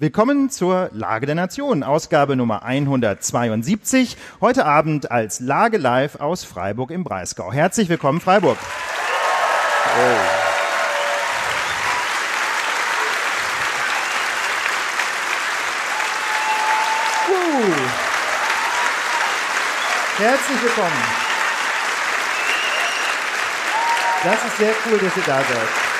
Willkommen zur Lage der Nation, Ausgabe Nummer 172. Heute Abend als Lage live aus Freiburg im Breisgau. Herzlich willkommen, Freiburg. Oh. Herzlich willkommen. Das ist sehr cool, dass ihr da seid.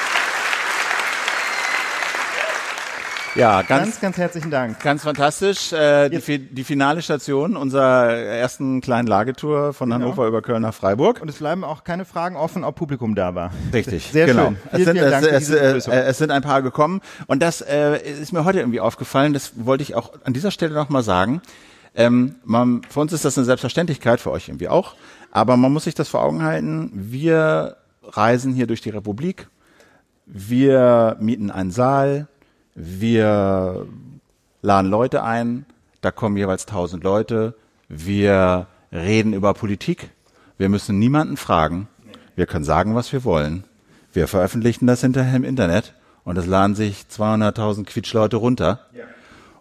Ja, ganz, ganz, ganz herzlichen Dank. Ganz fantastisch. Äh, die, die, finale Station unserer ersten kleinen Lagetour von genau. Hannover über Köln nach Freiburg. Und es bleiben auch keine Fragen offen, ob Publikum da war. Richtig. Sehr genau. schön. Vielen, es, sind, vielen Dank es, es, äh, es, sind ein paar gekommen. Und das äh, ist mir heute irgendwie aufgefallen. Das wollte ich auch an dieser Stelle nochmal sagen. Ähm, man, für uns ist das eine Selbstverständlichkeit, für euch irgendwie auch. Aber man muss sich das vor Augen halten. Wir reisen hier durch die Republik. Wir mieten einen Saal wir laden Leute ein, da kommen jeweils tausend Leute. Wir reden über Politik. Wir müssen niemanden fragen. Wir können sagen, was wir wollen. Wir veröffentlichen das hinterher im Internet und es laden sich 200.000 Quitschleute runter.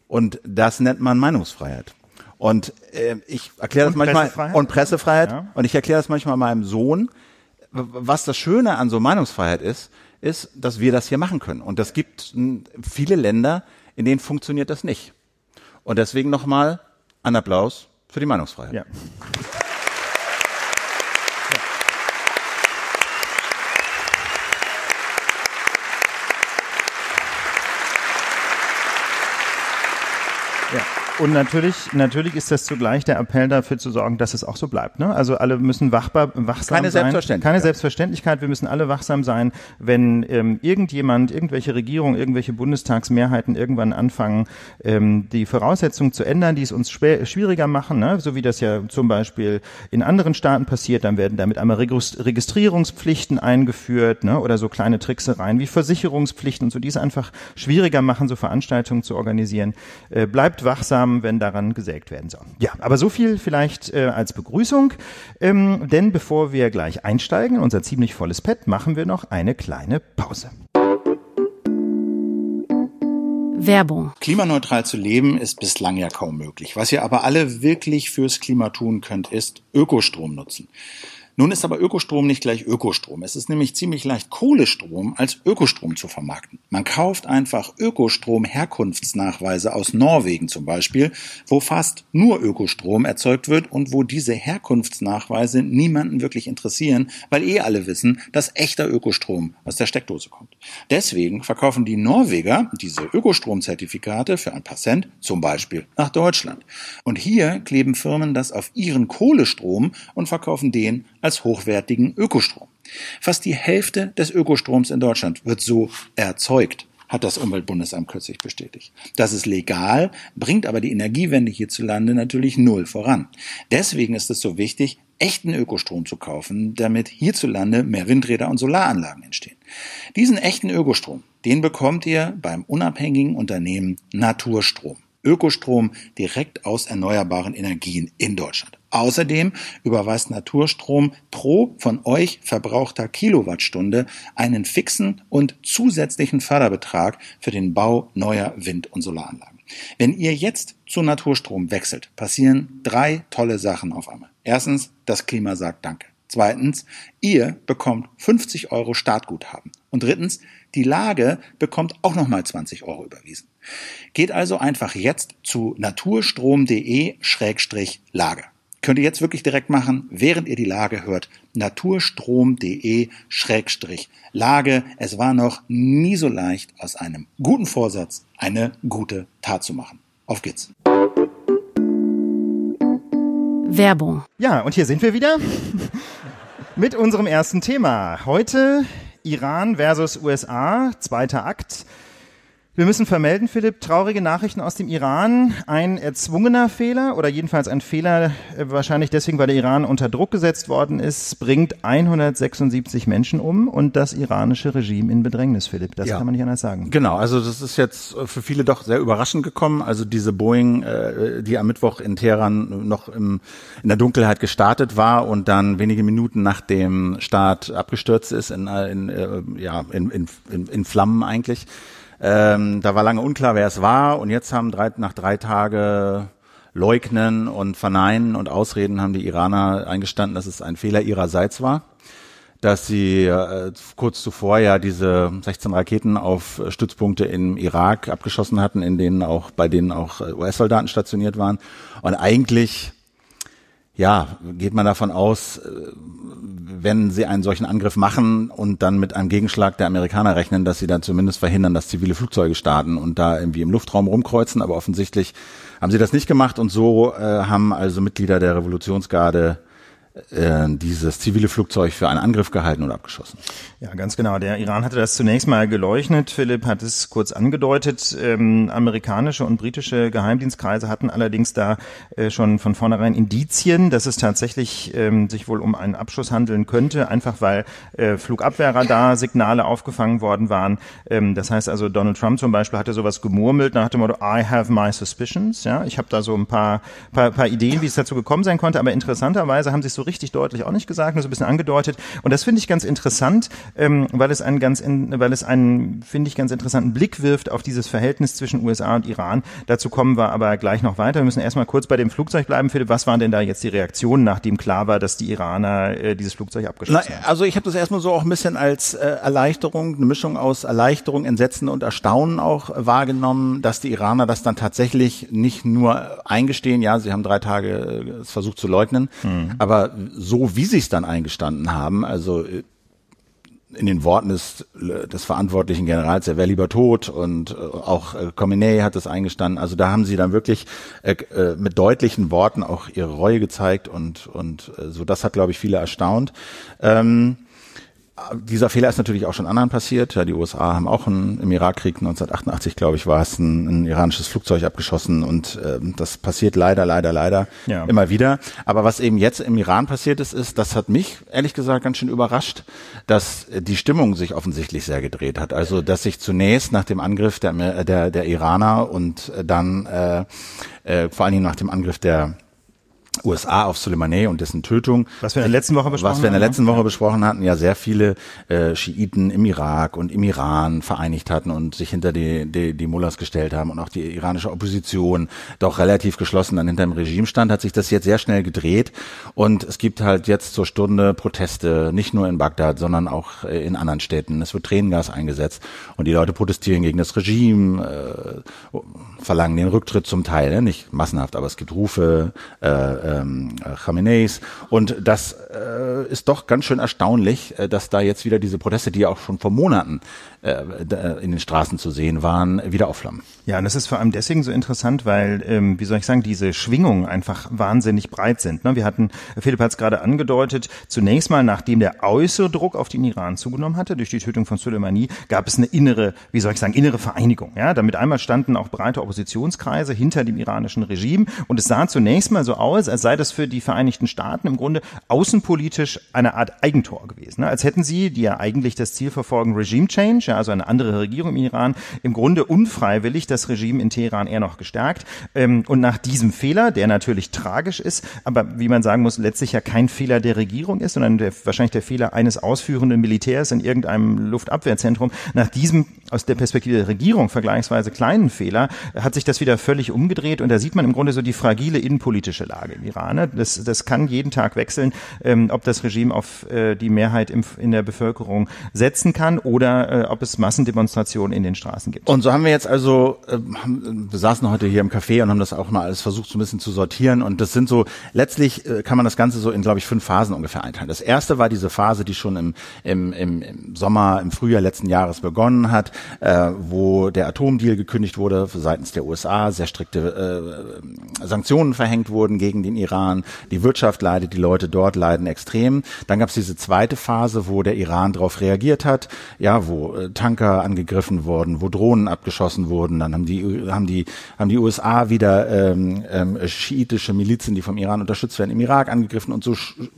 Und das nennt man Meinungsfreiheit. Und äh, ich erkläre das manchmal Pressefreiheit? und Pressefreiheit ja. und ich erkläre das manchmal meinem Sohn, was das Schöne an so Meinungsfreiheit ist, ist, dass wir das hier machen können. Und das gibt viele Länder, in denen funktioniert das nicht. Und deswegen nochmal ein Applaus für die Meinungsfreiheit. Ja. Und natürlich, natürlich ist das zugleich der Appell dafür zu sorgen, dass es auch so bleibt. Ne? Also alle müssen wachbar, wachsam Keine sein. Selbstverständlichkeit. Keine Selbstverständlichkeit. Wir müssen alle wachsam sein, wenn ähm, irgendjemand, irgendwelche Regierungen, irgendwelche Bundestagsmehrheiten irgendwann anfangen, ähm, die Voraussetzungen zu ändern, die es uns schwieriger machen, ne? so wie das ja zum Beispiel in anderen Staaten passiert. Dann werden damit einmal Registrierungspflichten eingeführt ne? oder so kleine Tricksereien wie Versicherungspflichten und so, die es einfach schwieriger machen, so Veranstaltungen zu organisieren. Äh, bleibt wachsam haben, wenn daran gesägt werden soll. Ja, aber so viel vielleicht äh, als Begrüßung. Ähm, denn bevor wir gleich einsteigen, unser ziemlich volles Pad, machen wir noch eine kleine Pause. Werbung. Klimaneutral zu leben ist bislang ja kaum möglich. Was ihr aber alle wirklich fürs Klima tun könnt, ist Ökostrom nutzen. Nun ist aber Ökostrom nicht gleich Ökostrom. Es ist nämlich ziemlich leicht, Kohlestrom als Ökostrom zu vermarkten. Man kauft einfach Ökostrom-Herkunftsnachweise aus Norwegen zum Beispiel, wo fast nur Ökostrom erzeugt wird und wo diese Herkunftsnachweise niemanden wirklich interessieren, weil eh alle wissen, dass echter Ökostrom aus der Steckdose kommt. Deswegen verkaufen die Norweger diese Ökostromzertifikate für ein paar Cent zum Beispiel nach Deutschland. Und hier kleben Firmen das auf ihren Kohlestrom und verkaufen den als hochwertigen Ökostrom. Fast die Hälfte des Ökostroms in Deutschland wird so erzeugt hat das Umweltbundesamt kürzlich bestätigt. Das ist legal, bringt aber die Energiewende hierzulande natürlich null voran. Deswegen ist es so wichtig, echten Ökostrom zu kaufen, damit hierzulande mehr Windräder und Solaranlagen entstehen. Diesen echten Ökostrom, den bekommt ihr beim unabhängigen Unternehmen Naturstrom. Ökostrom direkt aus erneuerbaren Energien in Deutschland. Außerdem überweist Naturstrom pro von euch verbrauchter Kilowattstunde einen fixen und zusätzlichen Förderbetrag für den Bau neuer Wind- und Solaranlagen. Wenn ihr jetzt zu Naturstrom wechselt, passieren drei tolle Sachen auf einmal. Erstens, das Klima sagt Danke. Zweitens, ihr bekommt 50 Euro Startguthaben. Und drittens, die Lage bekommt auch nochmal 20 Euro überwiesen. Geht also einfach jetzt zu naturstrom.de-lage. Könnt ihr jetzt wirklich direkt machen, während ihr die Lage hört. Naturstrom.de-Lage. Es war noch nie so leicht, aus einem guten Vorsatz eine gute Tat zu machen. Auf geht's. Werbung. Ja, und hier sind wir wieder mit unserem ersten Thema. Heute Iran versus USA, zweiter Akt. Wir müssen vermelden, Philipp, traurige Nachrichten aus dem Iran. Ein erzwungener Fehler oder jedenfalls ein Fehler, äh, wahrscheinlich deswegen, weil der Iran unter Druck gesetzt worden ist, bringt 176 Menschen um und das iranische Regime in Bedrängnis, Philipp. Das ja. kann man nicht anders sagen. Genau, also das ist jetzt für viele doch sehr überraschend gekommen. Also diese Boeing, äh, die am Mittwoch in Teheran noch im, in der Dunkelheit gestartet war und dann wenige Minuten nach dem Start abgestürzt ist in, in, äh, ja, in, in, in Flammen eigentlich Ähm, da war lange unklar, wer es war. Und jetzt haben drei, nach drei Tage Leugnen und Verneinen und Ausreden haben die Iraner eingestanden, dass es ein Fehler ihrerseits war dass sie äh, kurz zuvor ja diese 16 Raketen auf Stützpunkte im Irak abgeschossen hatten, in denen auch bei denen auch äh, US-Soldaten stationiert waren. Und eigentlich ja, geht man davon aus, äh, wenn sie einen solchen Angriff machen und dann mit einem Gegenschlag der Amerikaner rechnen, dass sie dann zumindest verhindern, dass zivile Flugzeuge starten und da irgendwie im Luftraum rumkreuzen. Aber offensichtlich haben sie das nicht gemacht und so äh, haben also Mitglieder der Revolutionsgarde dieses zivile Flugzeug für einen Angriff gehalten und abgeschossen. Ja, ganz genau. Der Iran hatte das zunächst mal geleuchtet. Philipp hat es kurz angedeutet. Ähm, amerikanische und britische Geheimdienstkreise hatten allerdings da äh, schon von vornherein Indizien, dass es tatsächlich ähm, sich wohl um einen Abschuss handeln könnte, einfach weil äh, Flugabwehrradar-Signale aufgefangen worden waren. Ähm, das heißt also, Donald Trump zum Beispiel hatte sowas gemurmelt nach dem Motto, I have my suspicions. Ja, ich habe da so ein paar, paar, paar Ideen, wie es dazu gekommen sein konnte, aber interessanterweise haben sich so richtig deutlich auch nicht gesagt, nur so ein bisschen angedeutet. Und das finde ich ganz interessant, ähm, weil es einen ganz, in, weil es einen, finde ich, ganz interessanten Blick wirft auf dieses Verhältnis zwischen USA und Iran. Dazu kommen wir aber gleich noch weiter. Wir müssen erstmal kurz bei dem Flugzeug bleiben. Philipp, was waren denn da jetzt die Reaktionen, nachdem klar war, dass die Iraner äh, dieses Flugzeug abgeschossen haben? Also ich habe das erstmal so auch ein bisschen als äh, Erleichterung, eine Mischung aus Erleichterung, Entsetzen und Erstaunen auch wahrgenommen, dass die Iraner das dann tatsächlich nicht nur eingestehen, ja, sie haben drei Tage äh, es versucht zu leugnen, mhm. aber so wie sie es dann eingestanden haben, also äh, in den Worten des, des verantwortlichen Generals, er wäre lieber tot und äh, auch äh, hat das eingestanden. Also da haben sie dann wirklich äh, äh, mit deutlichen Worten auch ihre Reue gezeigt und und äh, so das hat glaube ich viele erstaunt. Ähm, dieser Fehler ist natürlich auch schon anderen passiert. Ja, die USA haben auch ein, im Irakkrieg 1988, glaube ich, war es ein, ein iranisches Flugzeug abgeschossen und ähm, das passiert leider, leider, leider ja. immer wieder. Aber was eben jetzt im Iran passiert ist, ist, das hat mich ehrlich gesagt ganz schön überrascht, dass die Stimmung sich offensichtlich sehr gedreht hat. Also, dass sich zunächst nach dem Angriff der, der, der Iraner und dann äh, äh, vor allen Dingen nach dem Angriff der USA auf Soleimani und dessen Tötung. Was wir in der letzten Woche besprochen Was wir in der letzten Woche besprochen hatten, ja sehr viele äh, Schiiten im Irak und im Iran vereinigt hatten und sich hinter die, die, die Mullahs gestellt haben und auch die iranische Opposition doch relativ geschlossen dann hinter dem Regime stand, hat sich das jetzt sehr schnell gedreht und es gibt halt jetzt zur Stunde Proteste, nicht nur in Bagdad, sondern auch äh, in anderen Städten. Es wird Tränengas eingesetzt und die Leute protestieren gegen das Regime, äh, verlangen den Rücktritt zum Teil, ne? nicht massenhaft, aber es gibt Rufe, äh, ähm, Khameneis. Und das äh, ist doch ganz schön erstaunlich, äh, dass da jetzt wieder diese Proteste, die ja auch schon vor Monaten äh, in den Straßen zu sehen waren, wieder aufflammen. Ja, und das ist vor allem deswegen so interessant, weil, ähm, wie soll ich sagen, diese Schwingungen einfach wahnsinnig breit sind. Ne? Wir hatten, Philipp hat es gerade angedeutet, zunächst mal, nachdem der äußere Druck auf den Iran zugenommen hatte, durch die Tötung von Soleimani, gab es eine innere, wie soll ich sagen, innere Vereinigung. Ja, damit einmal standen auch breite Oppositionskreise hinter dem iranischen Regime und es sah zunächst mal so aus, als sei das für die Vereinigten Staaten im Grunde außenpolitisch eine Art Eigentor gewesen. Ne? Als hätten sie, die ja eigentlich das Ziel verfolgen, Regime Change, ja, also eine andere Regierung im Iran, im Grunde unfreiwillig das Regime in Teheran eher noch gestärkt. Ähm, und nach diesem Fehler, der natürlich tragisch ist, aber wie man sagen muss, letztlich ja kein Fehler der Regierung ist, sondern der, wahrscheinlich der Fehler eines ausführenden Militärs in irgendeinem Luftabwehrzentrum, nach diesem aus der Perspektive der Regierung vergleichsweise kleinen Fehler hat sich das wieder völlig umgedreht und da sieht man im Grunde so die fragile innenpolitische Lage im Iran. Ne? Das, das kann jeden Tag wechseln, ähm, ob das Regime auf äh, die Mehrheit im, in der Bevölkerung setzen kann oder äh, ob es Massendemonstrationen in den Straßen gibt. Und so haben wir jetzt also, äh, wir saßen heute hier im Café und haben das auch mal alles versucht, so ein bisschen zu sortieren und das sind so, letztlich äh, kann man das Ganze so in, glaube ich, fünf Phasen ungefähr einteilen. Das erste war diese Phase, die schon im, im, im, im Sommer, im Frühjahr letzten Jahres begonnen hat, äh, wo der Atomdeal gekündigt wurde seitens der USA, sehr strikte äh, Sanktionen verhängt wurden gegen den Iran, die Wirtschaft leidet, die Leute dort leiden extrem. Dann gab es diese zweite Phase, wo der Iran darauf reagiert hat, ja, wo äh, Tanker angegriffen wurden, wo Drohnen abgeschossen wurden. Dann haben die haben die haben die USA wieder ähm, ähm, schiitische Milizen, die vom Iran unterstützt werden, im Irak angegriffen und so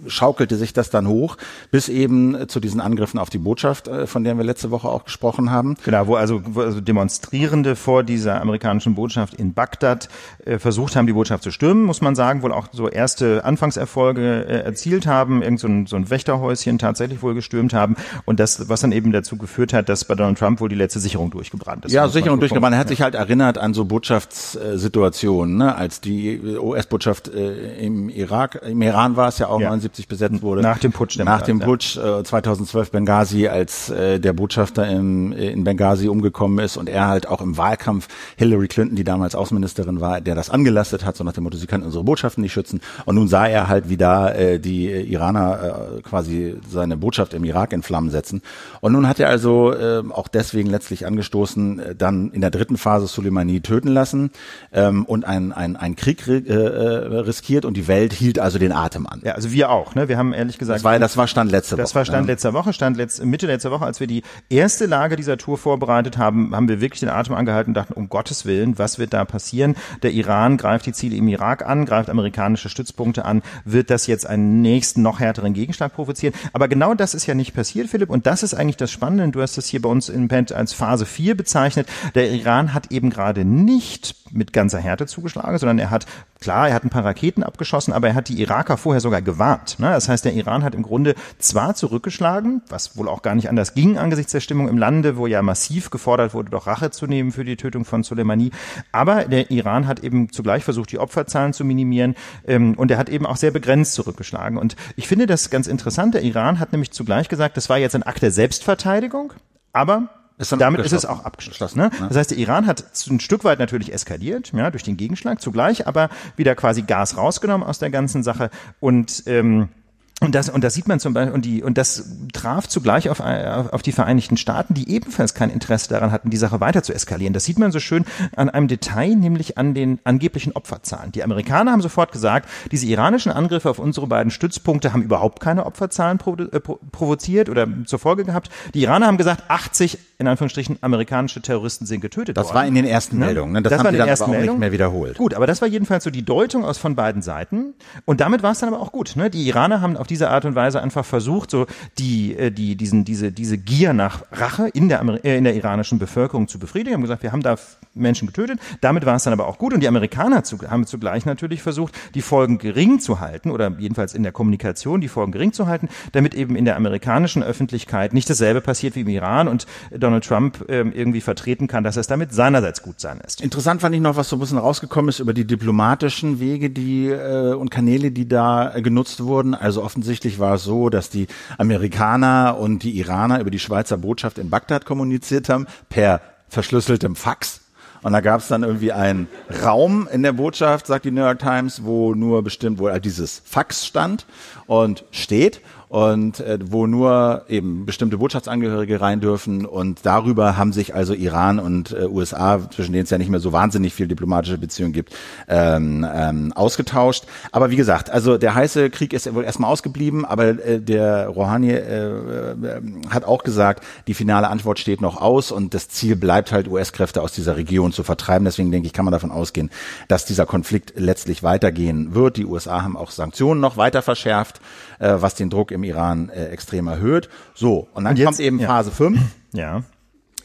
schaukelte sich das dann hoch, bis eben zu diesen Angriffen auf die Botschaft, äh, von der wir letzte Woche auch gesprochen haben. Genau, wo also, wo also Demonstrierende vor dieser amerikanischen Botschaft in Bagdad äh, versucht haben, die Botschaft zu stürmen, muss man sagen, wohl auch so erste Anfangserfolge äh, erzielt haben, irgend so ein, so ein Wächterhäuschen tatsächlich wohl gestürmt haben und das, was dann eben dazu geführt hat, dass bei Donald Trump wohl die letzte Sicherung durchgebrannt ist. Ja, Sicherung durchgebrannt. Er hat sich halt erinnert an so Botschaftssituationen, ne? als die US-Botschaft äh, im Irak, im Iran war es ja auch ja. 79 besetzt wurde. Nach dem Putsch. Nach dem Putsch äh, 2012 Benghazi, als äh, der Botschafter im, in Benghazi umgekommen ist und er halt auch im Wahlkampf Hillary Clinton, die damals Außenministerin war, der das angelastet hat, so nach dem Motto, sie können unsere Botschaften nicht schützen. Und nun sah er halt, wie da äh, die Iraner äh, quasi seine Botschaft im Irak in Flammen setzen. Und nun hat er also äh, auch deswegen letztlich angestoßen, äh, dann in der dritten Phase Soleimani töten lassen ähm, und einen ein Krieg äh, äh, riskiert und die Welt hielt also den Atem an. Ja, also wir auch. Ne? Wir haben ehrlich gesagt. Das war, das war Stand letzte Woche. Das war Stand ne? letzter Woche, Stand letzt, Mitte letzter Woche, als wir die erste Lage dieser Tour vorbereitet haben, haben wir wirklich den Atem angehalten und dachten, um Gottes Willen, was wird da passieren? Der Iran greift die Ziele im Irak an, greift amerikanische Stützpunkte an. Wird das jetzt einen nächsten, noch härteren Gegenschlag provozieren? Aber genau das ist ja nicht passiert, Philipp. Und das ist eigentlich das Spannende. Du hast das hier bei uns in Pent als Phase 4 bezeichnet. Der Iran hat eben gerade nicht mit ganzer Härte zugeschlagen, sondern er hat, klar, er hat ein paar Raketen abgeschossen, aber er hat die Iraker vorher sogar gewarnt. Ne? Das heißt, der Iran hat im Grunde zwar zurückgeschlagen, was wohl auch gar nicht anders ging angesichts der Stimmung im Lande, wo ja massiv gefordert wurde, doch Rache zu nehmen für die Tötung von Soleimani, aber der Iran hat eben zugleich versucht, die Opferzahlen zu minimieren ähm, und er hat eben auch sehr begrenzt zurückgeschlagen. Und ich finde das ganz interessant. Der Iran hat nämlich zugleich gesagt, das war jetzt ein Akt der Selbstverteidigung, aber ist damit ist es auch abgeschlossen. Ne? Das heißt, der Iran hat ein Stück weit natürlich eskaliert, ja, durch den Gegenschlag, zugleich aber wieder quasi Gas rausgenommen aus der ganzen Sache und ähm, und das, und das sieht man zum Beispiel, und die, und das traf zugleich auf, auf die Vereinigten Staaten, die ebenfalls kein Interesse daran hatten, die Sache weiter zu eskalieren. Das sieht man so schön an einem Detail, nämlich an den angeblichen Opferzahlen. Die Amerikaner haben sofort gesagt, diese iranischen Angriffe auf unsere beiden Stützpunkte haben überhaupt keine Opferzahlen provo äh, provoziert oder zur Folge gehabt. Die Iraner haben gesagt, 80 in Anführungsstrichen amerikanische Terroristen sind getötet das worden. Das war in den ersten ne? Meldungen, ne? das, das haben war die dann aber auch Meldung. nicht mehr wiederholt. Gut, aber das war jedenfalls so die Deutung aus von beiden Seiten. Und damit war es dann aber auch gut. Ne? Die Iraner haben auf diese Art und Weise einfach versucht, so die, äh, die, diesen, diese, diese Gier nach Rache in der, äh, in der iranischen Bevölkerung zu befriedigen. Haben gesagt, wir haben da Menschen getötet. Damit war es dann aber auch gut. Und die Amerikaner zu, haben zugleich natürlich versucht, die Folgen gering zu halten oder jedenfalls in der Kommunikation die Folgen gering zu halten, damit eben in der amerikanischen Öffentlichkeit nicht dasselbe passiert wie im Iran und Donald Trump ähm, irgendwie vertreten kann, dass es damit seinerseits gut sein lässt. Interessant fand ich noch, was so ein bisschen rausgekommen ist über die diplomatischen Wege, die äh, und Kanäle, die da äh, genutzt wurden. Also offensichtlich war es so, dass die Amerikaner und die Iraner über die Schweizer Botschaft in Bagdad kommuniziert haben per verschlüsseltem Fax. Und da gab es dann irgendwie einen Raum in der Botschaft, sagt die New York Times, wo nur bestimmt, wo dieses Fax stand und steht und äh, wo nur eben bestimmte Botschaftsangehörige rein dürfen und darüber haben sich also Iran und äh, USA, zwischen denen es ja nicht mehr so wahnsinnig viel diplomatische Beziehungen gibt, ähm, ähm, ausgetauscht. Aber wie gesagt, also der heiße Krieg ist wohl erstmal ausgeblieben, aber äh, der Rouhani äh, äh, hat auch gesagt, die finale Antwort steht noch aus und das Ziel bleibt halt US-Kräfte aus dieser Region zu vertreiben. Deswegen denke ich, kann man davon ausgehen, dass dieser Konflikt letztlich weitergehen wird. Die USA haben auch Sanktionen noch weiter verschärft, äh, was den Druck im Iran äh, extrem erhöht. So, und dann und jetzt, kommt eben Phase 5. Ja.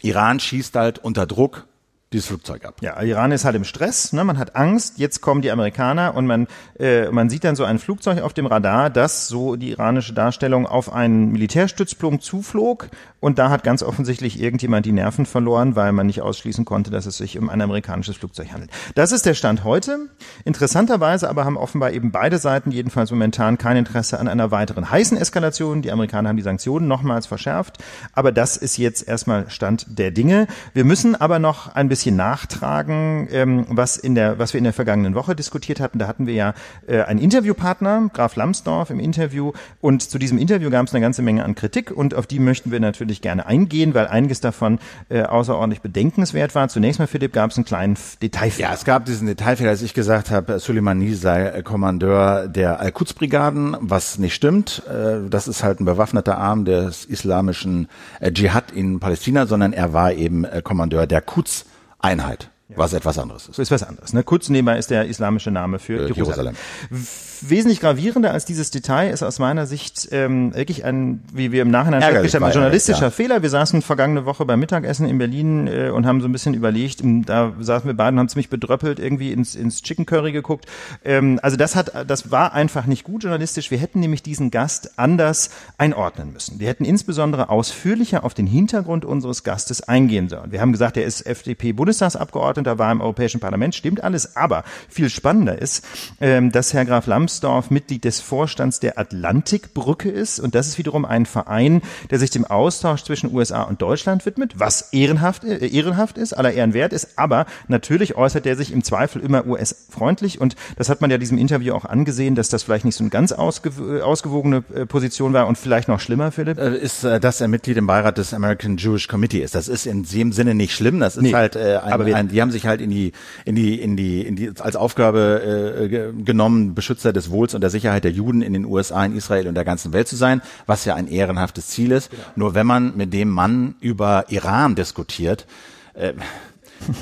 Iran schießt halt unter Druck dieses Flugzeug ab. Ja, Iran ist halt im Stress, ne? man hat Angst, jetzt kommen die Amerikaner und man, äh, man sieht dann so ein Flugzeug auf dem Radar, das, so die iranische Darstellung, auf einen Militärstützpunkt zuflog und da hat ganz offensichtlich irgendjemand die Nerven verloren, weil man nicht ausschließen konnte, dass es sich um ein amerikanisches Flugzeug handelt. Das ist der Stand heute. Interessanterweise aber haben offenbar eben beide Seiten jedenfalls momentan kein Interesse an einer weiteren heißen Eskalation. Die Amerikaner haben die Sanktionen nochmals verschärft, aber das ist jetzt erstmal Stand der Dinge. Wir müssen aber noch ein bisschen nachtragen, ähm, was in der, was wir in der vergangenen Woche diskutiert hatten. Da hatten wir ja äh, einen Interviewpartner, Graf Lambsdorff im Interview, und zu diesem Interview gab es eine ganze Menge an Kritik und auf die möchten wir natürlich gerne eingehen, weil einiges davon äh, außerordentlich bedenkenswert war. Zunächst mal, Philipp, gab es einen kleinen Detailfehler. Ja, es gab diesen Detailfehler, als ich gesagt habe, Soleimani sei äh, Kommandeur der Al-Quds-Brigaden, was nicht stimmt. Äh, das ist halt ein bewaffneter Arm des islamischen äh, Dschihad in Palästina, sondern er war eben Kommandeur der Quds Einheit. was etwas anderes ist. Ist was anderes. Ne? Kurz nebenbei ist der islamische Name für äh, Jerusalem. Jerusalem. Wesentlich gravierender als dieses Detail ist aus meiner Sicht ähm, wirklich ein, wie wir im Nachhinein festgestellt haben, journalistischer ja. Fehler. Wir saßen vergangene Woche beim Mittagessen in Berlin äh, und haben so ein bisschen überlegt, da saßen wir beide und haben ziemlich bedröppelt irgendwie ins, ins Chicken Curry geguckt. Ähm, also das hat, das war einfach nicht gut journalistisch. Wir hätten nämlich diesen Gast anders einordnen müssen. Wir hätten insbesondere ausführlicher auf den Hintergrund unseres Gastes eingehen sollen. Wir haben gesagt, er ist FDP-Bundestagsabgeordneter, war im Europäischen Parlament, stimmt alles. Aber viel spannender ist, ähm, dass Herr Graf Lambsdorff Mitglied des Vorstands der Atlantikbrücke ist. Und das ist wiederum ein Verein, der sich dem Austausch zwischen USA und Deutschland widmet, was ehrenhaft, äh, ehrenhaft ist, aller Ehren wert ist. Aber natürlich äußert er sich im Zweifel immer US-freundlich. Und das hat man ja diesem Interview auch angesehen, dass das vielleicht nicht so eine ganz ausgew ausgewogene äh, Position war und vielleicht noch schlimmer, Philipp. Äh, ist, äh, dass er Mitglied im Beirat des American Jewish Committee ist. Das ist in dem Sinne nicht schlimm. Das ist nee, halt äh, ein, aber ein, die haben sich halt in die in die in die in die als Aufgabe äh, genommen, Beschützer des Wohls und der Sicherheit der Juden in den USA, in Israel und der ganzen Welt zu sein, was ja ein ehrenhaftes Ziel ist. Genau. Nur wenn man mit dem Mann über Iran diskutiert, äh,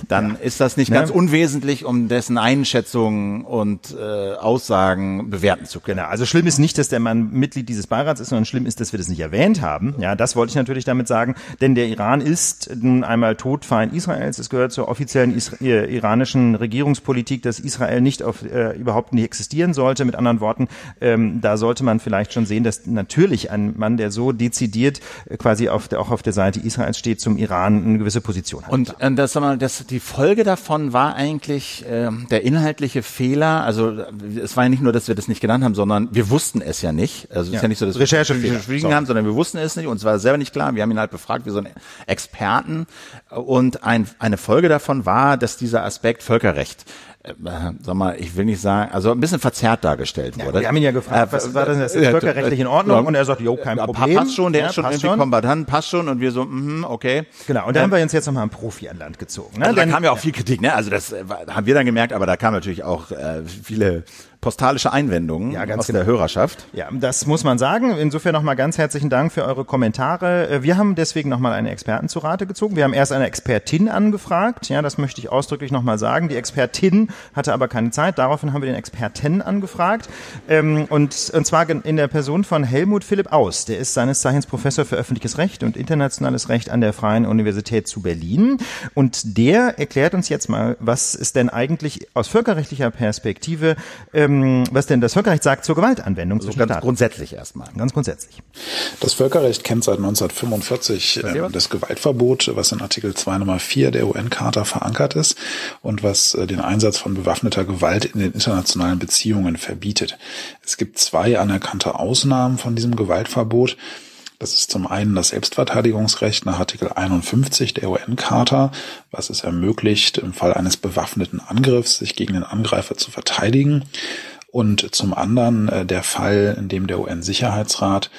dann ist das nicht ne? ganz unwesentlich, um dessen Einschätzungen und äh, Aussagen bewerten zu können. Genau. Also schlimm ist nicht, dass der Mann Mitglied dieses Beirats ist, sondern schlimm ist, dass wir das nicht erwähnt haben. Ja, das wollte ich natürlich damit sagen, denn der Iran ist nun einmal Todfeind Israels. Es gehört zur offiziellen Isra äh, iranischen Regierungspolitik, dass Israel nicht auf äh, überhaupt nicht existieren sollte. Mit anderen Worten, ähm, da sollte man vielleicht schon sehen, dass natürlich ein Mann, der so dezidiert äh, quasi auf der, auch auf der Seite Israels steht, zum Iran eine gewisse Position hat. Und äh, das, das das, die Folge davon war eigentlich äh, der inhaltliche Fehler. Also es war ja nicht nur, dass wir das nicht genannt haben, sondern wir wussten es ja nicht. Also es ja. ist ja nicht so, dass Recherche wir geschwiegen so. haben, sondern wir wussten es nicht. Uns war selber nicht klar. Wir haben ihn halt befragt wie so einen Experten. Und ein, eine Folge davon war, dass dieser Aspekt Völkerrecht äh, sag mal, ich will nicht sagen, also ein bisschen verzerrt dargestellt wurde. Ja, wir haben ihn ja gefragt, äh, was war denn das? Ist völkerrechtlich in Ordnung? Und er sagt, jo, kein Problem. Passt schon, der ja, ist schon irgendwie kombatant, passt schon. Und wir so, mhm, okay. Genau, und da ähm, haben wir uns jetzt nochmal einen Profi an Land gezogen. Ne? Also da kam ja auch viel Kritik, ne? Also das äh, haben wir dann gemerkt, aber da kam natürlich auch äh, viele postalische Einwendungen ja, aus genau. der Hörerschaft. Ja, das muss man sagen. Insofern nochmal ganz herzlichen Dank für eure Kommentare. Äh, wir haben deswegen nochmal eine Experten zu Rate gezogen. Wir haben erst eine Expertin angefragt. Ja, das möchte ich ausdrücklich nochmal sagen. Die Expertin hatte aber keine Zeit. Daraufhin haben wir den Experten angefragt. Ähm, und, und zwar in der Person von Helmut Philipp Aus. Der ist seines Zeichens Professor für öffentliches Recht und internationales Recht an der Freien Universität zu Berlin. Und der erklärt uns jetzt mal, was ist denn eigentlich aus völkerrechtlicher Perspektive ähm, ähm, was denn das Völkerrecht sagt zur Gewaltanwendung also ganz Staaten. grundsätzlich erstmal. Ganz grundsätzlich. Das Völkerrecht kennt seit 1945 äh, das Gewaltverbot, was in Artikel 2 Nummer 4 der UN-Charta verankert ist und was äh, den Einsatz von bewaffneter Gewalt in den internationalen Beziehungen verbietet. Es gibt zwei anerkannte Ausnahmen von diesem Gewaltverbot. Das ist zum einen das Selbstverteidigungsrecht nach Artikel 51 der UN-Charta, was es ermöglicht, im Fall eines bewaffneten Angriffs sich gegen den Angreifer zu verteidigen. Und zum anderen äh, der Fall, in dem der UN-Sicherheitsrat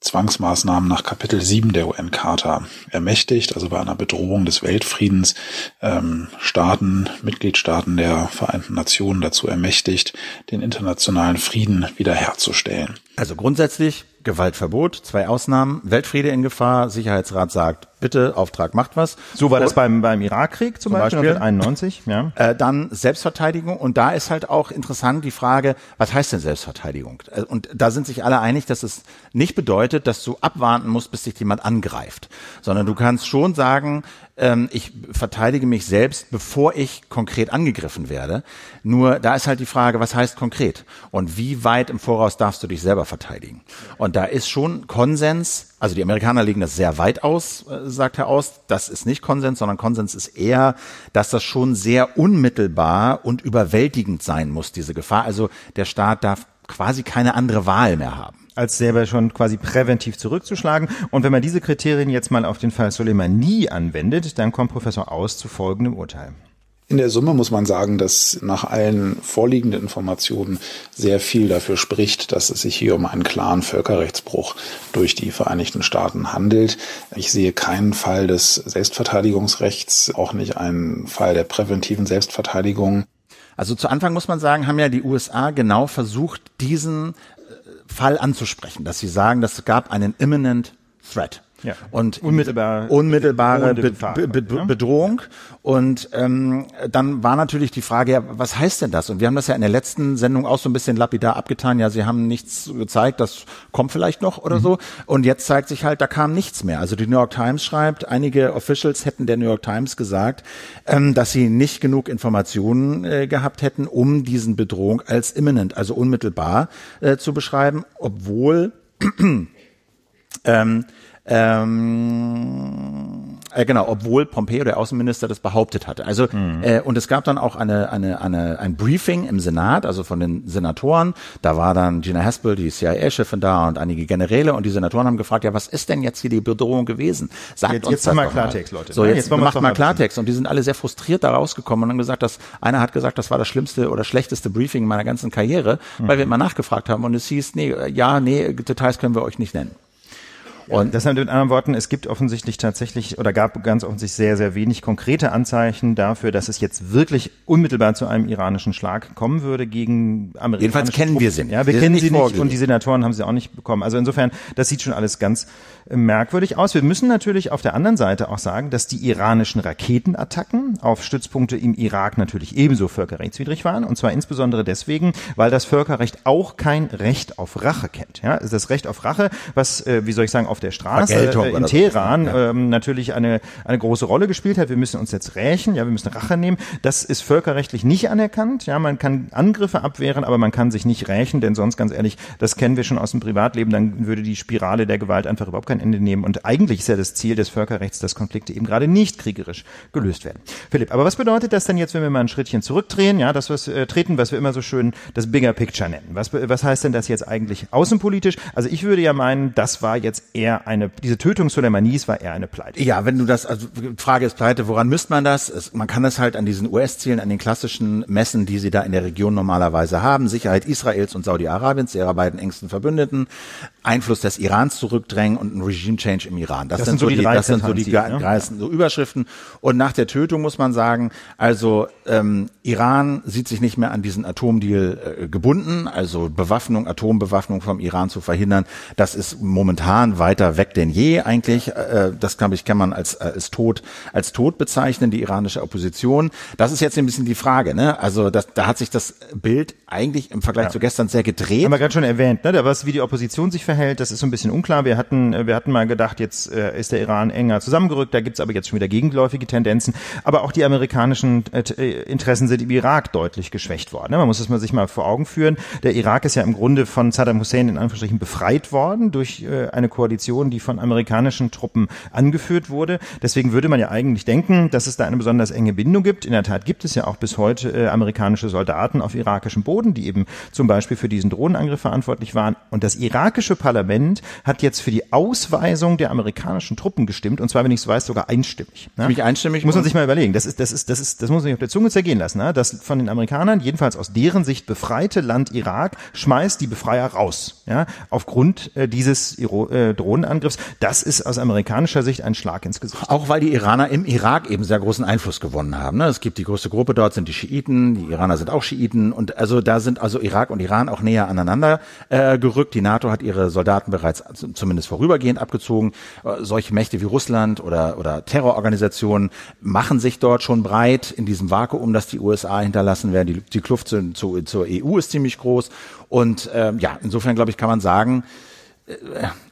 Zwangsmaßnahmen nach Kapitel 7 der UN-Charta ermächtigt, also bei einer Bedrohung des Weltfriedens ähm, Staaten, Mitgliedstaaten der Vereinten Nationen dazu ermächtigt, den internationalen Frieden wiederherzustellen. Also grundsätzlich Gewaltverbot, zwei Ausnahmen, Weltfriede in Gefahr, Sicherheitsrat sagt, bitte, Auftrag macht was. So war das beim, beim Irakkrieg zum, zum Beispiel, Beispiel 1991. Ja. Äh, dann Selbstverteidigung und da ist halt auch interessant die Frage, was heißt denn Selbstverteidigung? Äh, und da sind sich alle einig, dass es nicht bedeutet, dass du abwarten musst, bis dich jemand angreift, sondern du kannst schon sagen, ähm, ich verteidige mich selbst, bevor ich konkret angegriffen werde. Nur da ist halt die Frage, was heißt konkret? Und wie weit im Voraus darfst du dich selber verteidigen? Und da ist schon Konsens, also die Amerikaner legen das sehr weit aus, äh, sagt Herr Aus. Das ist nicht Konsens, sondern Konsens ist eher, dass das schon sehr unmittelbar und überwältigend sein muss, diese Gefahr. Also der Staat darf quasi keine andere Wahl mehr haben als selber schon quasi präventiv zurückzuschlagen. Und wenn man diese Kriterien jetzt mal auf den Fall Soleimani anwendet, dann kommt Professor Aus zu folgendem Urteil. In der Summe muss man sagen, dass nach allen vorliegenden Informationen sehr viel dafür spricht, dass es sich hier um einen klaren Völkerrechtsbruch durch die Vereinigten Staaten handelt. Ich sehe keinen Fall des Selbstverteidigungsrechts, auch nicht einen Fall der präventiven Selbstverteidigung. Also zu Anfang muss man sagen, haben ja die USA genau versucht, diesen Fall anzusprechen, dass sie sagen, dass es gab einen imminent threat. Ja. Und Unmittelbar, unmittelbare Be Be Be Bedrohung. Und ähm, dann war natürlich die Frage, ja, was heißt denn das? Und wir haben das ja in der letzten Sendung auch so ein bisschen lapidar abgetan. Ja, sie haben nichts gezeigt, das kommt vielleicht noch oder mhm. so. Und jetzt zeigt sich halt, da kam nichts mehr. Also die New York Times schreibt, einige Officials hätten der New York Times gesagt, ähm, dass sie nicht genug Informationen äh, gehabt hätten, um diesen Bedrohung als imminent, also unmittelbar äh, zu beschreiben, obwohl ähm, ähm, äh, genau, obwohl Pompeo, der Außenminister, das behauptet hatte. Also mhm. äh, und es gab dann auch eine, eine, eine, ein Briefing im Senat, also von den Senatoren. Da war dann Gina Haspel, die CIA-Chefin da und einige Generäle und die Senatoren haben gefragt, ja, was ist denn jetzt hier die Bedrohung gewesen? Sagt jetzt, uns jetzt das mal Klartext, Leute. So, jetzt, jetzt macht mal Klartext und die sind alle sehr frustriert da rausgekommen und haben gesagt, dass einer hat gesagt, das war das schlimmste oder schlechteste Briefing meiner ganzen Karriere, mhm. weil wir immer nachgefragt haben und es hieß, nee, ja, nee, Details können wir euch nicht nennen. Und deshalb mit anderen Worten, es gibt offensichtlich tatsächlich oder gab ganz offensichtlich sehr, sehr wenig konkrete Anzeichen dafür, dass es jetzt wirklich unmittelbar zu einem iranischen Schlag kommen würde gegen amerikanische Jedenfalls kennen Truppen. wir sie nicht. Ja, wir, wir kennen sie nicht und die Senatoren haben sie auch nicht bekommen. Also insofern, das sieht schon alles ganz äh, merkwürdig aus. Wir müssen natürlich auf der anderen Seite auch sagen, dass die iranischen Raketenattacken auf Stützpunkte im Irak natürlich ebenso völkerrechtswidrig waren. Und zwar insbesondere deswegen, weil das Völkerrecht auch kein Recht auf Rache kennt. Ja, das Recht auf Rache, was, äh, wie soll ich sagen, auf der Straße äh, in Teheran ja. ähm, natürlich eine, eine große Rolle gespielt hat. Wir müssen uns jetzt rächen, ja, wir müssen Rache nehmen. Das ist völkerrechtlich nicht anerkannt. Ja, man kann Angriffe abwehren, aber man kann sich nicht rächen, denn sonst ganz ehrlich, das kennen wir schon aus dem Privatleben, dann würde die Spirale der Gewalt einfach überhaupt kein Ende nehmen. Und eigentlich ist ja das Ziel des Völkerrechts, dass Konflikte eben gerade nicht kriegerisch gelöst werden. Philipp, aber was bedeutet das denn jetzt, wenn wir mal ein Schrittchen zurückdrehen, ja, das was äh, treten, was wir immer so schön das Bigger Picture nennen? Was, was heißt denn das jetzt eigentlich außenpolitisch? Also ich würde ja meinen, das war jetzt eher eher eine, diese Tötung Soleimanis war eher eine Pleite. Ja, wenn du das, also Frage ist Pleite, woran misst man das? Es, man kann das halt an diesen US-Zielen, an den klassischen Messen, die sie da in der Region normalerweise haben. Sicherheit Israels und Saudi-Arabiens, ihrer beiden engsten Verbündeten, Einfluss des Irans zurückdrängen und ein Regime-Change im Iran. Das, das sind, so die, die das sind so die ne? so Überschriften. Und nach der Tötung muss man sagen, also ähm, Iran sieht sich nicht mehr an diesen Atomdeal äh, gebunden, also Bewaffnung, Atombewaffnung vom Iran zu verhindern. Das ist momentan weit weiter weg denn je eigentlich. Äh, das glaube ich kann man als äh, als tot als tot bezeichnen die iranische Opposition. Das ist jetzt ein bisschen die Frage. Ne? Also das, da hat sich das Bild eigentlich im Vergleich ja. zu gestern sehr gedreht. Haben wir gerade schon erwähnt. Ne? Was wie die Opposition sich verhält, das ist so ein bisschen unklar. Wir hatten wir hatten mal gedacht, jetzt äh, ist der Iran enger zusammengerückt. Da gibt's aber jetzt schon wieder gegenläufige Tendenzen. Aber auch die amerikanischen äh, äh Interessen sind im Irak deutlich geschwächt worden. Ne? Man muss es mal sich mal vor Augen führen. Der Irak ist ja im Grunde von Saddam Hussein in Anführungsstrichen befreit worden durch äh, eine Koalition Koalition, die von amerikanischen Truppen angeführt wurde. Deswegen würde man ja eigentlich denken, dass es da eine besonders enge Bindung gibt. In der Tat gibt es ja auch bis heute äh, amerikanische Soldaten auf irakischem Boden, die eben zum Beispiel für diesen Drohnenangriff verantwortlich waren. Und das irakische Parlament hat jetzt für die Ausweisung der amerikanischen Truppen gestimmt, und zwar, wenn ich es weiß, sogar einstimmig. Ne? Ziemlich einstimmig. Muss man sich mal überlegen. Das ist, das ist, das ist, das muss man sich auf der Zunge zergehen lassen. Ne? Das von den Amerikanern, jedenfalls aus deren Sicht befreite Land Irak, schmeißt die Befreier raus. Ja? Aufgrund äh, dieses äh, Drohnenangriffs. Das ist aus amerikanischer Sicht ein Schlag ins Gesicht. Auch weil die Iraner im Irak eben sehr großen Einfluss gewonnen haben. Ne? Es gibt die größte Gruppe dort, sind die Schiiten, die Iraner sind auch Schiiten und also da sind also Irak und Iran auch näher aneinander äh, gerückt. Die NATO hat ihre Soldaten bereits zumindest vorübergehend abgezogen. Äh, solche Mächte wie Russland oder, oder Terrororganisationen machen sich dort schon breit in diesem Vakuum, das die USA hinterlassen werden. Die, die Kluft zu, zu, zur EU ist ziemlich groß. Und ähm, ja, insofern glaube ich, kann man sagen, äh,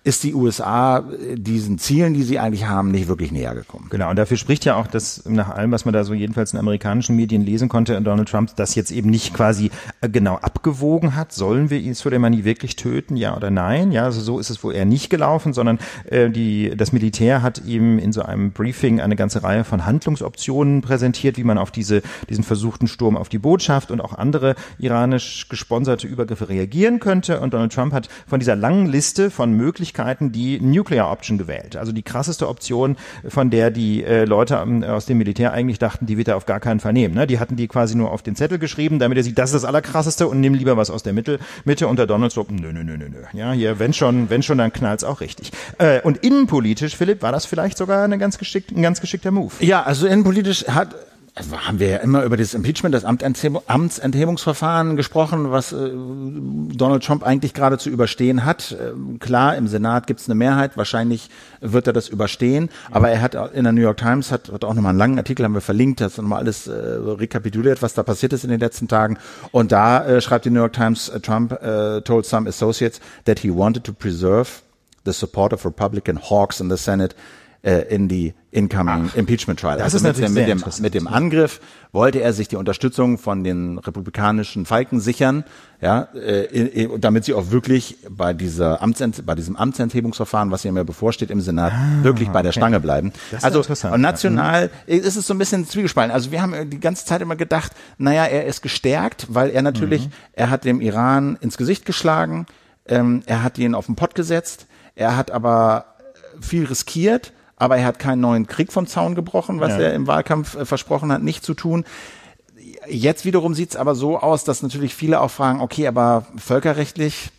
ist die USA diesen Zielen, die sie eigentlich haben, nicht wirklich näher gekommen. Genau, und dafür spricht ja auch, dass nach allem, was man da so jedenfalls in amerikanischen Medien lesen konnte, Donald Trump das jetzt eben nicht quasi äh, genau abgewogen hat. Sollen wir Soleimani wirklich töten, ja oder nein? Ja, also so ist es wohl eher nicht gelaufen, sondern äh, die, das Militär hat ihm in so einem Briefing eine ganze Reihe von Handlungsoptionen präsentiert, wie man auf diese, diesen versuchten Sturm auf die Botschaft und auch andere iranisch gesponserte Übergriffe reagieren könnte. Und Donald Trump hat von dieser langen Liste von Möglichkeiten Möglichkeiten die Nuclear Option gewählt. Also die krasseste Option, von der die äh, Leute ähm, aus dem Militär eigentlich dachten, die wird er auf gar keinen Fall nehmen. Ne? Die hatten die quasi nur auf den Zettel geschrieben, damit er sieht, das ist das Allerkrasseste und nimm lieber was aus der Mitte. Mitte und der Donald Trump, nö, nö, nö, nö, nö. Ja, hier, wenn schon, wenn schon, dann knallt's auch richtig. Äh, und innenpolitisch, Philipp, war das vielleicht sogar eine ganz geschickt, ein ganz geschickter Move. Ja, also innenpolitisch hat also haben wir ja immer über das Impeachment, das Amtsenthebungsverfahren gesprochen, was äh, Donald Trump eigentlich gerade zu überstehen hat. Äh, klar, im Senat gibt es eine Mehrheit, wahrscheinlich wird er das überstehen, aber er hat in der New York Times, hat, hat auch nochmal einen langen Artikel, haben wir verlinkt, das nochmal alles äh, rekapituliert, was da passiert ist in den letzten Tagen. Und da äh, schreibt die New York Times, Trump told some associates that he wanted to preserve the support of Republican hawks in the Senate in die incoming Ach, Impeachment Trial. Das also ist mit, natürlich mit, dem, mit dem Angriff wollte er sich die Unterstützung von den republikanischen Falken sichern, ja, äh, damit sie auch wirklich bei dieser Amtsent, bei diesem Amtsenthebungsverfahren, was ja bevorsteht im Senat, ah, wirklich bei der okay. Stange bleiben. also national mhm. ist es so ein bisschen zwiegespalten. Also wir haben die ganze Zeit immer gedacht, naja, er ist gestärkt, weil er natürlich, mhm. er hat dem Iran ins Gesicht geschlagen, ähm, er hat ihn auf den Pott gesetzt, er hat aber viel riskiert aber er hat keinen neuen Krieg vom Zaun gebrochen, was ja. er im Wahlkampf äh, versprochen hat, nicht zu tun. Jetzt wiederum sieht es aber so aus, dass natürlich viele auch fragen, okay, aber völkerrechtlich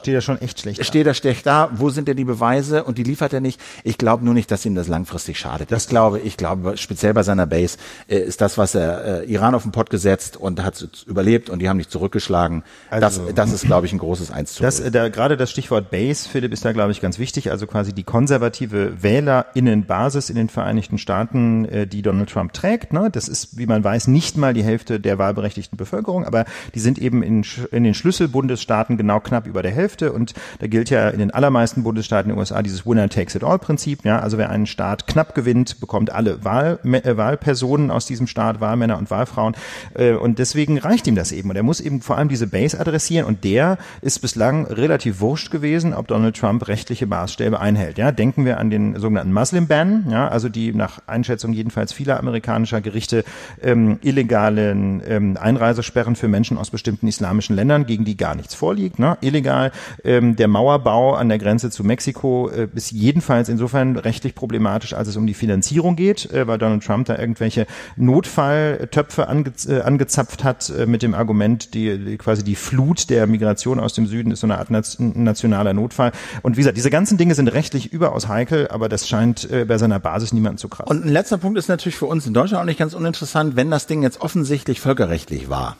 Steht er schon echt schlecht Steht er schlecht da. Wo sind denn die Beweise? Und die liefert er nicht. Ich glaube nur nicht, dass ihm das langfristig schadet. Das glaube ich, glaube speziell bei seiner Base äh, ist das, was er äh, Iran auf den Pott gesetzt und hat überlebt und die haben nicht zurückgeschlagen. Also, das, das ist, glaube ich, ein großes Eins zu das, da, Gerade das Stichwort Base, Philipp, ist da, glaube ich, ganz wichtig. Also quasi die konservative WählerInnenbasis in den Vereinigten Staaten, äh, die Donald Trump trägt. Ne? Das ist, wie man weiß, nicht mal die Hälfte der wahlberechtigten Bevölkerung, aber die sind eben in, in den Schlüsselbundesstaaten genau knapp über der Hälfte. Hälfte und da gilt ja in den allermeisten Bundesstaaten in den USA dieses Winner takes it all Prinzip. Ja, also wer einen Staat knapp gewinnt, bekommt alle Wahl, äh, Wahlpersonen aus diesem Staat, Wahlmänner und Wahlfrauen äh, und deswegen reicht ihm das eben und er muss eben vor allem diese Base adressieren und der ist bislang relativ wurscht gewesen, ob Donald Trump rechtliche Maßstäbe einhält. Ja, denken wir an den sogenannten Muslim Ban, ja, also die nach Einschätzung jedenfalls vieler amerikanischer Gerichte ähm, illegalen ähm, Einreisesperren für Menschen aus bestimmten islamischen Ländern, gegen die gar nichts vorliegt, ne? illegal ähm, der Mauerbau an der Grenze zu Mexiko äh, ist jedenfalls insofern rechtlich problematisch, als es um die Finanzierung geht, äh, weil Donald Trump da irgendwelche Notfalltöpfe ange äh, angezapft hat äh, mit dem Argument, die, die quasi die Flut der Migration aus dem Süden ist so eine Art nationaler Notfall. Und wie gesagt, diese ganzen Dinge sind rechtlich überaus heikel, aber das scheint äh, bei seiner Basis niemanden zu kratzen. Und ein letzter Punkt ist natürlich für uns in Deutschland auch nicht ganz uninteressant, wenn das Ding jetzt offensichtlich völkerrechtlich war.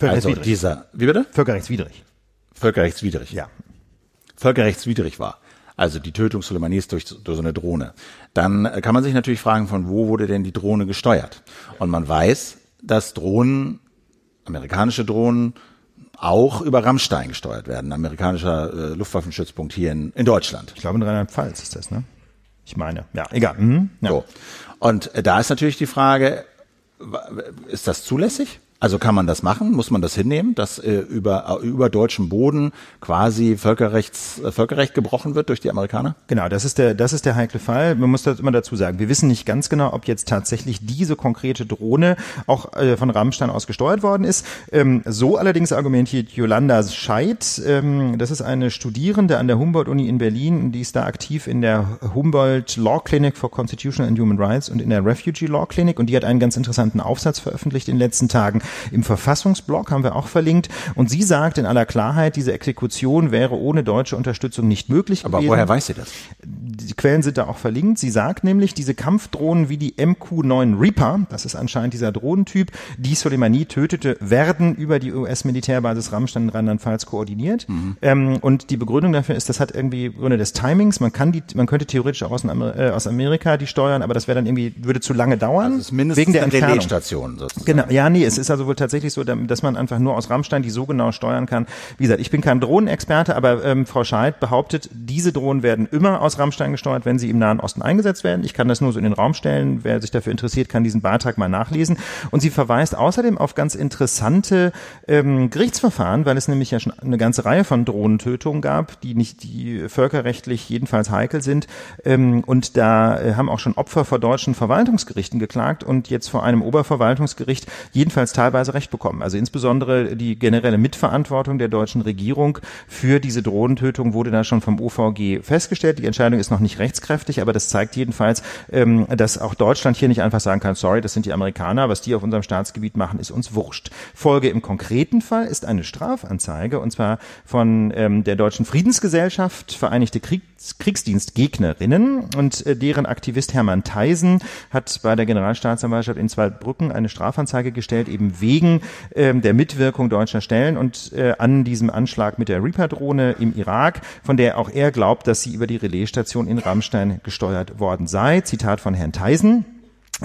Also dieser, wie bitte? Völkerrechtswidrig völkerrechtswidrig. Ja. Völkerrechtswidrig war. Also die Tötung Soleimanis durch, durch so eine Drohne. Dann äh, kann man sich natürlich fragen, von wo wurde denn die Drohne gesteuert? Und man weiß, dass Drohnen, amerikanische Drohnen, auch über Rammstein gesteuert werden, amerikanischer äh, Luftwaffenstützpunkt hier in, in Deutschland. Ich glaube in Rheinland-Pfalz ist das, ne? Ich meine, ja, egal. Mhm, ja. So. Und äh, da ist natürlich die Frage, ist das zulässig? Also kann man das machen? Muss man das hinnehmen, dass äh, über, äh, über deutschem Boden quasi Völkerrechts, äh, Völkerrecht gebrochen wird durch die Amerikaner? Genau, das ist der, das ist der heikle Fall. Man muss das immer dazu sagen. Wir wissen nicht ganz genau, ob jetzt tatsächlich diese konkrete Drohne auch äh, von Rammstein aus gesteuert worden ist. Ähm, so allerdings argumentiert Yolanda Scheid. Ähm, das ist eine Studierende an der Humboldt-Uni in Berlin. Die ist da aktiv in der Humboldt Law Clinic for Constitutional and Human Rights und in der Refugee Law Clinic. Und die hat einen ganz interessanten Aufsatz veröffentlicht in den letzten Tagen im Verfassungsblog haben wir auch verlinkt. Und sie sagt in aller Klarheit, diese Exekution wäre ohne deutsche Unterstützung nicht möglich Aber gewesen. Aber woher weiß sie das? Die Quellen sind da auch verlinkt. Sie sagt nämlich, diese Kampfdrohnen wie die MQ-9 Reaper, das ist anscheinend dieser Drohnentyp, die Soleimani tötete, werden über die US-Militärbasis Rammstein in Rheinland-Pfalz koordiniert. Mhm. Ähm, und die Begründung dafür ist, das hat irgendwie Gründe des Timings. Man kann die, man könnte theoretisch auch aus, äh, aus Amerika die steuern, aber das wäre dann irgendwie, würde zu lange dauern. Also mindestens wegen der eine Relaisstation sozusagen. Genau, ja, nee, es ist also wohl tatsächlich so, dass man einfach nur aus Rammstein die so genau steuern kann. Wie gesagt, ich bin kein Drohnenexperte, aber ähm, Frau Scheid behauptet, diese Drohnen werden immer aus Rammstein gesteuert, wenn sie im Nahen Osten eingesetzt werden. Ich kann das nur so in den Raum stellen. Wer sich dafür interessiert, kann diesen Beitrag mal nachlesen. Und sie verweist außerdem auf ganz interessante ähm, Gerichtsverfahren, weil es nämlich ja schon eine ganze Reihe von Drohnentötungen gab, die nicht, die völkerrechtlich jedenfalls heikel sind. Ähm, und da äh, haben auch schon Opfer vor deutschen Verwaltungsgerichten geklagt und jetzt vor einem Oberverwaltungsgericht jedenfalls teilweise teilweise recht bekommen. Also insbesondere die generelle Mitverantwortung der deutschen Regierung für diese Drohnentötung wurde da schon vom OVG festgestellt. Die Entscheidung ist noch nicht rechtskräftig, aber das zeigt jedenfalls, ähm, dass auch Deutschland hier nicht einfach sagen kann, sorry, das sind die Amerikaner, was die auf unserem Staatsgebiet machen, ist uns wurscht. Folge im konkreten Fall ist eine Strafanzeige und zwar von ähm, der Deutschen Friedensgesellschaft Vereinigte Kriegs Kriegsdienstgegnerinnen und äh, deren Aktivist Hermann Theisen hat bei der Generalstaatsanwaltschaft in Zweibrücken eine Strafanzeige gestellt, eben wegen ähm, der Mitwirkung deutscher Stellen und äh, an diesem Anschlag mit der Reaper-Drohne im Irak, von der auch er glaubt, dass sie über die Relaisstation in Rammstein gesteuert worden sei. Zitat von Herrn Theisen.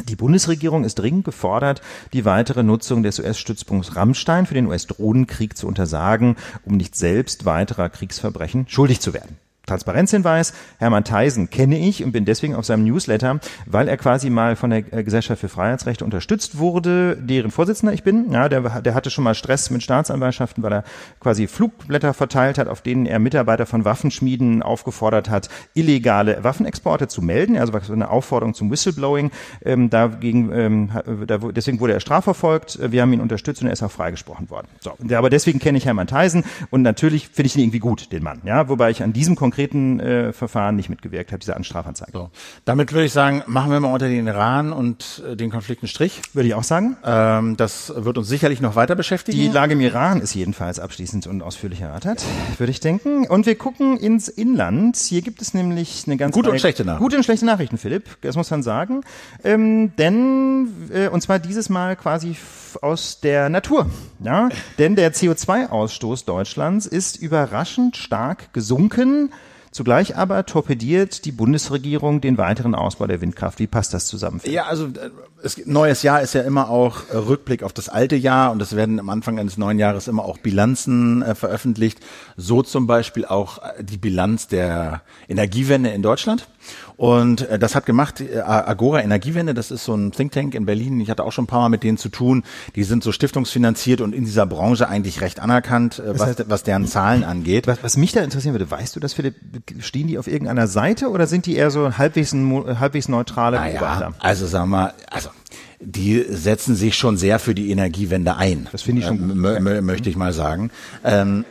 Die Bundesregierung ist dringend gefordert, die weitere Nutzung des US-Stützpunkts Rammstein für den US-Drohnenkrieg zu untersagen, um nicht selbst weiterer Kriegsverbrechen schuldig zu werden. Transparenzhinweis, Hermann Theisen kenne ich und bin deswegen auf seinem Newsletter, weil er quasi mal von der äh, Gesellschaft für Freiheitsrechte unterstützt wurde, deren Vorsitzender ich bin. Ja, der, der hatte schon mal Stress mit Staatsanwaltschaften, weil er quasi Flugblätter verteilt hat, auf denen er Mitarbeiter von Waffenschmieden aufgefordert hat, illegale Waffenexporte zu melden. Also so eine Aufforderung zum Whistleblowing. Ähm, dagegen, ähm, da, deswegen wurde er strafverfolgt. Wir haben ihn unterstützt und er ist auch freigesprochen worden. So, aber deswegen kenne ich Hermann Theisen und natürlich finde ich ihn irgendwie gut, den Mann. Ja, wobei ich an diesem konkreten äh, Verfahren nicht mitgewirkt habe, diese Anstrafanzeige. So. Damit würde ich sagen, machen wir mal unter den Iran und äh, den Konflikt einen Strich. Würde ich auch sagen. Ähm, das wird uns sicherlich noch weiter beschäftigen. Die Lage im Iran ist jedenfalls abschließend und ausführlich erörtert, würde ich denken. Und wir gucken ins Inland. Hier gibt es nämlich eine ganz gute und schlechte Nachrichten. Gute und schlechte Nachrichten, Philipp. Das muss man sagen. Ähm, denn äh, und zwar dieses Mal quasi aus der Natur. Ja, denn der CO2-Ausstoß Deutschlands ist überraschend stark gesunken. Zugleich aber torpediert die Bundesregierung den weiteren Ausbau der Windkraft. Wie passt das zusammen? Ja, also äh, es, neues Jahr ist ja immer auch äh, Rückblick auf das alte Jahr und es werden am Anfang eines neuen Jahres immer auch Bilanzen äh, veröffentlicht. So zum Beispiel auch äh, die Bilanz der Energiewende in Deutschland. Und äh, das hat gemacht äh, Agora Energiewende, das ist so ein Think Tank in Berlin. Ich hatte auch schon ein paar Mal mit denen zu tun. Die sind so stiftungsfinanziert und in dieser Branche eigentlich recht anerkannt, äh, was, heißt, was deren Zahlen angeht. Was, was mich da interessieren würde, weißt du das, Philipp, stehen die auf irgendeiner Seite oder sind die eher so halbwegs, halbwegs neutrale naja, Beobachter? Also sagen wir, also die setzen sich schon sehr für die Energiewende ein. Das finde ich schon. Äh, möchte ich mal sagen. Ähm,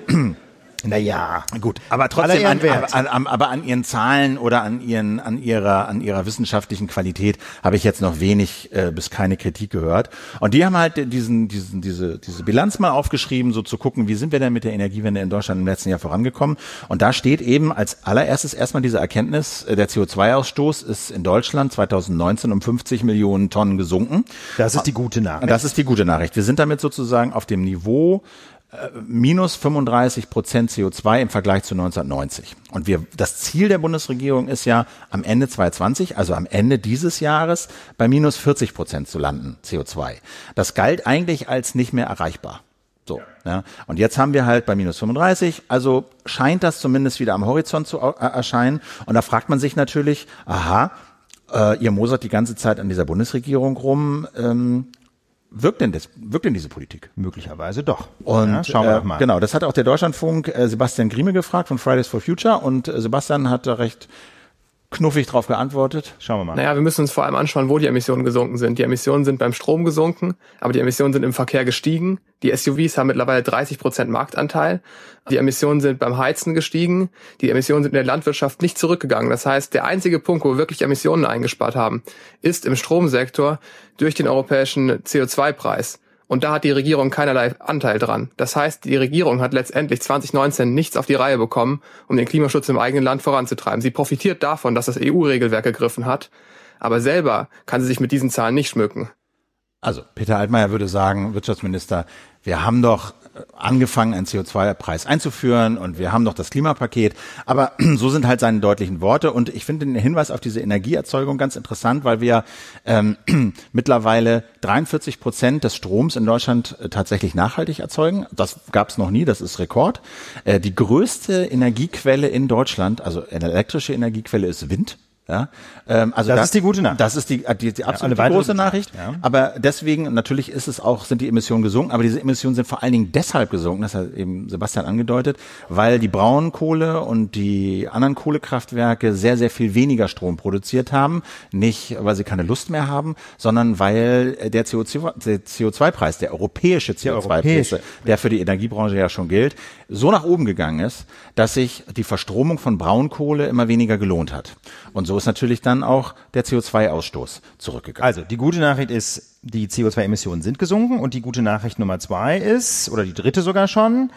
naja, gut, aber trotzdem an, an, aber an ihren Zahlen oder an ihren an ihrer an ihrer wissenschaftlichen Qualität habe ich jetzt noch wenig äh, bis keine Kritik gehört. Und die haben halt diesen diesen diese diese Bilanz mal aufgeschrieben, so zu gucken, wie sind wir denn mit der Energiewende in Deutschland im letzten Jahr vorangekommen? Und da steht eben als allererstes erstmal diese Erkenntnis, äh, der CO2-Ausstoß ist in Deutschland 2019 um 50 Millionen Tonnen gesunken. Das ist die gute Nachricht. Das ist die gute Nachricht. Wir sind damit sozusagen auf dem Niveau minus 35 Prozent CO2 im Vergleich zu 1990. Und wir, das Ziel der Bundesregierung ist ja, am Ende 2020, also am Ende dieses Jahres, bei minus 40 Prozent zu landen, CO2. Das galt eigentlich als nicht mehr erreichbar. So, ja. Und jetzt haben wir halt bei minus 35, also scheint das zumindest wieder am Horizont zu äh, erscheinen. Und da fragt man sich natürlich, aha, äh, ihr mosert die ganze Zeit an dieser Bundesregierung rum, ähm, wirkt denn das, wirkt denn diese Politik? Möglicherweise doch. Und ja, schauen wir äh, doch mal. Genau, das hat auch der Deutschlandfunk äh, Sebastian Grieme gefragt von Fridays for Future und äh, Sebastian hat da recht knuffig drauf geantwortet. Schauen wir mal. Naja, wir müssen uns vor allem anschauen, wo die Emissionen gesunken sind. Die Emissionen sind beim Strom gesunken, aber die Emissionen sind im Verkehr gestiegen. Die SUVs haben mittlerweile 30 Prozent Marktanteil. Die Emissionen sind beim Heizen gestiegen. Die Emissionen sind in der Landwirtschaft nicht zurückgegangen. Das heißt, der einzige Punkt, wo wir wirklich Emissionen eingespart haben, ist im Stromsektor durch den europäischen CO2-Preis. Und da hat die Regierung keinerlei Anteil dran. Das heißt, die Regierung hat letztendlich 2019 nichts auf die Reihe bekommen, um den Klimaschutz im eigenen Land voranzutreiben. Sie profitiert davon, dass das EU-Regelwerk gegriffen hat, aber selber kann sie sich mit diesen Zahlen nicht schmücken. Also, Peter Altmaier würde sagen, Wirtschaftsminister, wir haben doch angefangen, einen CO2-Preis einzuführen und wir haben doch das Klimapaket. Aber so sind halt seine deutlichen Worte. Und ich finde den Hinweis auf diese Energieerzeugung ganz interessant, weil wir ähm, mittlerweile 43 Prozent des Stroms in Deutschland äh, tatsächlich nachhaltig erzeugen. Das gab es noch nie, das ist Rekord. Äh, die größte Energiequelle in Deutschland, also eine elektrische Energiequelle, ist Wind. Ja, ähm, also das, das, ist die gute Nachricht. Das ist die, die, die absolut ja, große Nachricht. Ja. Aber deswegen, natürlich ist es auch, sind die Emissionen gesunken, aber diese Emissionen sind vor allen Dingen deshalb gesunken, das hat eben Sebastian angedeutet, weil die Braunkohle und die anderen Kohlekraftwerke sehr, sehr viel weniger Strom produziert haben. Nicht, weil sie keine Lust mehr haben, sondern weil der CO2-Preis, der europäische CO2-Preis, der für die Energiebranche ja schon gilt, so nach oben gegangen ist, dass sich die Verstromung von Braunkohle immer weniger gelohnt hat. Und so ist natürlich dann auch der CO2-Ausstoß zurückgegangen. Also die gute Nachricht ist, die CO2-Emissionen sind gesunken und die gute Nachricht Nummer zwei ist, oder die dritte sogar schon,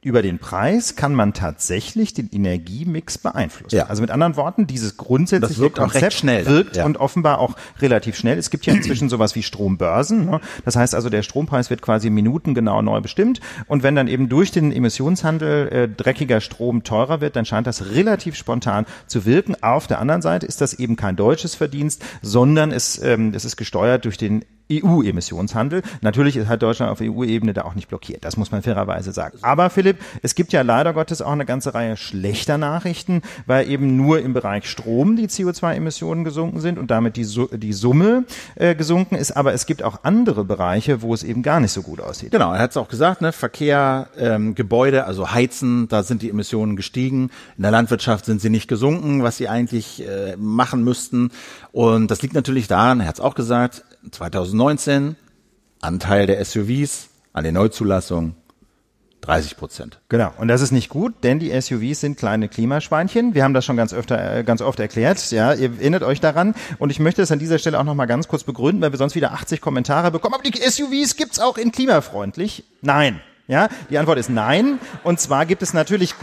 über den Preis kann man tatsächlich den Energiemix beeinflussen. Ja. Also mit anderen Worten, dieses grundsätzliche wirkt Konzept auch schnell, wirkt ja. und offenbar auch relativ schnell. Es gibt ja inzwischen sowas wie Strombörsen. Ne? Das heißt also, der Strompreis wird quasi minutengenau neu bestimmt. Und wenn dann eben durch den Emissionshandel äh, dreckiger Strom teurer wird, dann scheint das relativ spontan zu wirken. Auf der anderen Seite ist das eben kein deutsches Verdienst, sondern es, ähm, es ist gesteuert durch den EU-Emissionshandel. Natürlich hat Deutschland auf EU-Ebene da auch nicht blockiert. Das muss man fairerweise sagen. Aber Philipp, es gibt ja leider Gottes auch eine ganze Reihe schlechter Nachrichten, weil eben nur im Bereich Strom die CO2-Emissionen gesunken sind und damit die, die Summe äh, gesunken ist. Aber es gibt auch andere Bereiche, wo es eben gar nicht so gut aussieht. Genau, er hat es auch gesagt, ne? Verkehr, ähm, Gebäude, also Heizen, da sind die Emissionen gestiegen. In der Landwirtschaft sind sie nicht gesunken, was sie eigentlich äh, machen müssten. Und das liegt natürlich daran, er hat es auch gesagt, 2019 Anteil der SUVs an den Neuzulassungen 30 Prozent. Genau. Und das ist nicht gut, denn die SUVs sind kleine Klimaschweinchen. Wir haben das schon ganz öfter, äh, ganz oft erklärt. Ja, ihr erinnert euch daran. Und ich möchte es an dieser Stelle auch noch mal ganz kurz begründen, weil wir sonst wieder 80 Kommentare bekommen. Aber die SUVs gibt's auch in klimafreundlich? Nein. Ja, die Antwort ist nein. Und zwar gibt es natürlich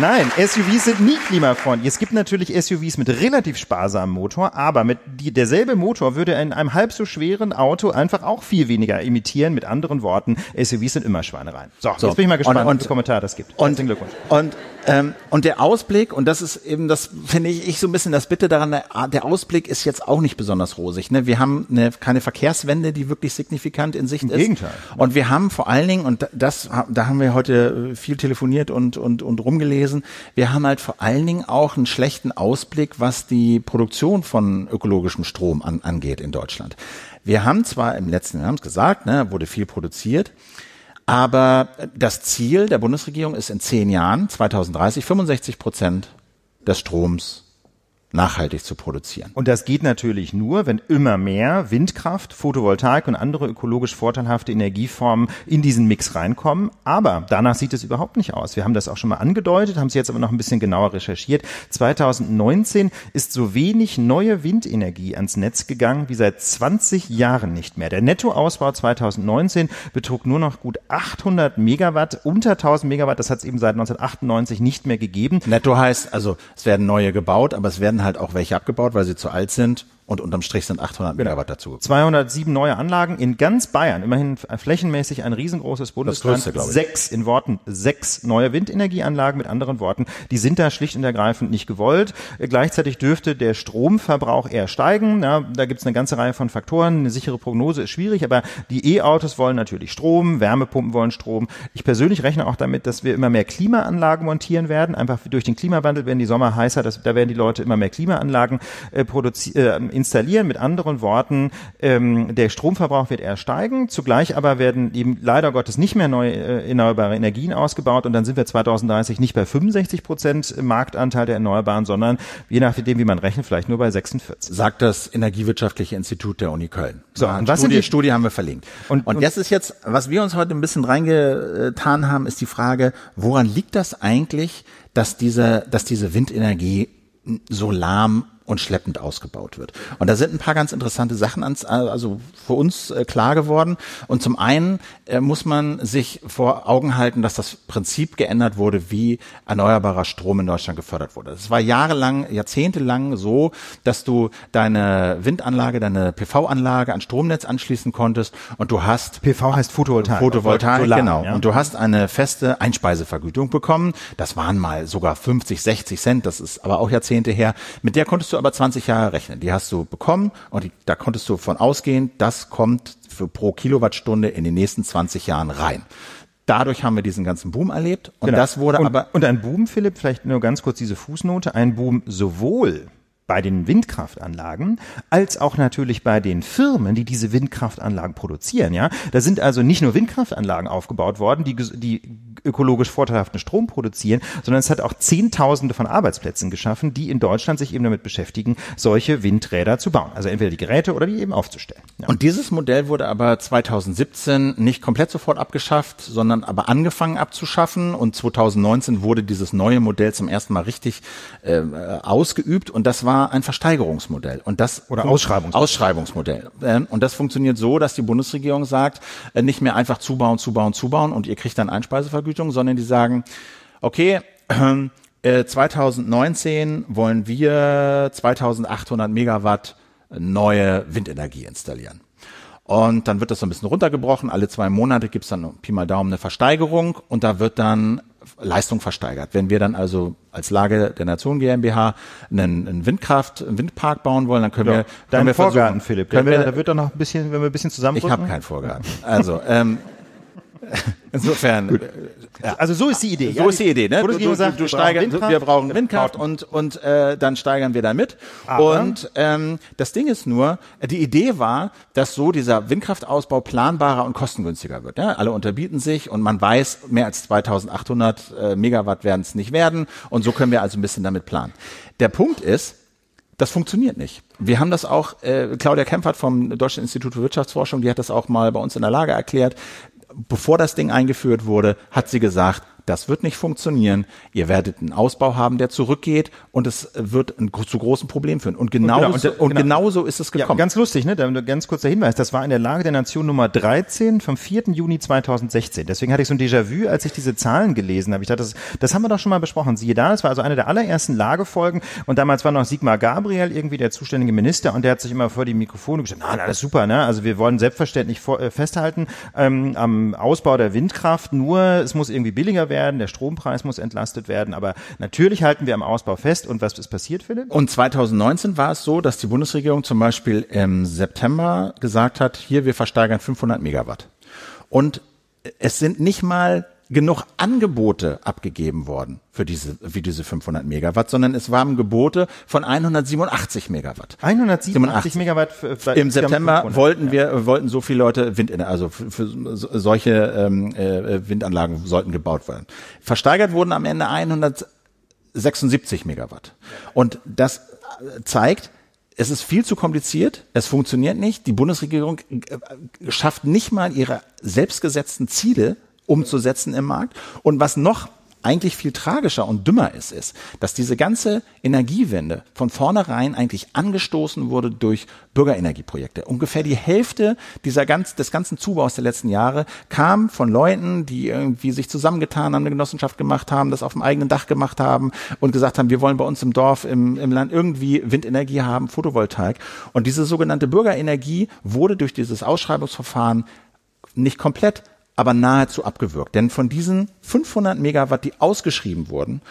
Nein, SUVs sind nie klimafreundlich. Es gibt natürlich SUVs mit relativ sparsamem Motor, aber mit die, derselbe Motor würde in einem halb so schweren Auto einfach auch viel weniger emittieren. Mit anderen Worten, SUVs sind immer Schweinereien. So, so. jetzt bin ich mal gespannt, und, und, Kommentar das gibt. Und, Herzlichen Glückwunsch. Und, ähm, und der Ausblick, und das ist eben, das finde ich, ich so ein bisschen das Bitte daran, der, Ausblick ist jetzt auch nicht besonders rosig. Ne? Wir haben eine, keine Verkehrswende, die wirklich signifikant in Sicht Im ist. Gegenteil. Und wir haben vor allen Dingen, und das, da haben wir heute viel telefoniert und, und, und rumgelesen. Wir haben halt vor allen Dingen auch einen schlechten Ausblick, was die Produktion von ökologischem Strom an, angeht in Deutschland. Wir haben zwar im letzten Jahr, haben es gesagt, ne, wurde viel produziert, aber das Ziel der Bundesregierung ist in zehn Jahren, 2030, 65 Prozent des Stroms nachhaltig zu produzieren. Und das geht natürlich nur, wenn immer mehr Windkraft, Photovoltaik und andere ökologisch vorteilhafte Energieformen in diesen Mix reinkommen. Aber danach sieht es überhaupt nicht aus. Wir haben das auch schon mal angedeutet, haben es jetzt aber noch ein bisschen genauer recherchiert. 2019 ist so wenig neue Windenergie ans Netz gegangen wie seit 20 Jahren nicht mehr. Der Nettoausbau 2019 betrug nur noch gut 800 Megawatt, unter 1000 Megawatt. Das hat es eben seit 1998 nicht mehr gegeben. Netto heißt also, es werden neue gebaut, aber es werden halt auch welche abgebaut, weil sie zu alt sind und unterm Strich sind 800 genau. Megawatt dazu. 207 neue Anlagen in ganz Bayern, immerhin flächenmäßig ein riesengroßes Bundesland. Das größte, sechs, in Worten, sechs neue Windenergieanlagen, mit anderen Worten, die sind da schlicht und ergreifend nicht gewollt. Gleichzeitig dürfte der Stromverbrauch eher steigen. Ja, da gibt es eine ganze Reihe von Faktoren. Eine sichere Prognose ist schwierig, aber die E-Autos wollen natürlich Strom, Wärmepumpen wollen Strom. Ich persönlich rechne auch damit, dass wir immer mehr Klimaanlagen montieren werden. Einfach durch den Klimawandel werden die Sommer heißer, das, da werden die Leute immer mehr Klimaanlagen äh, produzieren. Äh, installieren. Mit anderen Worten, ähm, der Stromverbrauch wird eher steigen. Zugleich aber werden eben leider Gottes nicht mehr neue äh, erneuerbare Energien ausgebaut und dann sind wir 2030 nicht bei 65 Prozent Marktanteil der Erneuerbaren, sondern je nachdem, wie man rechnet, vielleicht nur bei 46. Sagt das Energiewirtschaftliche Institut der Uni Köln. So, und was Studie, sind die Studie haben wir verlinkt. Und, und, und jetzt ist jetzt, was wir uns heute ein bisschen reingetan haben, ist die Frage, woran liegt das eigentlich, dass diese, dass diese Windenergie so lahm und schleppend ausgebaut wird. Und da sind ein paar ganz interessante Sachen ans, also für uns äh, klar geworden. Und zum einen äh, muss man sich vor Augen halten, dass das Prinzip geändert wurde, wie erneuerbarer Strom in Deutschland gefördert wurde. Es war jahrelang, jahrzehntelang so, dass du deine Windanlage, deine PV-Anlage an Stromnetz anschließen konntest und du hast PV heißt Photovoltaik. Photovoltaik, Solar, genau. Ja. Und du hast eine feste Einspeisevergütung bekommen. Das waren mal sogar 50, 60 Cent. Das ist aber auch Jahrzehnte her. Mit der konntest du aber 20 Jahre rechnen. Die hast du bekommen und die, da konntest du von ausgehen, das kommt für pro Kilowattstunde in den nächsten 20 Jahren rein. dadurch haben wir diesen ganzen Boom erlebt. Und Genau. das wurde und, aber Und ein Boom, Philipp, vielleicht nur ganz kurz diese Fußnote, ein Boom sowohl bei den Windkraftanlagen als auch natürlich bei den Firmen, die diese Windkraftanlagen produzieren, ja. Da sind also nicht nur Windkraftanlagen aufgebaut worden, die, die ökologisch vorteilhaften Strom produzieren, sondern es hat auch Zehntausende von Arbeitsplätzen geschaffen, die in Deutschland sich eben damit beschäftigen, solche Windräder zu bauen. Also entweder die Geräte oder die eben aufzustellen. Ja. Und dieses Modell wurde aber 2017 nicht komplett sofort abgeschafft, sondern aber angefangen abzuschaffen. Und 2019 wurde dieses neue Modell zum ersten Mal richtig äh, ausgeübt. Und das war ein Versteigerungsmodell. Und das Oder Ausschreibungsmodell. Ausschreibungsmodell. Und das funktioniert so, dass die Bundesregierung sagt, äh, nicht mehr einfach zubauen, zubauen, zubauen und ihr kriegt dann Einspeisevergütung, sondern die sagen, okay, äh, 2019 wollen wir 2800 Megawatt neue Windenergie installieren. Und dann wird das so ein bisschen runtergebrochen. Alle zwei Monate gibt's dann Pi mal Daumen eine Versteigerung und da wird dann Leistung versteigert. Wenn wir dann also als Lage der Nation GmbH einen, einen Windkraft, einen Windpark bauen wollen, dann können wir, können Dein wir Vorgarten, Philipp, Können wir, da wird doch noch ein bisschen, wenn wir ein bisschen ich zusammen habe keinen Vorgarten. Also ähm, insofern äh, ja. Also so ist die Idee. So ist die Idee, ne? Du, du, sagt, du wir steigern, brauchen wir brauchen Windkraft. Windkraft und und äh, dann steigern wir da mit. Aber- Und ähm, das Ding ist nur, die Idee war, dass so dieser Windkraftausbau planbarer und kostengünstiger wird. Ja? Alle unterbieten sich und man weiß, mehr als 2.800 äh, Megawatt werden es nicht werden und so können wir also ein bisschen damit planen. Der Punkt ist, das funktioniert nicht. Wir haben das auch, äh, Claudia Kempfert vom Deutschen Institut für Wirtschaftsforschung, die hat das auch mal bei uns in der Lage erklärt. Bevor das Ding eingeführt wurde, hat sie gesagt, das wird nicht funktionieren. Ihr werdet einen Ausbau haben, der zurückgeht und es wird ein, zu großen Problemen führen. Und genau, genau, und, und so, der- und genau. genauso ist es Ja, gekommen. ganz lustig, ne? Da, ganz kurzer Hinweis. Das war in der Lage der Nation Nummer 13 vom 4. Juni 2016. Deswegen hatte ich so ein Déjà-vu, als ich diese Zahlen gelesen habe. Ich dachte, das, das haben wir doch schon mal besprochen. Siehe da, das war also eine der allerersten Lagefolgen. Und damals war noch Sigmar Gabriel irgendwie der zuständige Minister und der hat sich immer vor die Mikrofone gestellt. Na, na, das ist super, ne? Also wir wollen selbstverständlich vor, äh, festhalten ähm, am Ausbau der Windkraft. Nur es muss irgendwie billiger werden, der Strompreis muss entlastet werden. Aber natürlich halten wir am Ausbau fest. Und was ist passiert, Philipp? Und 2019 war es so, dass die Bundesregierung zum Beispiel im September gesagt hat, hier, wir versteigern 500 Megawatt. Und es sind nicht mal genug Angebote abgegeben worden für diese, für diese 500 Megawatt, sondern es waren Gebote von 187 Megawatt. 187 87. Megawatt für, für Im September 500. wollten wir wollten so viele Leute Wind also für, für so- solche ähm, äh, Windanlagen sollten gebaut werden. Versteigert wurden am Ende 176 Megawatt. Und das zeigt, es ist viel zu kompliziert, es funktioniert nicht. Die Bundesregierung äh, schafft nicht mal ihre selbstgesetzten Ziele umzusetzen im Markt. Und was noch eigentlich viel tragischer und dümmer ist, ist, dass diese ganze Energiewende von vornherein eigentlich angestoßen wurde durch Bürgerenergieprojekte. Ungefähr die Hälfte dieser ganz, des ganzen Zubaus der letzten Jahre kam von Leuten, die irgendwie sich zusammengetan haben, eine Genossenschaft gemacht haben, das auf dem eigenen Dach gemacht haben und gesagt haben, wir wollen bei uns im Dorf, im, im Land irgendwie Windenergie haben, Photovoltaik. Und diese sogenannte Bürgerenergie wurde durch dieses Ausschreibungsverfahren nicht komplett, aber nahezu abgewürgt. Denn von diesen 500 Megawatt, die ausgeschrieben wurden,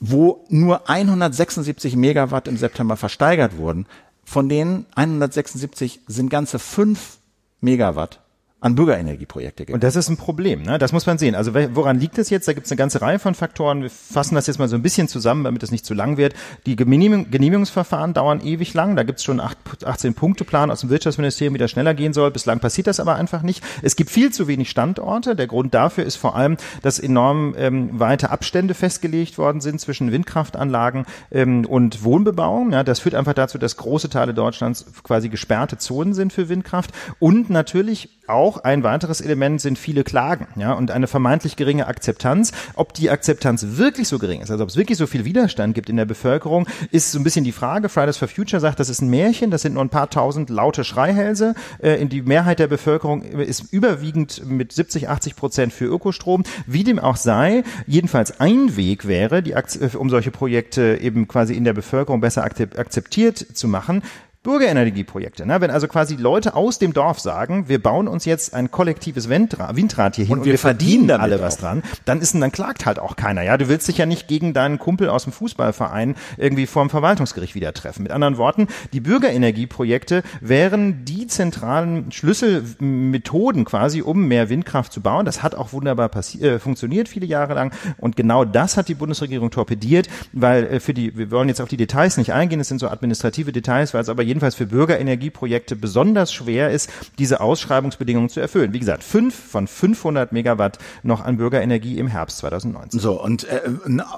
wo nur 176 Megawatt im September versteigert wurden, von denen 176 sind ganze 5 Megawatt an Bürgerenergieprojekte Und gegangen. das ist ein Problem, ne? Das muss man sehen. Also woran liegt es jetzt? Da gibt es eine ganze Reihe von Faktoren. Wir fassen das jetzt mal so ein bisschen zusammen, damit es nicht zu lang wird. Die Genehmigung, Genehmigungsverfahren dauern ewig lang. Da gibt es schon acht, 18 Punkteplan aus dem Wirtschaftsministerium, wie das schneller gehen soll. Bislang passiert das aber einfach nicht. Es gibt viel zu wenig Standorte. Der Grund dafür ist vor allem, dass enorm ähm, weite Abstände festgelegt worden sind zwischen Windkraftanlagen ähm, und Wohnbebauung. Ja, das führt einfach dazu, dass große Teile Deutschlands quasi gesperrte Zonen sind für Windkraft. Und natürlich auch ein weiteres Element sind viele Klagen, ja, und eine vermeintlich geringe Akzeptanz. Ob die Akzeptanz wirklich so gering ist, also ob es wirklich so viel Widerstand gibt in der Bevölkerung, ist so ein bisschen die Frage. Fridays for Future sagt, das ist ein Märchen, das sind nur ein paar tausend laute Schreihälse. Äh, in die Mehrheit der Bevölkerung ist überwiegend mit 70, 80 Prozent für Ökostrom. Wie dem auch sei, jedenfalls ein Weg wäre, die, äh, um solche Projekte eben quasi in der Bevölkerung besser akzep- akzeptiert zu machen, Bürgerenergieprojekte. Ne? Wenn also quasi Leute aus dem Dorf sagen, wir bauen uns jetzt ein kollektives Windrad, hier hin und, und wir, wir, verdienen, verdienen alle was dran, dann ist dann klagt halt auch keiner. Ja, du willst dich ja nicht gegen deinen Kumpel aus dem Fußballverein irgendwie vor dem Verwaltungsgericht wieder treffen. Mit anderen Worten, die Bürgerenergieprojekte wären die zentralen Schlüsselmethoden quasi, um mehr Windkraft zu bauen. Das hat auch wunderbar äh, funktioniert viele Jahre lang und genau das hat die Bundesregierung torpediert, weil äh, für die, wir wollen jetzt auf die Details nicht eingehen, es sind so administrative Details, weil es aber jedenfalls für Bürgerenergieprojekte besonders schwer ist, diese Ausschreibungsbedingungen zu erfüllen. Wie gesagt, fünf von 500 Megawatt noch an Bürgerenergie im Herbst 2019. So, und äh,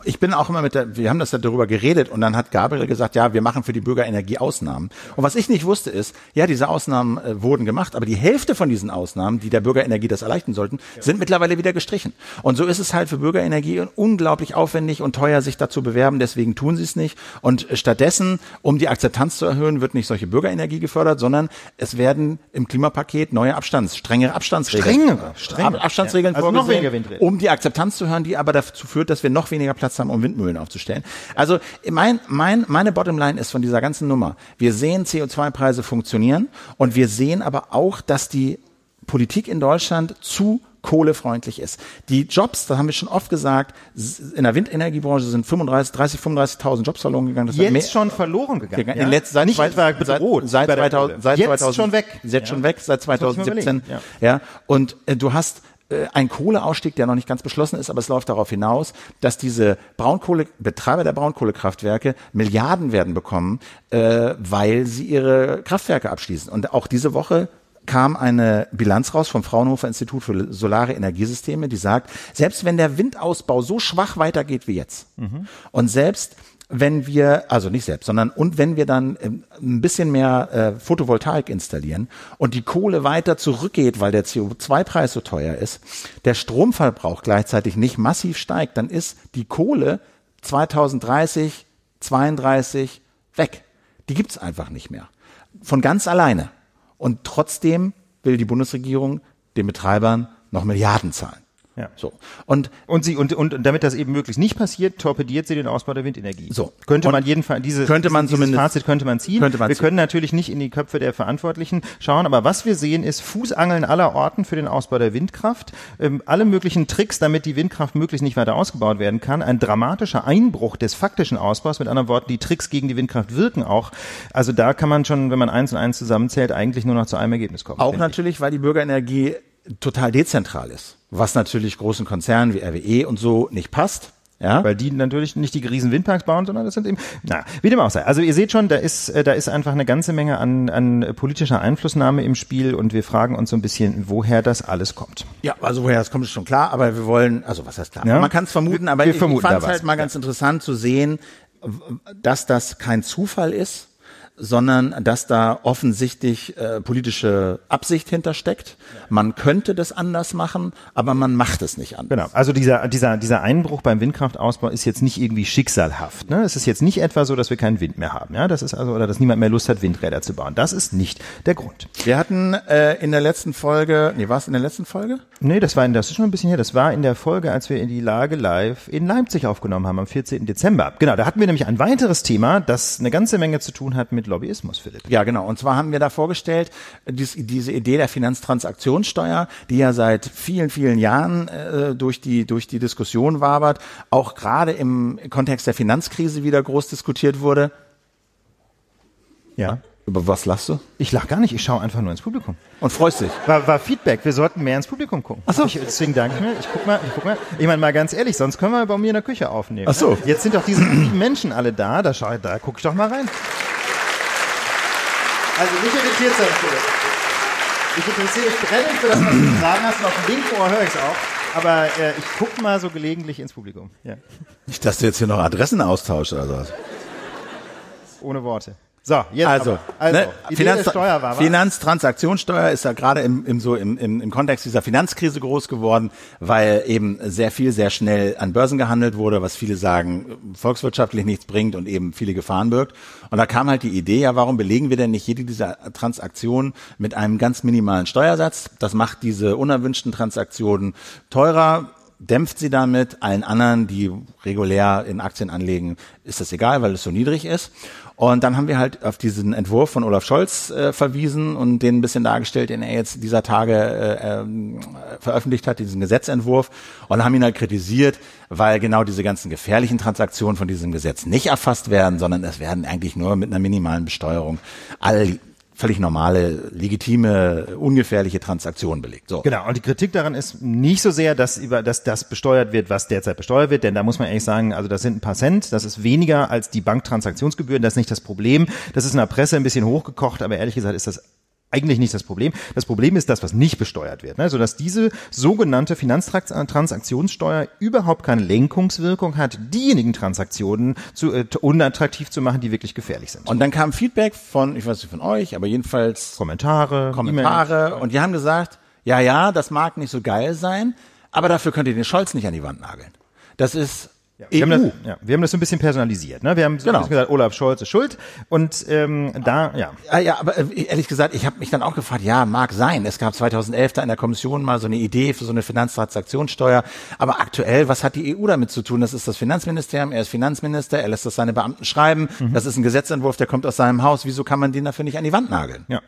ich bin auch immer mit der, wir haben das darüber geredet und dann hat Gabriel gesagt, ja, wir machen für die Bürgerenergie Ausnahmen. Und was ich nicht wusste ist, ja, diese Ausnahmen äh, wurden gemacht, aber die Hälfte von diesen Ausnahmen, die der Bürgerenergie das erleichtern sollten, ja. sind mittlerweile wieder gestrichen. Und so ist es halt für Bürgerenergie unglaublich aufwendig und teuer, sich dazu bewerben, deswegen tun sie es nicht. Und stattdessen, um die Akzeptanz zu erhöhen, wird nicht solche Bürgerenergie gefördert, sondern es werden im Klimapaket neue Abstands, strengere Abstandsregeln. Strengere, strengere. Abstandsregeln ja. also vorgesehen, um die Akzeptanz zu hören, die aber dazu führt, dass wir noch weniger Platz haben, um Windmühlen aufzustellen. Also mein, mein, meine Bottomline ist von dieser ganzen Nummer. Wir sehen CO2-Preise funktionieren und wir sehen aber auch, dass die Politik in Deutschland zu kohlefreundlich ist. Die Jobs, das haben wir schon oft gesagt, in der Windenergiebranche sind 35, 30, 35.000 Jobs verloren gegangen. Das jetzt mehr, schon verloren gegangen. gegangen. Ja? In letzt, seit Nicht etwa bedroht. Seit, seit 2000, seit jetzt 2000, schon weg. Jetzt ja. schon weg, seit 2017. Ja. ja. Und äh, du hast äh, ein Kohleausstieg, der noch nicht ganz beschlossen ist, aber es läuft darauf hinaus, dass diese Braunkohle, Betreiber der Braunkohlekraftwerke Milliarden werden bekommen, äh, weil sie ihre Kraftwerke abschließen. Und auch diese Woche kam eine Bilanz raus vom Fraunhofer Institut für Solare Energiesysteme, die sagt, selbst wenn der Windausbau so schwach weitergeht wie jetzt mhm. und selbst wenn wir, also nicht selbst, sondern und wenn wir dann ähm, ein bisschen mehr äh, Photovoltaik installieren und die Kohle weiter zurückgeht, weil der CO2-Preis so teuer ist, der Stromverbrauch gleichzeitig nicht massiv steigt, dann ist die Kohle 2030, 32 weg. Die gibt's einfach nicht mehr. Von ganz alleine. Und trotzdem will die Bundesregierung den Betreibern noch Milliarden zahlen. Ja. So. Und, und sie, und, und damit das eben möglichst nicht passiert, torpediert sie den Ausbau der Windenergie. So. Könnte und man jedenfalls, dieses, könnte man dieses zumindest, Fazit könnte man ziehen. Könnte man wir ziehen. können natürlich nicht in die Köpfe der Verantwortlichen schauen, aber was wir sehen ist Fußangeln aller Orten für den Ausbau der Windkraft, ähm, alle möglichen Tricks, damit die Windkraft möglichst nicht weiter ausgebaut werden kann, ein dramatischer Einbruch des faktischen Ausbaus, mit anderen Worten, die Tricks gegen die Windkraft wirken auch. Also da kann man schon, wenn man eins und eins zusammenzählt, eigentlich nur noch zu einem Ergebnis kommen. Auch natürlich, ich. weil die Bürgerenergie total dezentral ist was natürlich großen Konzernen wie RWE und so nicht passt. Ja. Weil die natürlich nicht die riesen Windparks bauen, sondern das sind eben, na, wie dem auch sei. Also ihr seht schon, da ist, äh, da ist einfach eine ganze Menge an, an politischer Einflussnahme im Spiel und wir fragen uns so ein bisschen, woher das alles kommt. Ja, also woher das kommt, ist schon klar, aber wir wollen, also was heißt klar? Ja. Man kann es vermuten, aber wir ich, ich fand es halt mal ganz ja. interessant zu sehen, dass das kein Zufall ist, sondern dass da offensichtlich äh, politische Absicht hintersteckt. Man könnte das anders machen, aber man macht es nicht anders. Genau. Also dieser, dieser, dieser Einbruch beim Windkraftausbau ist jetzt nicht irgendwie schicksalhaft. Ne? Es ist jetzt nicht etwa so, dass wir keinen Wind mehr haben. Ja? Das ist also, oder dass niemand mehr Lust hat, Windräder zu bauen. Das ist nicht der Grund. Wir hatten äh, in der letzten Folge, nee, war es in der letzten Folge? Nee, das war in, das ist schon ein bisschen her. Das war in der Folge, als wir in die Lage live in Leipzig aufgenommen haben, am 14. Dezember. Genau, da hatten wir nämlich ein weiteres Thema, das eine ganze Menge zu tun hat mit Lobbyismus, Philipp. Ja, genau. Und zwar haben wir da vorgestellt, dies, diese Idee der Finanztransaktionssteuer, die ja seit vielen, vielen Jahren äh, durch, die, durch die Diskussion wabert, auch gerade im Kontext der Finanzkrise wieder groß diskutiert wurde. Ja. Über was lachst du? Ich lach gar nicht, ich schaue einfach nur ins Publikum. Und freust dich? War, war Feedback, wir sollten mehr ins Publikum gucken. Ach so. Ich, deswegen danke ich mir, ich guck mal, ich guck mal. Ich meine mal ganz ehrlich, sonst können wir bei mir in der Küche aufnehmen. Ach so. Jetzt sind doch diese Menschen alle da, da schau, da guck ich doch mal rein. Also nicht irritiert sein, Philipp. Ich interessiere mich brennend für das, was du sagen hast und auf dem linken Ohr höre ich es auch. Aber äh, ich guck mal so gelegentlich ins Publikum. Ja. Nicht, dass du jetzt hier noch Adressen austauschst oder was. Ohne Worte. So, jetzt also, also ne, Finanz war, Finanztransaktionssteuer ist ja gerade im, im, so im, im, im Kontext dieser Finanzkrise groß geworden, weil eben sehr viel sehr schnell an Börsen gehandelt wurde, was viele sagen volkswirtschaftlich nichts bringt und eben viele Gefahren birgt. Und da kam halt die Idee, ja, warum belegen wir denn nicht jede dieser Transaktionen mit einem ganz minimalen Steuersatz? Das macht diese unerwünschten Transaktionen teurer, dämpft sie damit. Allen anderen, die regulär in Aktien anlegen, ist das egal, weil es so niedrig ist. Und dann haben wir halt auf diesen Entwurf von Olaf Scholz äh, verwiesen und den ein bisschen dargestellt, den er jetzt dieser Tage äh, äh, veröffentlicht hat, diesen Gesetzentwurf, und haben ihn halt kritisiert, weil genau diese ganzen gefährlichen Transaktionen von diesem Gesetz nicht erfasst werden, sondern es werden eigentlich nur mit einer minimalen Besteuerung all völlig normale, legitime, ungefährliche Transaktionen belegt. So. Genau. Und die Kritik daran ist nicht so sehr, dass über, dass das besteuert wird, was derzeit besteuert wird, denn da muss man ehrlich sagen, also das sind ein paar Cent, das ist weniger als die Banktransaktionsgebühren, das ist nicht das Problem. Das ist in der Presse ein bisschen hochgekocht, aber ehrlich gesagt ist das eigentlich nicht das Problem. Das Problem ist das, was nicht besteuert wird, ne? sodass diese sogenannte Finanztransaktionssteuer überhaupt keine Lenkungswirkung hat, diejenigen Transaktionen zu, äh, unattraktiv zu machen, die wirklich gefährlich sind. Und dann kam Feedback von, ich weiß nicht von euch, aber jedenfalls Kommentare, Kommentare und die haben gesagt, ja, ja, das mag nicht so geil sein, aber dafür könnt ihr den Scholz nicht an die Wand nageln. Das ist ja, wir, haben das, e ja, wir haben das so ein bisschen personalisiert. Ne? Wir haben so genau. gesagt, Olaf Scholz ist schuld. Und ähm, da, ja. Ja, ja aber äh, ehrlich gesagt, ich habe mich dann auch gefragt, ja, mag sein. Es gab 2011 da in der Kommission mal so eine Idee für so eine Finanztransaktionssteuer. Aber aktuell, was hat die EU damit zu tun? Das ist das Finanzministerium, er ist Finanzminister, er lässt das seine Beamten schreiben. Mhm. Das ist ein Gesetzentwurf, der kommt aus seinem Haus. Wieso kann man den dafür nicht an die Wand nageln? Ja,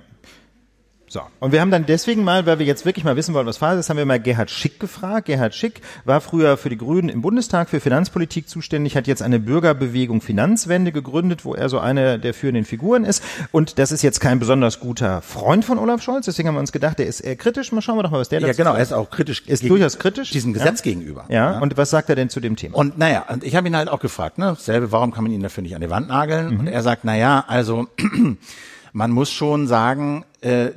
so. Und wir haben dann deswegen mal, weil wir jetzt wirklich mal wissen wollen, was Phase ist, haben wir mal Gerhard Schick gefragt. Gerhard Schick war früher für die Grünen im Bundestag für Finanzpolitik zuständig, hat jetzt eine Bürgerbewegung Finanzwende gegründet, wo er so eine der führenden Figuren ist. Und das ist jetzt kein besonders guter Freund von Olaf Scholz. Deswegen haben wir uns gedacht, der ist eher kritisch. Mal schauen wir doch mal, was der dazu Ja, genau. Er ist auch kritisch. Ist durchaus kritisch. Diesem Gesetz ja? gegenüber. Ja? ja. Und was sagt er denn zu dem Thema? Und naja, und ich habe ihn halt auch gefragt, ne, selbe, warum kann man ihn dafür nicht an die Wand nageln? Mhm. Und er sagt, naja, also, man muss schon sagen, äh,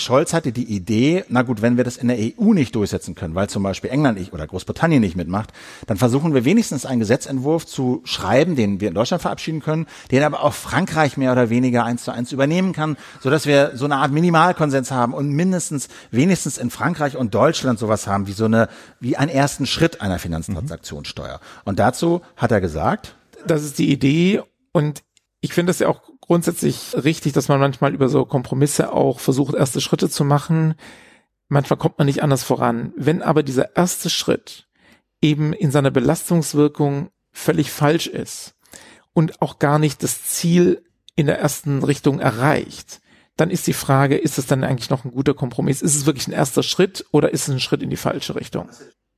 Scholz hatte die Idee, na gut, wenn wir das in der EU nicht durchsetzen können, weil zum Beispiel England nicht oder Großbritannien nicht mitmacht, dann versuchen wir wenigstens einen Gesetzentwurf zu schreiben, den wir in Deutschland verabschieden können, den aber auch Frankreich mehr oder weniger eins zu eins übernehmen kann, so dass wir so eine Art Minimalkonsens haben und mindestens, wenigstens in Frankreich und Deutschland sowas haben, wie so eine, wie einen ersten Schritt einer Finanztransaktionssteuer. Und dazu hat er gesagt, das ist die Idee und ich finde das ja auch grundsätzlich richtig, dass man manchmal über so Kompromisse auch versucht, erste Schritte zu machen. Manchmal kommt man nicht anders voran. Wenn aber dieser erste Schritt eben in seiner Belastungswirkung völlig falsch ist und auch gar nicht das Ziel in der ersten Richtung erreicht, dann ist die Frage, ist es dann eigentlich noch ein guter Kompromiss? Ist es wirklich ein erster Schritt oder ist es ein Schritt in die falsche Richtung?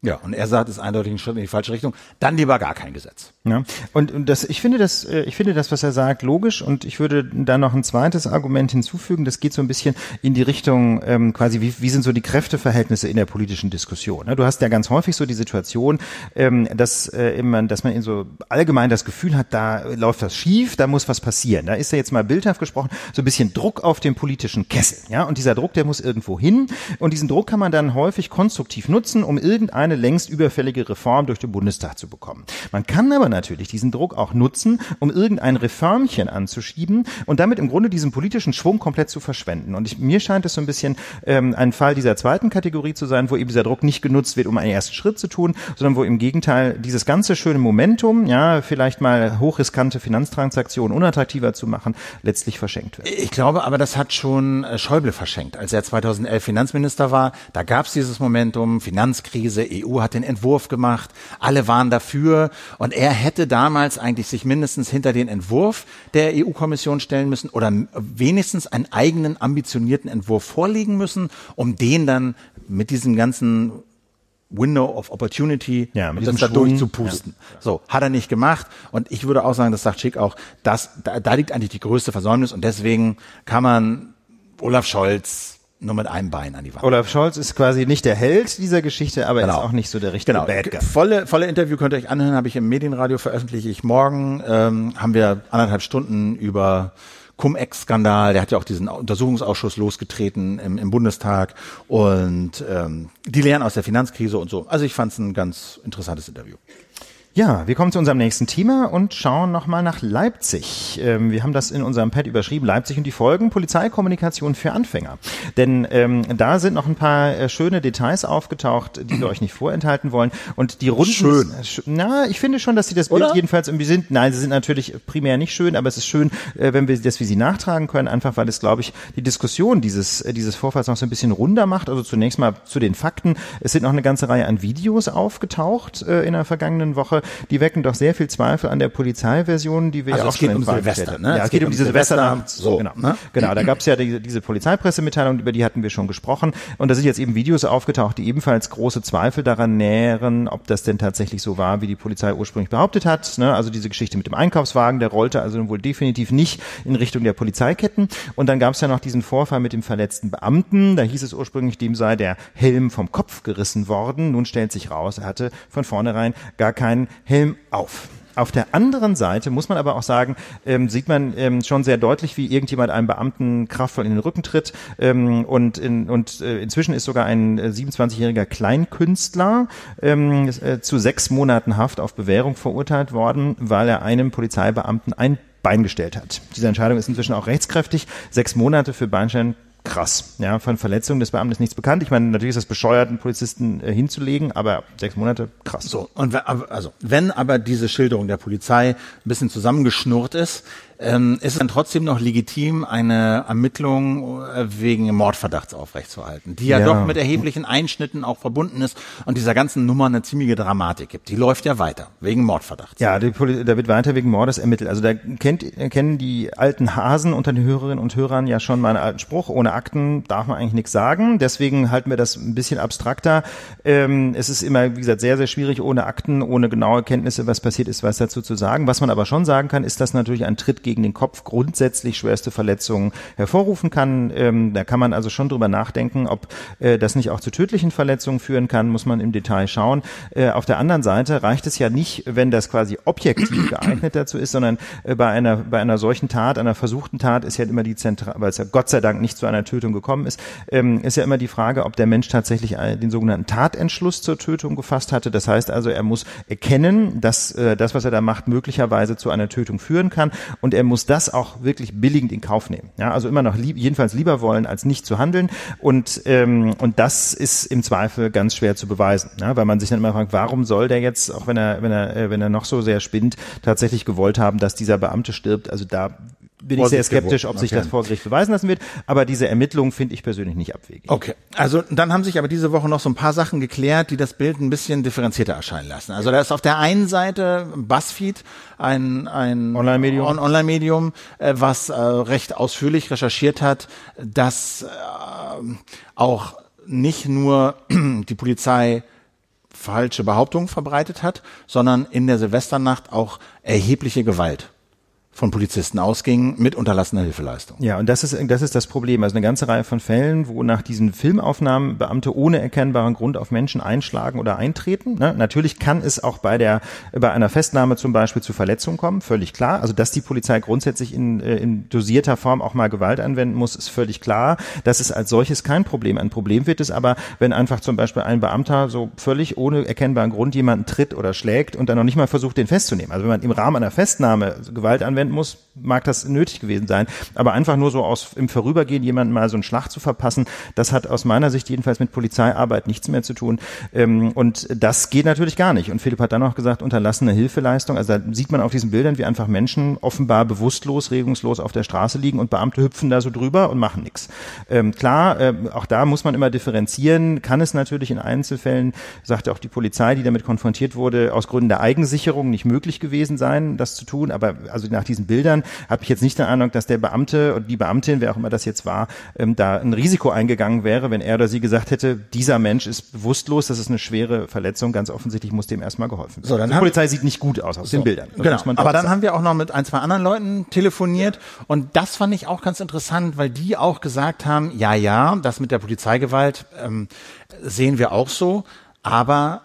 Ja, und er sagt, es ist eindeutig ein Schritt in die falsche Richtung. Dann lieber gar kein Gesetz. Ja. Und, und das, ich finde das, äh, ich finde das, was er sagt, logisch. Und ich würde da noch ein zweites Argument hinzufügen. Das geht so ein bisschen in die Richtung, ähm, quasi, wie, wie sind so die Kräfteverhältnisse in der politischen Diskussion? Ne? Du hast ja ganz häufig so die Situation, ähm, dass, äh, immer, dass man in so allgemein das Gefühl hat, da läuft was schief, da muss was passieren. Da ist ja jetzt mal bildhaft gesprochen, so ein bisschen Druck auf den politischen Kessel. Ja, und dieser Druck, der muss irgendwo hin. Und diesen Druck kann man dann häufig konstruktiv nutzen, um irgendeine eine längst überfällige Reform durch den Bundestag zu bekommen. Man kann aber natürlich diesen Druck auch nutzen, um irgendein Reformchen anzuschieben und damit im Grunde diesen politischen Schwung komplett zu verschwenden. Und ich, mir scheint es so ein bisschen ähm, ein Fall dieser zweiten Kategorie zu sein, wo eben dieser Druck nicht genutzt wird, um einen ersten Schritt zu tun, sondern wo im Gegenteil dieses ganze schöne Momentum, ja, vielleicht mal hochriskante Finanztransaktionen unattraktiver zu machen, letztlich verschenkt wird. Ich glaube aber, das hat schon äh, Schäuble verschenkt. Als er 2011 Finanzminister war, da gab es dieses Momentum, Finanzkrise, EU hat den Entwurf gemacht, alle waren dafür und er hätte damals eigentlich sich mindestens hinter den Entwurf der EU-Kommission stellen müssen oder wenigstens einen eigenen ambitionierten Entwurf vorlegen müssen, um den dann mit diesem ganzen Window of Opportunity, ja, mit das da durchzupusten. Ja. So, hat er nicht gemacht. Und ich würde auch sagen, das sagt Schick auch, dass, da, da liegt eigentlich die größte Versäumnis und deswegen kann man Olaf Scholz nur mit einem Bein an die Wand. Olaf Scholz ist quasi nicht der Held dieser Geschichte, aber genau. ist auch nicht so der richtige genau. Bad Guy. Volle, volle Interview könnt ihr euch anhören, habe ich im Medienradio veröffentliche ich morgen. Ähm, haben wir anderthalb Stunden über Cum-Ex-Skandal, der hat ja auch diesen Untersuchungsausschuss losgetreten im, im Bundestag und ähm, die Lehren aus der Finanzkrise und so. Also ich fand es ein ganz interessantes Interview. Ja, wir kommen zu unserem nächsten Thema und schauen nochmal nach Leipzig. Ähm, wir haben das in unserem Pad überschrieben, Leipzig und die Folgen, Polizeikommunikation für Anfänger. Denn ähm, da sind noch ein paar äh, schöne Details aufgetaucht, die wir euch nicht vorenthalten wollen. Und die Runden... Schön. Äh, na, ich finde schon, dass sie das Bild Oder? jedenfalls irgendwie sind. Nein, sie sind natürlich primär nicht schön, aber es ist schön, äh, wenn wir, dass wir sie nachtragen können, einfach weil es, glaube ich, die Diskussion dieses, äh, dieses Vorfalls noch so ein bisschen runder macht. Also zunächst mal zu den Fakten. Es sind noch eine ganze Reihe an Videos aufgetaucht äh, in der vergangenen Woche Die wecken doch sehr viel Zweifel an der Polizeiversion, die wir also ja auch es geht schon um Frage Silvester, ne? Ja, es, es geht, geht um diese Silvesternacht. So, genau. Ne? Genau, da gab es ja die, diese Polizeipressemitteilung, über die hatten wir schon gesprochen. Und da sind jetzt eben Videos aufgetaucht, die ebenfalls große Zweifel daran nähren, ob das denn tatsächlich so war, wie die Polizei ursprünglich behauptet hat. Ne? Also diese Geschichte mit dem Einkaufswagen, der rollte also wohl definitiv nicht in Richtung der Polizeiketten. Und dann gab es ja noch diesen Vorfall mit dem verletzten Beamten. Da hieß es ursprünglich, dem sei der Helm vom Kopf gerissen worden. Nun stellt sich raus, er hatte von vornherein gar keinen Helm auf. Auf der anderen Seite muss man aber auch sagen, ähm, sieht man ähm, schon sehr deutlich, wie irgendjemand einem Beamten kraftvoll in den Rücken tritt. Ähm, und in, und äh, inzwischen ist sogar ein äh, 27-jähriger Kleinkünstler ähm, äh, zu sechs Monaten Haft auf Bewährung verurteilt worden, weil er einem Polizeibeamten ein Bein gestellt hat. Diese Entscheidung ist inzwischen auch rechtskräftig. Sechs Monate für Beinstein krass. Ja, von Verletzungen des Beamten ist nichts bekannt. Ich meine, natürlich ist das bescheuert, einen Polizisten äh, hinzulegen, aber sechs Monate, krass. So, und also, wenn aber diese Schilderung der Polizei ein bisschen zusammengeschnurrt ist, ähm, ist es dann trotzdem noch legitim, eine Ermittlung äh, wegen Mordverdachts aufrechtzuerhalten, die ja, ja, doch mit erheblichen Einschnitten auch verbunden ist und dieser ganzen Nummer eine ziemliche Dramatik gibt. Die läuft ja weiter, wegen Mordverdachts. Ja, da wird weiter wegen Mordes ermittelt. Also da kennt, kennen die alten Hasen unter den Hörerinnen und Hörern ja schon mal einen alten Spruch, ohne Akten darf man eigentlich nichts sagen. Deswegen halten wir das ein bisschen abstrakter. Ähm, es ist immer, wie gesagt, sehr, sehr schwierig, ohne Akten, ohne genaue Kenntnisse, was passiert ist, was dazu zu sagen. Was man aber schon sagen kann, ist, dass natürlich ein Tritt gegen gegen den Kopf grundsätzlich schwerste Verletzungen hervorrufen kann. Ähm, da kann man also schon drüber nachdenken, ob äh, das nicht auch zu tödlichen Verletzungen führen kann, muss man im Detail schauen. Äh, auf der anderen Seite reicht es ja nicht, wenn das quasi objektiv geeignet dazu ist, sondern äh, bei einer bei einer solchen Tat, einer versuchten Tat ist ja immer die Zentral, weil es ja Gott sei Dank nicht zu einer Tötung gekommen ist, ähm, ist ja immer die Frage, ob der Mensch tatsächlich den sogenannten Tatentschluss zur Tötung gefasst hatte. Das heißt also, er muss erkennen, dass äh, das, was er da macht, möglicherweise zu einer Tötung führen kann und er er muss das auch wirklich billigend in Kauf nehmen. Ja, also immer noch lieb, jedenfalls lieber wollen, als nicht zu handeln. Und, ähm, und das ist im Zweifel ganz schwer zu beweisen, ja, weil man sich dann immer fragt, warum soll der jetzt, auch wenn er, wenn er, äh, wenn er noch so sehr spinnt, tatsächlich gewollt haben, dass dieser Beamte stirbt. Also da bin ich sehr skeptisch, ob sich okay. das vor Gericht beweisen lassen wird. Aber diese Ermittlung finde ich persönlich nicht abwegig. Okay. Also dann haben sich aber diese Woche noch so ein paar Sachen geklärt, die das Bild ein bisschen differenzierter erscheinen lassen. Also da ist auf der einen Seite BuzzFeed, ein, ein Online-Medium, On Online-Medium, äh, was äh, recht ausführlich recherchiert hat, dass äh, auch nicht nur die Polizei falsche Behauptungen verbreitet hat, sondern in der Silvesternacht auch erhebliche Gewalt von Polizisten ausging mit unterlassener Hilfeleistung. Ja, und das ist, das ist das Problem. Also eine ganze Reihe von Fällen, wo nach diesen Filmaufnahmen Beamte ohne erkennbaren Grund auf Menschen einschlagen oder eintreten. Ne? Natürlich kann es auch bei der, bei einer Festnahme zum Beispiel zu Verletzungen kommen, völlig klar. Also, dass die Polizei grundsätzlich in, äh, in dosierter Form auch mal Gewalt anwenden muss, ist völlig klar. Das ist als solches kein Problem. Ein Problem wird es aber, wenn einfach zum Beispiel ein Beamter so völlig ohne erkennbaren Grund jemanden tritt oder schlägt und dann noch nicht mal versucht, den festzunehmen. Also wenn man im Rahmen einer Festnahme Gewalt anwendet, anwenden muss, mag das nötig gewesen sein. Aber einfach nur so aus im Vorübergehen jemanden mal so einen Schlag zu verpassen, das hat aus meiner Sicht jedenfalls mit Polizeiarbeit nichts mehr zu tun. Ähm, und das geht natürlich gar nicht. Und Philipp hat dann auch gesagt, unterlassene Hilfeleistung. Also da sieht man auf diesen Bildern, wie einfach Menschen offenbar bewusstlos, regungslos auf der Straße liegen und Beamte hüpfen da so drüber und machen nichts. Ähm, klar, äh, auch da muss man immer differenzieren. Kann es natürlich in Einzelfällen, sagte auch die Polizei, die damit konfrontiert wurde, aus Gründen der Eigensicherung nicht möglich gewesen sein, das zu tun. Aber also nach diesen Bildern habe ich jetzt nicht den Eindruck, dass der Beamte und die Beamtin, wer auch immer das jetzt war, ähm, da ein Risiko eingegangen wäre, wenn er oder sie gesagt hätte, dieser Mensch ist bewusstlos, das ist eine schwere Verletzung, ganz offensichtlich muss dem erstmal geholfen werden. So, dann die Polizei sieht nicht gut aus auf so, den Bildern. Genau. Aber dann sagen. haben wir auch noch mit ein, zwei anderen Leuten telefoniert und das fand ich auch ganz interessant, weil die auch gesagt haben, ja, ja, das mit der Polizeigewalt ähm, sehen wir auch so, aber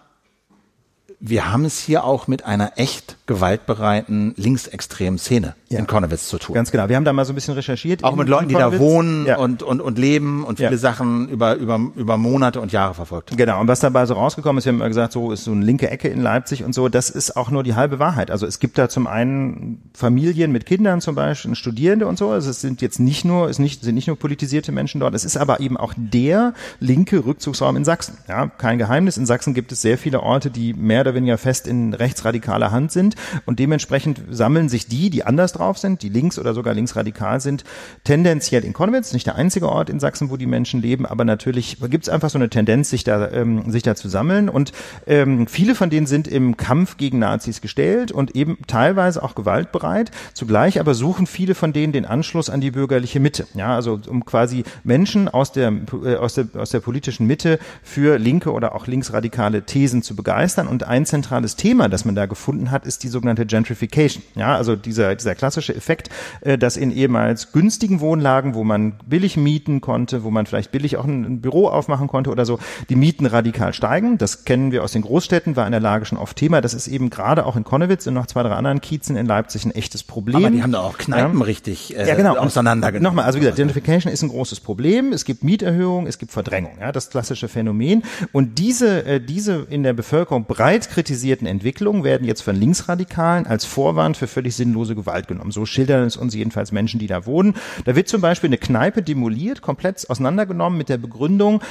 wir haben es hier auch mit einer echt gewaltbereiten linksextremen Szene ja. in Kornewitz zu tun. Ganz genau. Wir haben da mal so ein bisschen recherchiert. Auch mit Leuten, die da wohnen ja. und, und, und leben und viele ja. Sachen über, über, über Monate und Jahre verfolgt. Genau. Und was dabei so rausgekommen ist, wir haben immer gesagt, so ist so eine linke Ecke in Leipzig und so, das ist auch nur die halbe Wahrheit. Also es gibt da zum einen Familien mit Kindern zum Beispiel, Studierende und so. Also es sind jetzt nicht nur, es nicht, sind nicht nur politisierte Menschen dort. Es ist aber eben auch der linke Rückzugsraum in Sachsen. Ja, kein Geheimnis. In Sachsen gibt es sehr viele Orte, die mehr oder weniger fest in rechtsradikaler Hand sind und dementsprechend sammeln sich die, die anders drauf sind, die links oder sogar linksradikal sind, tendenziell in Konwitz, nicht der einzige Ort in Sachsen, wo die Menschen leben, aber natürlich gibt es einfach so eine Tendenz, sich da, ähm, sich da zu sammeln und ähm, viele von denen sind im Kampf gegen Nazis gestellt und eben teilweise auch gewaltbereit. Zugleich aber suchen viele von denen den Anschluss an die bürgerliche Mitte. Ja, also um quasi Menschen aus der, äh, aus der, aus der politischen Mitte für linke oder auch linksradikale Thesen zu begeistern. Und ein zentrales Thema, das man da gefunden hat, ist die sogenannte Gentrification. Ja, also dieser, dieser klassische Effekt, äh, dass in ehemals günstigen Wohnlagen, wo man billig mieten konnte, wo man vielleicht billig auch ein, ein Büro aufmachen konnte oder so, die Mieten radikal steigen. Das kennen wir aus den Großstädten, war in der Lage schon oft Thema. Das ist eben gerade auch in Konnewitz und noch zwei, drei anderen Kiezen in Leipzig ein echtes Problem. Aber die haben da auch Kneipen ja. richtig äh, ja, genau. auseinandergenommen. Nochmal, also wie gesagt, Gentrification ist ein großes Problem. Es gibt Mieterhöhungen, es gibt Verdrängung, ja, das klassische Phänomen. Und diese, äh, diese in der Bevölkerung breit kritisierten Entwicklungen werden jetzt von Linksradikalen als Vorwand für völlig sinnlose Gewalt genommen. So schildern es uns jedenfalls Menschen, die da wohnen. Da wird zum Beispiel eine Kneipe demoliert, komplett auseinandergenommen mit der Begründung,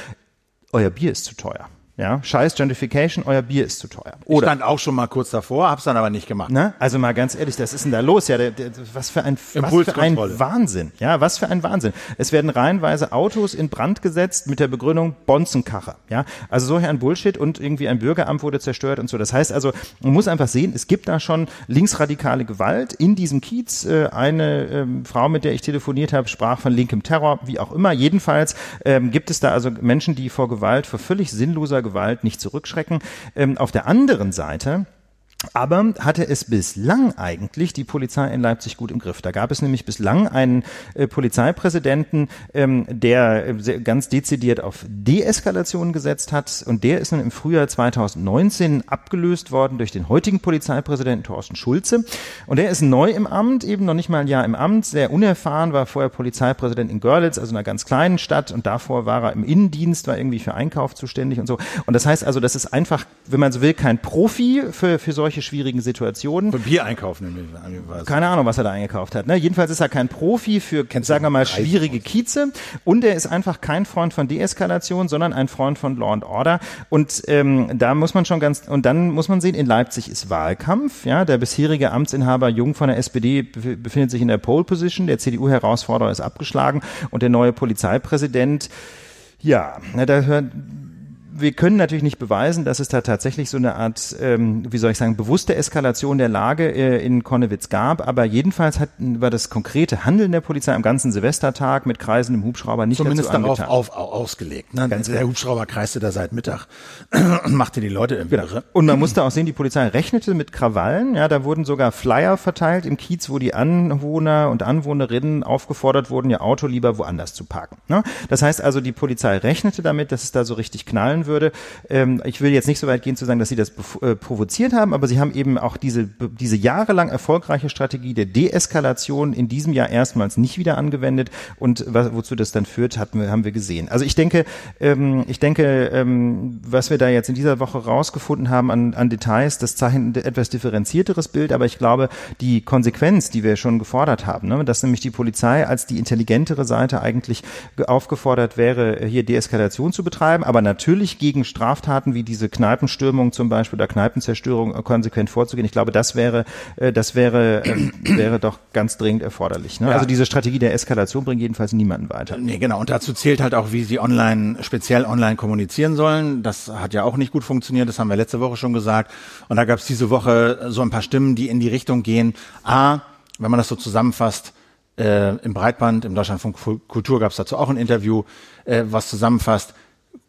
euer Bier ist zu teuer. Ja, scheiß Gentrification, euer Bier ist zu teuer. Oder, ich stand auch schon mal kurz davor, hab's dann aber nicht gemacht. Ne? Also mal ganz ehrlich, was ist denn da los? Ja, der, der, was für ein, was für ein Wahnsinn. Ja, was für ein Wahnsinn. Es werden reihenweise Autos in Brand gesetzt mit der Begründung Bonzenkacher. Ja, also so ein Bullshit und irgendwie ein Bürgeramt wurde zerstört und so. Das heißt also, man muss einfach sehen, es gibt da schon linksradikale Gewalt in diesem Kiez. Äh, eine ähm, Frau, mit der ich telefoniert habe, sprach von linkem Terror, wie auch immer. Jedenfalls ähm, gibt es da also Menschen, die vor Gewalt, vor völlig sinnloser Gewalt nicht zurückschrecken. Ähm, auf der anderen Seite aber hatte es bislang eigentlich die Polizei in Leipzig gut im Griff. Da gab es nämlich bislang einen äh, Polizeipräsidenten, ähm, der äh, ganz dezidiert auf Deeskalation gesetzt hat. Und der ist dann im Frühjahr 2019 abgelöst worden durch den heutigen Polizeipräsidenten Thorsten Schulze. Und der ist neu im Amt, eben noch nicht mal ein Jahr im Amt, sehr unerfahren, war vorher Polizeipräsident in Görlitz, also einer ganz kleinen Stadt. Und davor war er im Innendienst, war irgendwie für Einkauf zuständig und so. Und das heißt also, das ist einfach, wenn man so will, kein Profi für, für solche solche schwierigen Situationen. Für Bier einkaufen. Keine Ahnung, was er da eingekauft hat. Ne? Jedenfalls ist er kein Profi für, Kennst sagen wir mal, schwierige Kieze. Und er ist einfach kein Freund von Deeskalation, sondern ein Freund von Law and Order. Und ähm, da muss man schon ganz, und dann muss man sehen, in Leipzig ist Wahlkampf. Ja, der bisherige Amtsinhaber Jung von der SPD befindet sich in der Pole Position. Der CDU-Herausforderer ist abgeschlagen und der neue Polizeipräsident ja, da hört, wir können natürlich nicht beweisen, dass es da tatsächlich so eine Art, ähm, wie soll ich sagen, bewusste Eskalation der Lage äh, in Konnewitz gab. Aber jedenfalls hat, war das konkrete Handeln der Polizei am ganzen Silvestertag mit kreisendem Hubschrauber nicht Zumindest dazu darauf auf, auf, ausgelegt. Ne? Ganz der Hubschrauber kreiste da seit Mittag und machte die Leute irgendwie genau. Und man musste auch sehen, die Polizei rechnete mit Krawallen. Ja, da wurden sogar Flyer verteilt im Kiez, wo die Anwohner und Anwohnerinnen aufgefordert wurden, ihr Auto lieber woanders zu parken. Ne? Das heißt also, die Polizei rechnete damit, dass es da so richtig knallen würde. Ähm, ich will jetzt nicht so weit gehen zu sagen, dass sie das äh, provoziert haben, aber sie haben eben auch diese, diese jahrelang erfolgreiche Strategie der Deeskalation in diesem Jahr erstmals nicht wieder angewendet und was, wozu das dann führt, hatten wir, haben wir gesehen. Also ich denke, ähm, ich denke, ähm, was wir da jetzt in dieser Woche rausgefunden haben an, an Details, das zeichnet ein etwas differenzierteres Bild, aber ich glaube, die Konsequenz, die wir schon gefordert haben, ne, dass nämlich die Polizei als die intelligentere Seite eigentlich aufgefordert wäre, hier Deeskalation zu betreiben, aber natürlich gegen Straftaten wie diese Kneipenstürmung zum Beispiel oder Kneipenzerstörung konsequent vorzugehen. Ich glaube, das wäre, äh, das wäre, äh, wäre doch ganz dringend erforderlich. Ne? Ja. Also diese Strategie der Eskalation bringt jedenfalls niemanden weiter. Nee, genau. Und dazu zählt halt auch, wie sie online, speziell online kommunizieren sollen. Das hat ja auch nicht gut funktioniert. Das haben wir letzte Woche schon gesagt. Und da gab es diese Woche so ein paar Stimmen, die in die Richtung gehen. A, wenn man das so zusammenfasst, äh, im Breitband, im Deutschlandfunk Kultur gab es dazu auch ein Interview, äh, was zusammenfasst,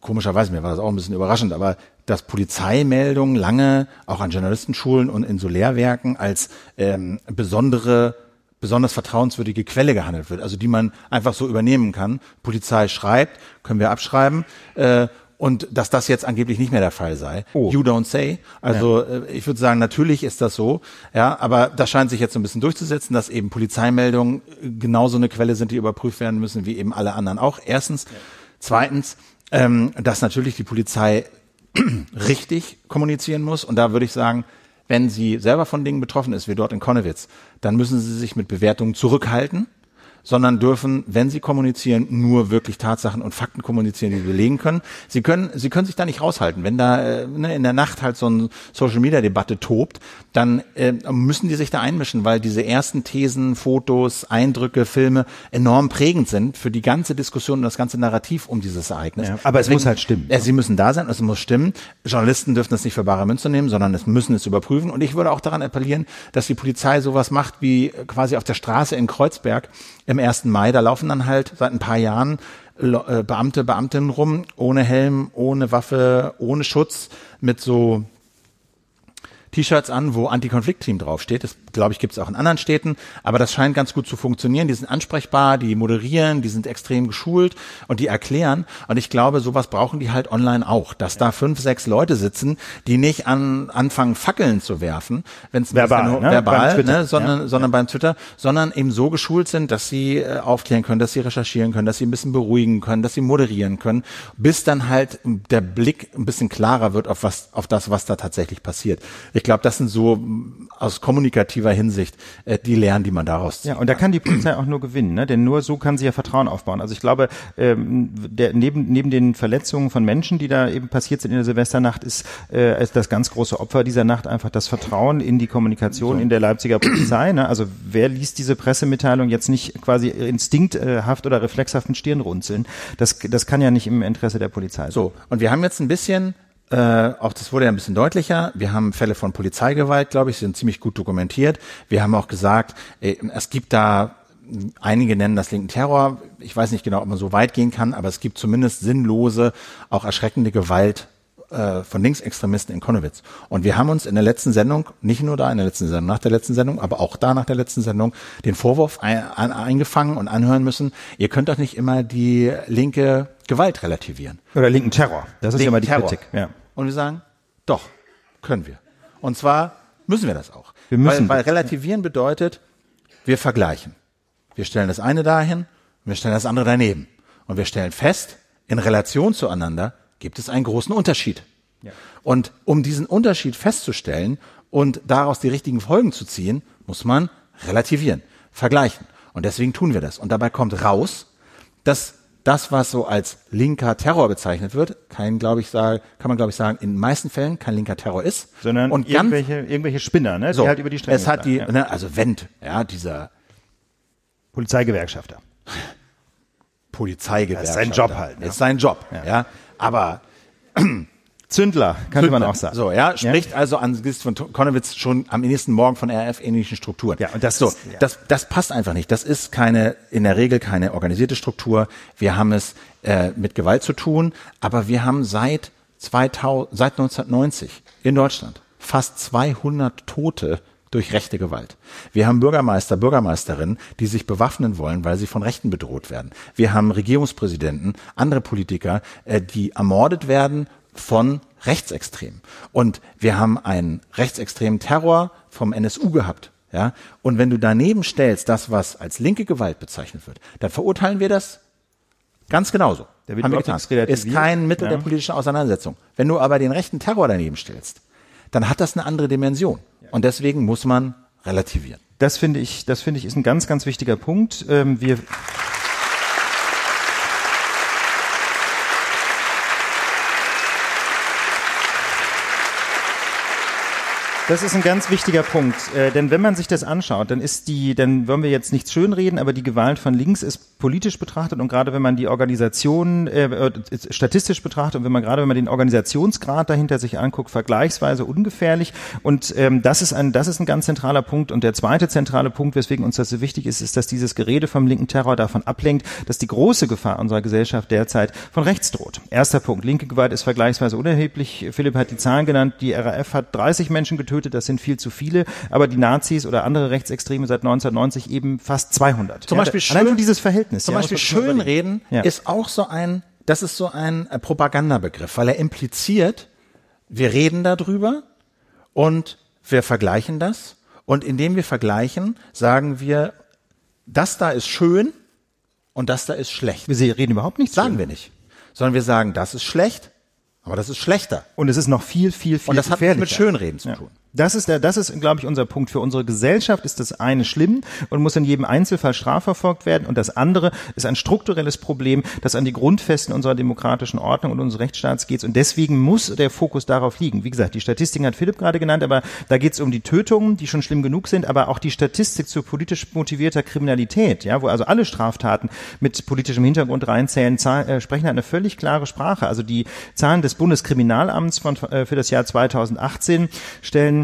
komischerweise, mir war das auch ein bisschen überraschend, aber dass Polizeimeldungen lange auch an Journalistenschulen und in so Lehrwerken als ähm, besondere besonders vertrauenswürdige Quelle gehandelt wird, also die man einfach so übernehmen kann. Polizei schreibt, können wir abschreiben. Äh, und dass das jetzt angeblich nicht mehr der Fall sei. Oh. You don't say. Also ja. Äh, ich würde sagen, natürlich ist das so, ja, aber das scheint sich jetzt so ein bisschen durchzusetzen, dass eben Polizeimeldungen genauso eine Quelle sind, die überprüft werden müssen, wie eben alle anderen auch. Erstens. Ja. Zweitens, ähm, dass natürlich die Polizei richtig kommunizieren muss. Und da würde ich sagen, wenn sie selber von Dingen betroffen ist, wie dort in Konnewitz, dann müssen sie sich mit Bewertungen zurückhalten. Sondern dürfen, wenn sie kommunizieren, nur wirklich Tatsachen und Fakten kommunizieren, die sie belegen können. Sie können, sie können sich da nicht raushalten. Wenn da äh, ne, in der Nacht halt so eine Social Media Debatte tobt, dann äh, müssen die sich da einmischen, weil diese ersten Thesen, Fotos, Eindrücke, Filme enorm prägend sind für die ganze Diskussion und das ganze Narrativ um dieses Ereignis. Ja, aber Deswegen, es muss halt stimmen. Ja, sie müssen da sein, es muss stimmen. Journalisten dürfen das nicht für bare Münze nehmen, sondern es müssen es überprüfen. Und ich würde auch daran appellieren, dass die Polizei sowas macht wie quasi auf der Straße in Kreuzberg im 1. Mai. Da laufen dann halt seit ein paar Jahren äh, Beamte, Beamtinnen rum, ohne Helm, ohne Waffe, ohne Schutz, mit so T-Shirts an, wo Anti-Konflikt-Team draufsteht. Das, glaube ich, gibt es auch in anderen Städten. Aber das scheint ganz gut zu funktionieren. Die sind ansprechbar, die moderieren, die sind extrem geschult und die erklären. Und ich glaube, sowas brauchen die halt online auch. Dass da fünf, sechs Leute sitzen, die nicht an, anfangen, Fackeln zu werfen, wenn es verbal, ne? verbal ne? sondern, ja. sondern ja. beim Twitter, sondern eben so geschult sind, dass sie äh, aufklären können, dass sie recherchieren können, dass sie ein bisschen beruhigen können, dass sie moderieren können, bis dann halt der Blick ein bisschen klarer wird auf was, auf das, was da tatsächlich passiert. Ich glaube, das sind so aus kommunikativer Hinsicht äh, die Lehren, die man daraus zieht. Ja, und da kann die Polizei auch nur gewinnen, ne? denn nur so kann sie ja Vertrauen aufbauen. Also ich glaube, ähm, der, neben, neben den Verletzungen von Menschen, die da eben passiert sind in der Silvesternacht, ist, äh, ist das ganz große Opfer dieser Nacht einfach das Vertrauen in die Kommunikation so. in der Leipziger Polizei. Ne? Also wer liest diese Pressemitteilung jetzt nicht quasi instinkthaft oder reflexhaft mit Stirn runzeln? Das, das kann ja nicht im Interesse der Polizei sein. So, und wir haben jetzt ein bisschen äh, auch das wurde ja ein bisschen deutlicher. Wir haben Fälle von Polizeigewalt, glaube ich, sind ziemlich gut dokumentiert. Wir haben auch gesagt, äh, es gibt da einige nennen das linken Terror. Ich weiß nicht genau, ob man so weit gehen kann, aber es gibt zumindest sinnlose, auch erschreckende Gewalt äh, von Linksextremisten in Konnewitz. Und wir haben uns in der letzten Sendung, nicht nur da in der letzten Sendung, nach der letzten Sendung, aber auch da nach der letzten Sendung, den Vorwurf ein, ein, eingefangen und anhören müssen, ihr könnt doch nicht immer die linke Gewalt relativieren. Oder linken Terror. Das ist ja immer die Terror. Kritik. Ja. Und wir sagen, doch, können wir. Und zwar müssen wir das auch. Wir müssen. Weil, weil relativieren bedeutet, wir vergleichen. Wir stellen das eine dahin und wir stellen das andere daneben. Und wir stellen fest, in Relation zueinander gibt es einen großen Unterschied. Ja. Und um diesen Unterschied festzustellen und daraus die richtigen Folgen zu ziehen, muss man relativieren, vergleichen. Und deswegen tun wir das. Und dabei kommt raus, dass das, was so als linker Terror bezeichnet wird, kein, glaube ich, sage, kann man glaube ich sagen, in den meisten Fällen kein linker Terror ist, sondern und irgendwelche irgendwelche Spinner, ne, so, die halt über die Stränge. Es hat die, ja. ne, also Wendt, ja, dieser Polizeigewerkschafter. Polizeigewerkschafter. Das ist sein Job halt. Ne? Ist sein Job, ja. ja. Aber Zündler, könnte Zündler. man auch sagen. So, ja, spricht ja? also angesichts von Konowitz schon am nächsten Morgen von RF-ähnlichen Strukturen. Ja, und das so, ist, ja. das, das passt einfach nicht. Das ist keine, in der Regel keine organisierte Struktur. Wir haben es äh, mit Gewalt zu tun, aber wir haben seit 2000, seit 1990 in Deutschland fast 200 Tote durch rechte Gewalt. Wir haben Bürgermeister, Bürgermeisterinnen, die sich bewaffnen wollen, weil sie von Rechten bedroht werden. Wir haben Regierungspräsidenten, andere Politiker, äh, die ermordet werden von Rechtsextremen. Und wir haben einen rechtsextremen Terror vom NSU gehabt. Ja? Und wenn du daneben stellst, das, was als linke Gewalt bezeichnet wird, dann verurteilen wir das ganz genauso. Wird haben wir getan. Ist kein Mittel ja. der politischen Auseinandersetzung. Wenn du aber den rechten Terror daneben stellst, dann hat das eine andere Dimension. Und deswegen muss man relativieren. Das finde ich, das finde ich ist ein ganz, ganz wichtiger Punkt. Ähm, wir Das ist ein ganz wichtiger Punkt, äh, denn wenn man sich das anschaut, dann ist die, dann wollen wir jetzt nichts schönreden, aber die Gewalt von links ist politisch betrachtet und gerade wenn man die Organisation äh, äh, statistisch betrachtet und wenn man gerade wenn man den Organisationsgrad dahinter sich anguckt, vergleichsweise ungefährlich und ähm, das ist ein das ist ein ganz zentraler Punkt und der zweite zentrale Punkt, weswegen uns das so wichtig ist, ist, dass dieses Gerede vom linken Terror davon ablenkt, dass die große Gefahr unserer Gesellschaft derzeit von rechts droht. Erster Punkt: Linke Gewalt ist vergleichsweise unerheblich. Philipp hat die Zahlen genannt. Die RAF hat 30 Menschen getötet getötet, das sind viel zu viele, aber die Nazis oder andere Rechtsextreme seit 1990 eben fast 200. Zum ja, Beispiel schön, allein dieses Verhältnis. Zum ja, Beispiel Schönreden ja. ist auch so ein, das ist so ein äh, Propagandabegriff, weil er impliziert, wir reden darüber und wir vergleichen das und indem wir vergleichen, sagen wir, das da ist schön und das da ist schlecht. Wir reden überhaupt nicht. Sagen schön. wir nicht. Sondern wir sagen, das ist schlecht, aber das ist schlechter. Und es ist noch viel, viel, viel Und das hat mit Schönreden zu tun. Das ist der, das ist, glaube ich, unser Punkt. Für unsere Gesellschaft ist das eine schlimm und muss in jedem Einzelfall strafverfolgt werden. Und das andere ist ein strukturelles Problem, das an die Grundfesten unserer demokratischen Ordnung und unseres Rechtsstaats geht. Und deswegen muss der Fokus darauf liegen. Wie gesagt, die Statistiken hat Philipp gerade genannt, aber da geht es um die Tötungen, die schon schlimm genug sind, aber auch die Statistik zu politisch motivierter Kriminalität, ja, wo also alle Straftaten mit politischem Hintergrund reinzählen, äh, sprechen halt eine völlig klare Sprache. Also die Zahlen des Bundeskriminalamts von, äh, für das Jahr 2018 stellen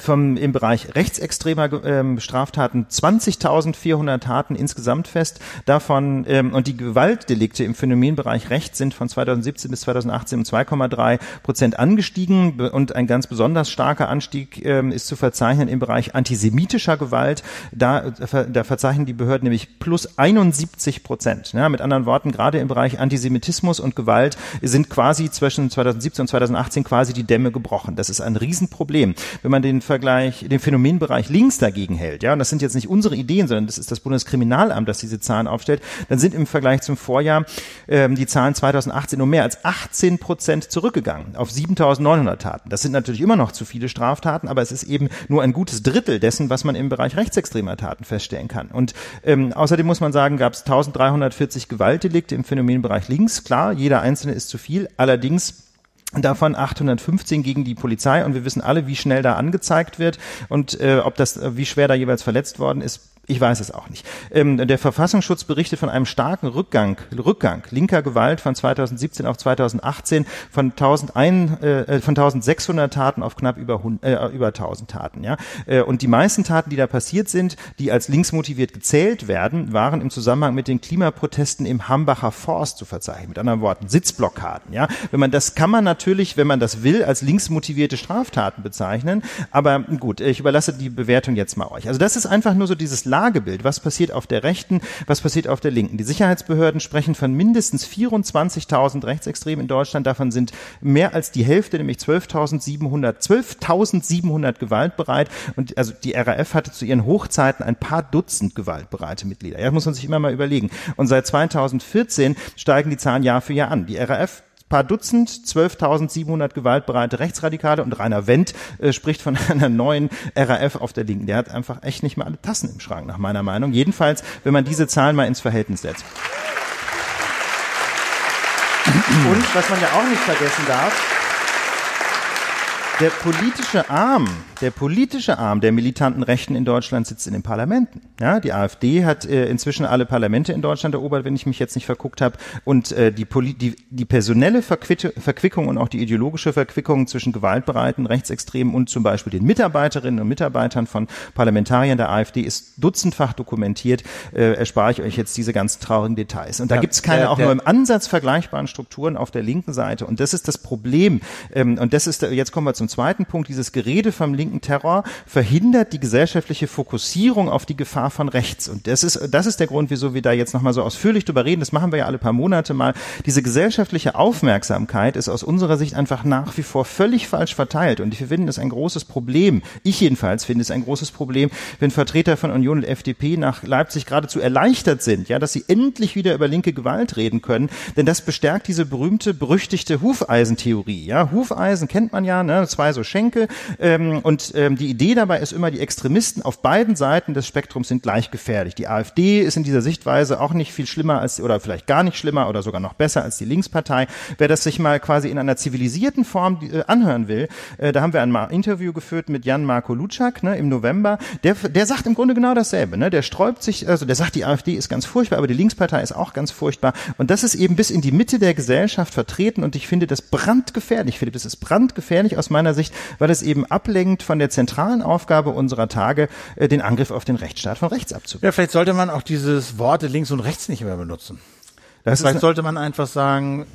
vom im Bereich rechtsextremer ähm, Straftaten 20.400 Taten insgesamt fest. Davon ähm, und die Gewaltdelikte im Phänomenbereich Rechts sind von 2017 bis 2018 um 2,3 Prozent angestiegen und ein ganz besonders starker Anstieg ähm, ist zu verzeichnen im Bereich antisemitischer Gewalt. Da, äh, da verzeichnen die Behörden nämlich plus 71 Prozent. Ja, mit anderen Worten, gerade im Bereich Antisemitismus und Gewalt sind quasi zwischen 2017 und 2018 quasi die Dämme gebrochen. Das ist ein Riesenproblem. Wenn man den Vergleich, den Phänomenbereich links dagegen hält, ja, und das sind jetzt nicht unsere Ideen, sondern das ist das Bundeskriminalamt, das diese Zahlen aufstellt, dann sind im Vergleich zum Vorjahr ähm, die Zahlen 2018 um mehr als 18 Prozent zurückgegangen auf 7.900 Taten. Das sind natürlich immer noch zu viele Straftaten, aber es ist eben nur ein gutes Drittel dessen, was man im Bereich rechtsextremer Taten feststellen kann. Und ähm, außerdem muss man sagen, gab es 1.340 Gewaltdelikte im Phänomenbereich links. Klar, jeder einzelne ist zu viel. Allerdings davon 815 gegen die Polizei. Und wir wissen alle, wie schnell da angezeigt wird und äh, ob das, wie schwer da jeweils verletzt worden ist, ich weiß es auch nicht. Ähm, der Verfassungsschutz berichtet von einem starken Rückgang, Rückgang linker Gewalt von 2017 auf 2018 von 1001, äh, von 1600 Taten auf knapp über, äh, über 1000 Taten. Ja? Äh, und die meisten Taten, die da passiert sind, die als linksmotiviert gezählt werden, waren im Zusammenhang mit den Klimaprotesten im Hambacher Forst zu verzeichnen. Mit anderen Worten, Sitzblockaden. Ja? Wenn man das kann man natürlich, wenn man das will, als linksmotivierte Straftaten bezeichnen. Aber gut, ich überlasse die Bewertung jetzt mal euch. Also das ist einfach nur so dieses Lagebild. Was passiert auf der rechten, was passiert auf der linken? Die Sicherheitsbehörden sprechen von mindestens 24.000 Rechtsextremen in Deutschland. Davon sind mehr als die Hälfte, nämlich 12.700, 12.700 gewaltbereit. Und also die RAF hatte zu ihren Hochzeiten ein paar Dutzend gewaltbereite Mitglieder. Ja, muss man sich immer mal überlegen. Und seit 2014 steigen die Zahlen Jahr für Jahr an. Die RAF paar Dutzend, 12.700 gewaltbereite Rechtsradikale und Rainer Wendt äh, spricht von einer neuen RAF auf der Linken. Der hat einfach echt nicht mehr alle Tassen im Schrank, nach meiner Meinung. Jedenfalls, wenn man diese Zahlen mal ins Verhältnis setzt. Und was man ja auch nicht vergessen darf, der politische Arm, der politische Arm der militanten Rechten in Deutschland sitzt in den Parlamenten. Ja, die AfD hat äh, inzwischen alle Parlamente in Deutschland erobert, wenn ich mich jetzt nicht verguckt habe. Und äh, die, die, die personelle Verquickung und auch die ideologische Verquickung zwischen gewaltbereiten Rechtsextremen und zum Beispiel den Mitarbeiterinnen und Mitarbeitern von Parlamentariern der AfD ist dutzendfach dokumentiert. Äh, erspare ich euch jetzt diese ganz traurigen Details. Und da ja, gibt es keine der, auch der, nur im Ansatz vergleichbaren Strukturen auf der linken Seite. Und das ist das Problem. Ähm, und das ist, jetzt kommen wir zum zweiten Punkt, dieses Gerede vom linken Terror verhindert die gesellschaftliche Fokussierung auf die Gefahr von rechts. Und das ist, das ist der Grund, wieso wir da jetzt nochmal so ausführlich drüber reden. Das machen wir ja alle paar Monate mal. Diese gesellschaftliche Aufmerksamkeit ist aus unserer Sicht einfach nach wie vor völlig falsch verteilt. Und wir finden es ein großes Problem. Ich jedenfalls finde es ein großes Problem, wenn Vertreter von Union und FDP nach Leipzig geradezu erleichtert sind, ja, dass sie endlich wieder über linke Gewalt reden können. Denn das bestärkt diese berühmte, berüchtigte Hufeisentheorie. Ja, Hufeisen kennt man ja, ne? Zwei so Schenkel. Ähm, und ähm, die Idee dabei ist immer, die Extremisten auf beiden Seiten des Spektrums sind gleich gefährlich. Die AfD ist in dieser Sichtweise auch nicht viel schlimmer als, oder vielleicht gar nicht schlimmer oder sogar noch besser als die Linkspartei. Wer das sich mal quasi in einer zivilisierten Form äh, anhören will, äh, da haben wir ein Interview geführt mit Jan Marko Lutschak ne, im November. Der, der sagt im Grunde genau dasselbe. Ne? Der sträubt sich, also der sagt, die AfD ist ganz furchtbar, aber die Linkspartei ist auch ganz furchtbar. Und das ist eben bis in die Mitte der Gesellschaft vertreten und ich finde das brandgefährlich, Philipp. Das ist brandgefährlich aus meiner meiner Sicht, weil es eben ablenkt von der zentralen Aufgabe unserer Tage, äh, den Angriff auf den Rechtsstaat von rechts abzuwehren. Ja, vielleicht sollte man auch dieses Worte links und rechts nicht mehr benutzen. Das vielleicht sollte man einfach sagen,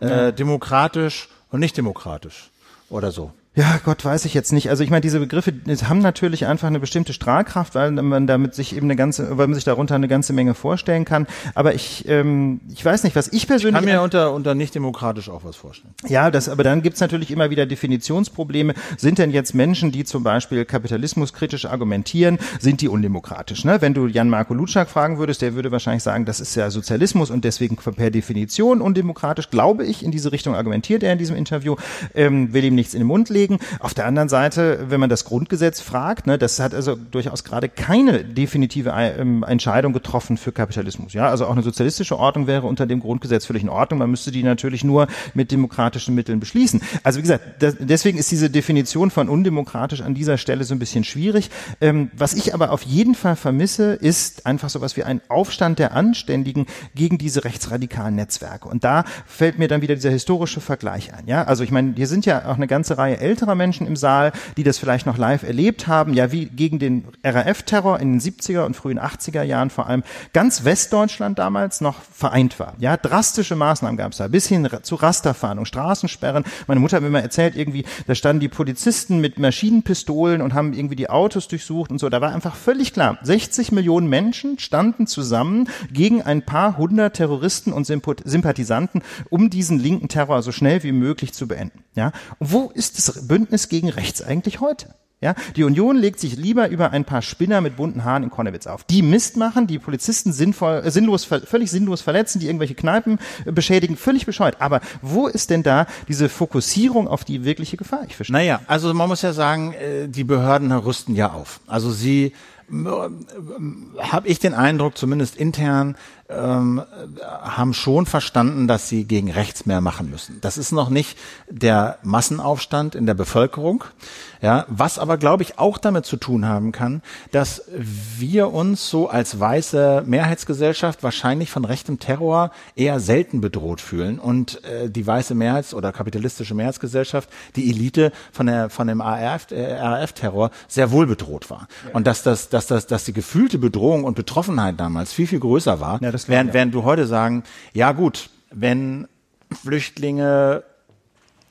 äh, ja. demokratisch und nicht demokratisch oder so. Ja, Gott weiß ich jetzt nicht. Also ich meine, diese Begriffe haben natürlich einfach eine bestimmte Strahlkraft, weil man damit sich eben eine ganze, weil man sich darunter eine ganze Menge vorstellen kann. Aber ich, ähm, ich weiß nicht, was ich persönlich. Ich kann mir unter, unter nicht demokratisch auch was vorstellen. Ja, das, aber dann gibt's natürlich immer wieder Definitionsprobleme. Sind denn jetzt Menschen, die zum Beispiel kapitalismuskritisch argumentieren, sind die undemokratisch? Ne? Wenn du Jan-Marco Lutschak fragen würdest, der würde wahrscheinlich sagen, das ist ja Sozialismus und deswegen per Definition undemokratisch. Glaube ich, in diese Richtung argumentiert er in diesem Interview, ähm, will ihm nichts in den Mund legen anlegen. Auf der anderen Seite, wenn man das Grundgesetz fragt, ne, das hat also durchaus gerade keine definitive ähm, Entscheidung getroffen für Kapitalismus. Ja, also auch eine sozialistische Ordnung wäre unter dem Grundgesetz völlig in Ordnung. Man müsste die natürlich nur mit demokratischen Mitteln beschließen. Also wie gesagt, das, deswegen ist diese Definition von undemokratisch an dieser Stelle so ein bisschen schwierig. Ähm, was ich aber auf jeden Fall vermisse, ist einfach sowas wie ein Aufstand der Anständigen gegen diese rechtsradikalen Netzwerke. Und da fällt mir dann wieder dieser historische Vergleich ein. Ja, also ich meine, hier sind ja auch eine ganze Reihe älterer Menschen im Saal, die das vielleicht noch live erlebt haben. Ja, wie gegen den RAF-Terror in den 70er und frühen 80er Jahren vor allem ganz Westdeutschland damals noch vereint war. Ja, drastische Maßnahmen gab es da, bis hin zu Rasterfahndung, Straßensperren. Meine Mutter hat mir mal erzählt, irgendwie, da standen die Polizisten mit Maschinenpistolen und haben irgendwie die Autos durchsucht und so. Da war einfach völlig klar, 60 Millionen Menschen standen zusammen gegen ein paar hundert Terroristen und Sympathisanten, um diesen linken Terror so schnell wie möglich zu beenden. Ja, und wo ist das Bündnis gegen rechts eigentlich heute? Ja, die Union legt sich lieber über ein paar Spinner mit bunten Haaren in Konnewitz auf. Die Mist machen, die Polizisten sinnvoll, äh, sinnlos, völlig sinnlos verletzen, die irgendwelche Kneipen äh, beschädigen, völlig bescheuert. Aber wo ist denn da diese Fokussierung auf die wirkliche Gefahr? Ich verstehe. Naja, also man muss ja sagen, äh, die Behörden rüsten ja auf. Also sie habe ich den Eindruck, zumindest intern, ähm, haben schon verstanden, dass sie gegen rechts mehr machen müssen. Das ist noch nicht der Massenaufstand in der Bevölkerung, ja, was aber glaube ich auch damit zu tun haben kann, dass wir uns so als weiße Mehrheitsgesellschaft wahrscheinlich von rechtem Terror eher selten bedroht fühlen und äh, die weiße Mehrheits- oder kapitalistische Mehrheitsgesellschaft, die Elite von der von dem RAF-Terror äh, sehr wohl bedroht war ja. und dass das dass das dass die gefühlte Bedrohung und Betroffenheit damals viel viel größer war. Ja, das während, während du heute sagen, ja gut, wenn Flüchtlinge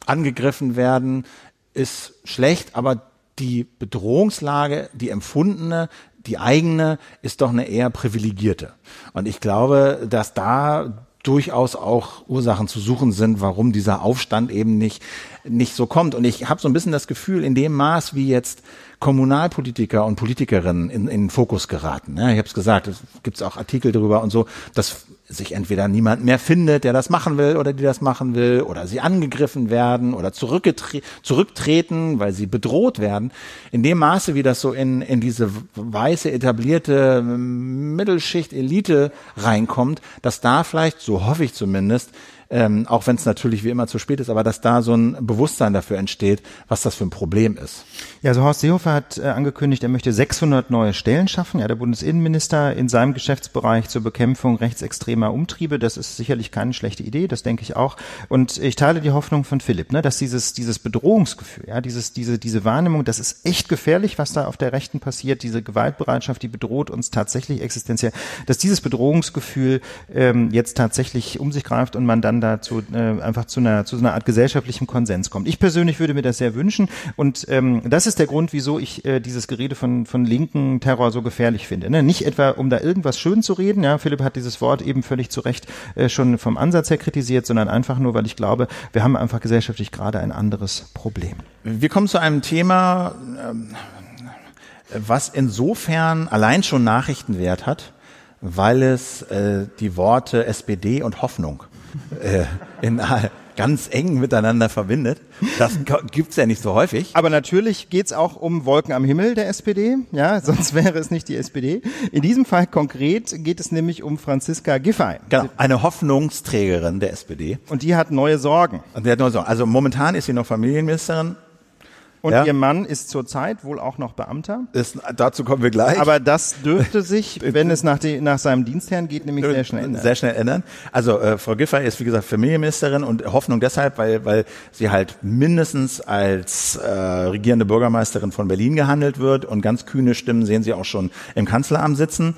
angegriffen werden, ist schlecht, aber die Bedrohungslage, die empfundene, die eigene, ist doch eine eher privilegierte. Und ich glaube, dass da durchaus auch Ursachen zu suchen sind, warum dieser Aufstand eben nicht nicht so kommt. Und ich habe so ein bisschen das Gefühl, in dem Maß, wie jetzt Kommunalpolitiker und Politikerinnen in, in Fokus geraten. Ja, ich habe es gesagt, es gibt auch Artikel darüber und so, dass sich entweder niemand mehr findet, der das machen will oder die das machen will, oder sie angegriffen werden oder zurücktreten, weil sie bedroht werden. In dem Maße, wie das so in, in diese weiße, etablierte Mittelschicht, Elite reinkommt, dass da vielleicht, so hoffe ich zumindest, ähm, auch wenn es natürlich wie immer zu spät ist, aber dass da so ein Bewusstsein dafür entsteht, was das für ein Problem ist. Ja, also Horst Seehofer hat äh, angekündigt, er möchte 600 neue Stellen schaffen. Ja, der Bundesinnenminister in seinem Geschäftsbereich zur Bekämpfung rechtsextremer Umtriebe. Das ist sicherlich keine schlechte Idee, das denke ich auch. Und ich teile die Hoffnung von Philipp, ne, dass dieses dieses Bedrohungsgefühl, ja, dieses diese diese Wahrnehmung, das ist echt gefährlich, was da auf der Rechten passiert. Diese Gewaltbereitschaft, die bedroht uns tatsächlich existenziell. Dass dieses Bedrohungsgefühl ähm, jetzt tatsächlich um sich greift und man dann dazu äh, einfach zu einer zu einer Art gesellschaftlichem Konsens kommt. Ich persönlich würde mir das sehr wünschen und ähm, das ist der Grund, wieso ich äh, dieses Gerede von von linken Terror so gefährlich finde. Ne? Nicht etwa um da irgendwas schön zu reden. Ja, Philipp hat dieses Wort eben völlig zu Recht äh, schon vom Ansatz her kritisiert, sondern einfach nur, weil ich glaube, wir haben einfach gesellschaftlich gerade ein anderes Problem. Wir kommen zu einem Thema, ähm, was insofern allein schon Nachrichtenwert hat, weil es äh, die Worte SPD und Hoffnung äh, in, ganz eng miteinander verbindet. Das gibt's ja nicht so häufig. Aber natürlich geht's auch um Wolken am Himmel der SPD, ja, sonst wäre es nicht die SPD. In diesem Fall konkret geht es nämlich um Franziska Giffey. Genau, eine Hoffnungsträgerin der SPD. Und die hat neue Sorgen. Und die hat neue Sorgen. Also momentan ist sie noch Familienministerin, und ja. ihr Mann ist zurzeit wohl auch noch Beamter. Ist, dazu kommen wir gleich. Aber das dürfte sich, wenn es nach, die, nach seinem Dienstherrn geht, nämlich sehr schnell ändern. Sehr schnell ändern. Also äh, Frau Giffey ist wie gesagt Familienministerin und Hoffnung deshalb, weil, weil sie halt mindestens als äh, regierende Bürgermeisterin von Berlin gehandelt wird und ganz kühne Stimmen sehen Sie auch schon im Kanzleramt sitzen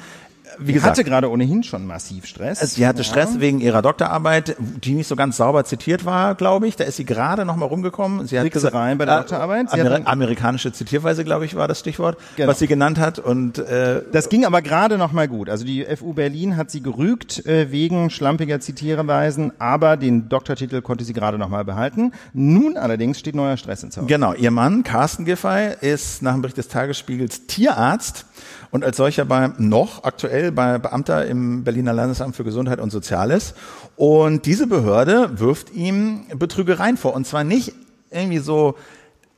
wie gesagt, hatte gerade ohnehin schon massiv Stress. Sie hatte ja. Stress wegen ihrer Doktorarbeit, die nicht so ganz sauber zitiert war, glaube ich. Da ist sie gerade noch mal rumgekommen. Sie hat gesagt, bei der äh, Doktorarbeit. Sie Amer amerikanische Zitierweise, glaube ich, war das Stichwort, genau. was sie genannt hat. Und äh, das ging aber gerade noch mal gut. Also die FU Berlin hat sie gerügt äh, wegen schlampiger Zitierweisen, aber den Doktortitel konnte sie gerade noch mal behalten. Nun allerdings steht neuer Stress ins Haus. Genau, ihr Mann Carsten Giffey ist nach dem Bericht des Tagesspiegels Tierarzt und als solcher bei noch aktuell bei Beamter im Berliner Landesamt für Gesundheit und Soziales. Und diese Behörde wirft ihm Betrügereien vor. Und zwar nicht irgendwie so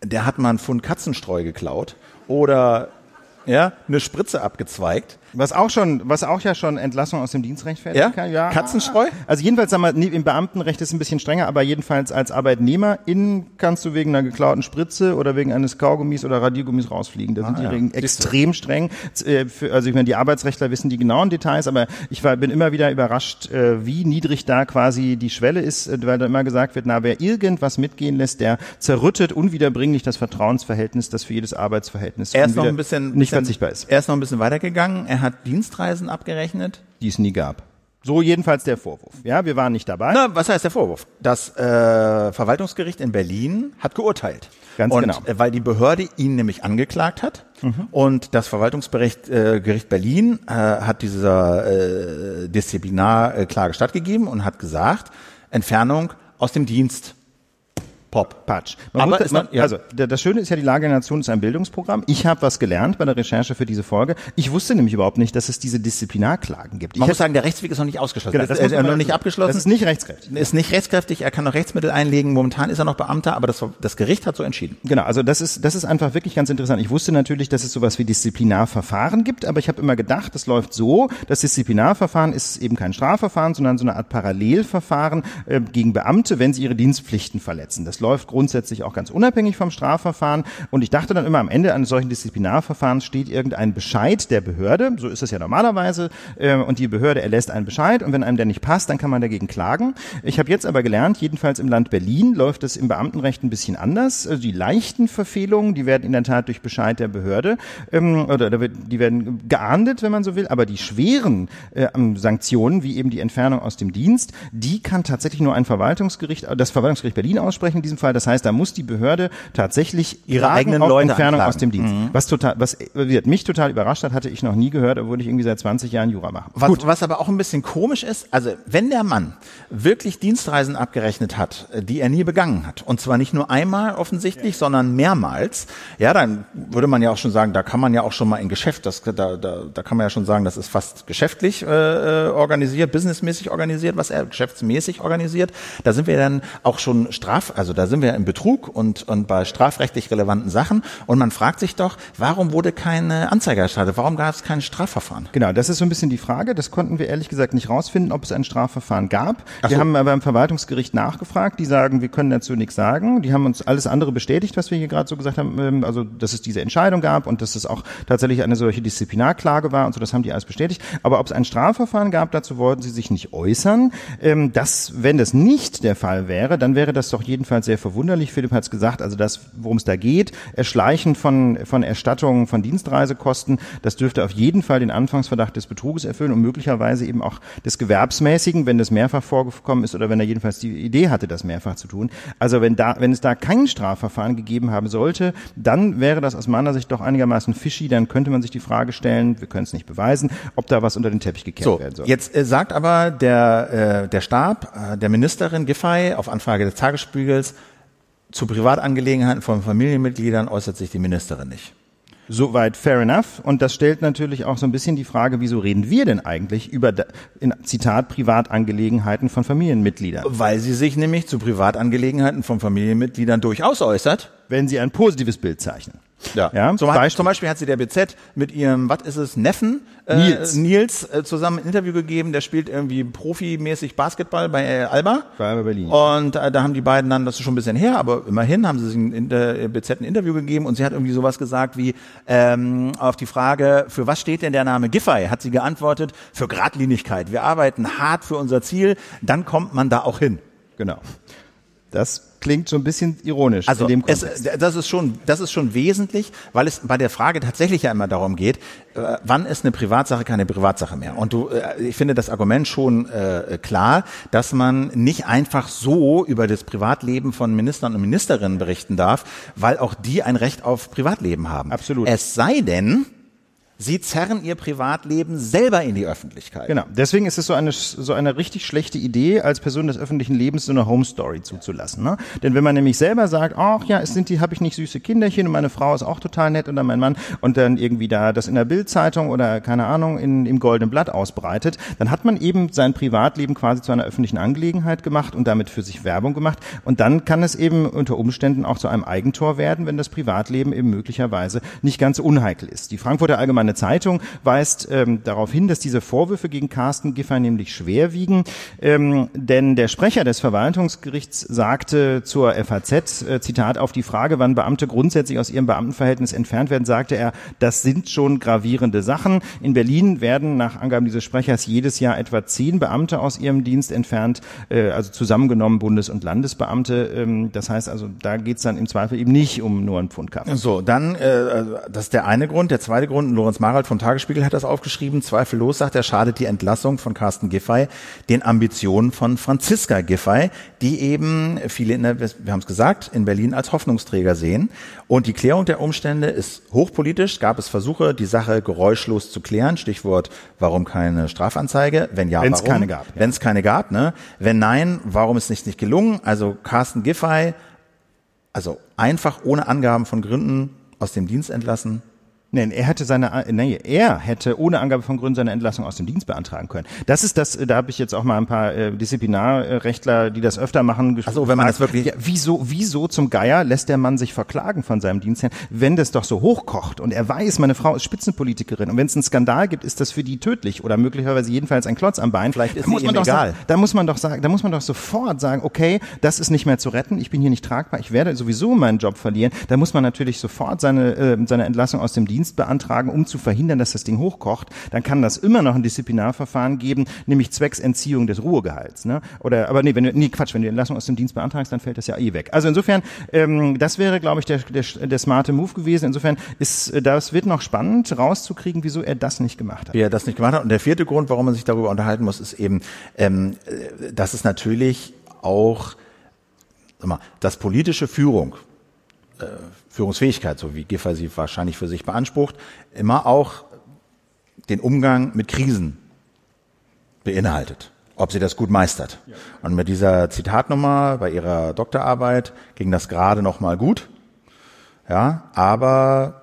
der hat mal einen Pfund Katzenstreu geklaut oder ja, eine Spritze abgezweigt. Was auch schon, was auch ja schon Entlassung aus dem Dienstrecht fällt. Ja? ja. Katzenstreu? Also jedenfalls, sagen wir, im Beamtenrecht ist es ein bisschen strenger, aber jedenfalls als Arbeitnehmerin kannst du wegen einer geklauten Spritze oder wegen eines Kaugummis oder Radiergummis rausfliegen. Da sind ah, die ja. Regeln extrem streng. Äh, also ich meine, die Arbeitsrechtler wissen die genauen Details, aber ich war, bin immer wieder überrascht, äh, wie niedrig da quasi die Schwelle ist, äh, weil da immer gesagt wird, na, wer irgendwas mitgehen lässt, der zerrüttet unwiederbringlich das Vertrauensverhältnis, das für jedes Arbeitsverhältnis er ist noch ein bisschen, nicht bisschen, verzichtbar ist. Er ist noch ein bisschen weitergegangen. Er hat Dienstreisen abgerechnet? Die es nie gab. So jedenfalls der Vorwurf. Ja, wir waren nicht dabei. Na, was heißt der Vorwurf? Das äh, Verwaltungsgericht in Berlin hat geurteilt. Ganz und, genau. Äh, weil die Behörde ihn nämlich angeklagt hat mhm. und das Verwaltungsgericht äh, Gericht Berlin äh, hat dieser äh, Disziplinarklage stattgegeben und hat gesagt, Entfernung aus dem Dienst Pop. Patsch. Man Aber muss, man, ja. Also, das Schöne ist ja, die Lage der Nation ist ein Bildungsprogramm. Ich habe was gelernt bei der Recherche für diese Folge. Ich wusste nämlich überhaupt nicht, dass es diese Disziplinarklagen gibt. Ich man muss sagen, der Rechtsweg ist noch nicht ausgeschlossen. Genau, das ist noch nicht abgeschlossen. Das ist nicht rechtskräftig. Ist nicht rechtskräftig. Er kann noch Rechtsmittel einlegen. Momentan ist er noch Beamter, aber das, das Gericht hat so entschieden. Genau, also das ist, das ist einfach wirklich ganz interessant. Ich wusste natürlich, dass es sowas wie Disziplinarverfahren gibt, aber ich habe immer gedacht, das läuft so, das Disziplinarverfahren ist eben kein Strafverfahren, sondern so eine Art Parallelverfahren äh, gegen Beamte, wenn sie ihre Dienstpflichten verletzen. Das läuft grundsätzlich auch ganz unabhängig vom Strafverfahren. Und ich dachte dann immer, am Ende eines solchen Disziplinarverfahrens steht irgendein Bescheid der Behörde, so ist es ja normalerweise, äh, und die Behörde erlässt einen Bescheid und wenn einem der nicht passt, dann kann man dagegen klagen. Ich habe jetzt aber gelernt, jedenfalls im Land Berlin läuft es im Beamtenrecht ein bisschen anders. Also die leichten Verfehlungen, die werden in der Tat durch Bescheid der Behörde ähm, oder die werden geahndet, wenn man so will, aber die schweren äh, Sanktionen, wie eben die Entfernung aus dem Dienst, die kann tatsächlich nur ein Verwaltungsgericht, das Verwaltungsgericht Berlin aussprechen diesem Fall. Das heißt, da muss die Behörde tatsächlich ihre eigenen Leute Entfernung anklagen. aus dem Dienst. Mhm. Was total, was mich total überrascht hat, hatte ich noch nie gehört, obwohl ich irgendwie seit 20 Jahren Jura mache. Was, Gut. was aber auch ein bisschen komisch ist, also wenn der Mann wirklich Dienstreisen abgerechnet hat, die er nie begangen hat, und zwar nicht nur einmal offensichtlich, ja. sondern mehrmals, ja, dann würde man ja auch schon sagen, da kann man ja auch schon mal in Geschäft, das, da, da, da kann man ja schon sagen, das ist fast geschäftlich äh, äh organisiert, businessmäßig organisiert, was er geschäftsmäßig organisiert. Da sind wir dann auch schon straf, also da sind wir im Betrug und, und bei strafrechtlich relevanten Sachen. Und man fragt sich doch, warum wurde keine Anzeige erstattet? Warum gab es kein Strafverfahren? Genau, das ist so ein bisschen die Frage. Das konnten wir ehrlich gesagt nicht rausfinden, ob es ein Strafverfahren gab. Ach wir so. haben beim Verwaltungsgericht nachgefragt. Die sagen, wir können dazu nichts sagen. Die haben uns alles andere bestätigt, was wir hier gerade so gesagt haben. Ähm, also, dass es diese Entscheidung gab und dass es auch tatsächlich eine solche Disziplinarklage war und so. Das haben die alles bestätigt. Aber ob es ein Strafverfahren gab, dazu wollten sie sich nicht äußern. Ähm, das, wenn das nicht der Fall wäre, dann wäre das doch jedenfalls sehr verwunderlich. Philipp hat es gesagt, also das, worum es da geht, Erschleichen von, von Erstattungen von Dienstreisekosten, das dürfte auf jeden Fall den Anfangsverdacht des Betruges erfüllen und möglicherweise eben auch des Gewerbsmäßigen, wenn das mehrfach vorgekommen ist oder wenn er jedenfalls die Idee hatte, das mehrfach zu tun. Also wenn da, wenn es da kein Strafverfahren gegeben haben sollte, dann wäre das aus meiner Sicht doch einigermaßen fishy, dann könnte man sich die Frage stellen, wir können es nicht beweisen, ob da was unter den Teppich gekehrt so, werden soll. Jetzt äh, sagt aber der, äh, der Stab äh, der Ministerin Giffey auf Anfrage des Tagesspiegels, zu Privatangelegenheiten von Familienmitgliedern äußert sich die Ministerin nicht. Soweit fair enough. Und das stellt natürlich auch so ein bisschen die Frage, wieso reden wir denn eigentlich über, in Zitat, Privatangelegenheiten von Familienmitgliedern? Weil sie sich nämlich zu Privatangelegenheiten von Familienmitgliedern durchaus äußert. Wenn sie ein positives Bild zeichnen. Ja. ja zum, Beispiel, zum Beispiel hat sie der BZ mit ihrem, was ist es, Neffen äh, Nils, Nils äh, zusammen ein Interview gegeben. Der spielt irgendwie profimäßig Basketball bei äh, Alba. Bei Alba Berlin. Und äh, da haben die beiden dann, das ist schon ein bisschen her, aber immerhin haben sie sich in der BZ ein Interview gegeben und sie hat irgendwie sowas gesagt wie ähm, auf die Frage, für was steht denn der Name Giffey? Hat sie geantwortet, für Gradlinigkeit. Wir arbeiten hart für unser Ziel, dann kommt man da auch hin. Genau. Das klingt so ein bisschen ironisch. Also es, das ist schon, das ist schon wesentlich, weil es bei der Frage tatsächlich ja immer darum geht, äh, wann ist eine Privatsache keine Privatsache mehr? Und du, äh, ich finde das Argument schon äh, klar, dass man nicht einfach so über das Privatleben von Ministern und Ministerinnen berichten darf, weil auch die ein Recht auf Privatleben haben. Absolut. Es sei denn, Sie zerren ihr Privatleben selber in die Öffentlichkeit. Genau. Deswegen ist es so eine, so eine richtig schlechte Idee, als Person des öffentlichen Lebens so eine Home Story zuzulassen. Ne? Denn wenn man nämlich selber sagt, ach ja, es sind die, habe ich nicht süße Kinderchen und meine Frau ist auch total nett oder mein Mann und dann irgendwie da das in der Bildzeitung oder keine Ahnung in, im Goldenen Blatt ausbreitet, dann hat man eben sein Privatleben quasi zu einer öffentlichen Angelegenheit gemacht und damit für sich Werbung gemacht. Und dann kann es eben unter Umständen auch zu einem Eigentor werden, wenn das Privatleben eben möglicherweise nicht ganz unheikel ist. Die Frankfurter Allgemeine eine Zeitung weist ähm, darauf hin, dass diese Vorwürfe gegen Carsten Giffey nämlich schwer ähm, denn der Sprecher des Verwaltungsgerichts sagte zur FAZ, äh, Zitat, auf die Frage, wann Beamte grundsätzlich aus ihrem Beamtenverhältnis entfernt werden, sagte er, das sind schon gravierende Sachen. In Berlin werden nach Angaben dieses Sprechers jedes Jahr etwa zehn Beamte aus ihrem Dienst entfernt, äh, also zusammengenommen Bundes- und Landesbeamte. Ähm, das heißt also, da geht es dann im Zweifel eben nicht um nur einen Pfund Kaffee. So, dann, äh, das ist der eine Grund. Der zweite Grund, Lorenz Lorenz Marald vom Tagesspiegel hat das aufgeschrieben. Zweifellos, sagt er, schadet die Entlassung von Carsten Giffey den Ambitionen von Franziska Giffey, die eben viele, in der, wir haben es gesagt, in Berlin als Hoffnungsträger sehen. Und die Klärung der Umstände ist hochpolitisch. Gab es Versuche, die Sache geräuschlos zu klären? Stichwort, warum keine Strafanzeige? Wenn ja, Wenn warum? es keine gab. Wenn es keine gab, ne? Wenn nein, warum ist es nicht gelungen? Also Carsten Giffey, also einfach ohne Angaben von Gründen aus dem Dienst entlassen, Nein, er hätte seine, nee, er hätte ohne Angabe von Gründen seine Entlassung aus dem Dienst beantragen können. Das ist das, da habe ich jetzt auch mal ein paar äh, Disziplinarrechtler, die das öfter machen. Also wenn man das wirklich, ja, wieso, wieso zum Geier lässt der Mann sich verklagen von seinem Dienstherrn, wenn das doch so hochkocht und er weiß, meine Frau ist Spitzenpolitikerin und wenn es einen Skandal gibt, ist das für die tödlich oder möglicherweise jedenfalls ein Klotz am Bein. Vielleicht ist muss man doch egal. Sagen, da muss man doch sagen, da muss man doch sofort sagen, okay, das ist nicht mehr zu retten, ich bin hier nicht tragbar, ich werde sowieso meinen Job verlieren. Da muss man natürlich sofort seine, äh, seine Entlassung aus dem Dienst beantragen, um zu verhindern, dass das Ding hochkocht, dann kann das immer noch ein Disziplinarverfahren geben, nämlich zwecks Entziehung des Ruhegehalts. Ne? Oder aber nee, wenn du, nee, Quatsch, wenn du Entlassung aus dem Dienst beantragst, dann fällt das ja eh weg. Also insofern, ähm, das wäre, glaube ich, der, der, der smarte Move gewesen. Insofern ist äh, das wird noch spannend rauszukriegen, wieso er das nicht gemacht hat. Wie er das nicht gemacht hat. Und der vierte Grund, warum man sich darüber unterhalten muss, ist eben, ähm, äh, dass es natürlich auch, mal, dass politische Führung äh, Führungsfähigkeit, so wie Giffer sie wahrscheinlich für sich beansprucht, immer auch den Umgang mit Krisen beinhaltet, ob sie das gut meistert. Ja. Und mit dieser Zitatnummer bei ihrer Doktorarbeit ging das gerade noch mal gut. Ja, aber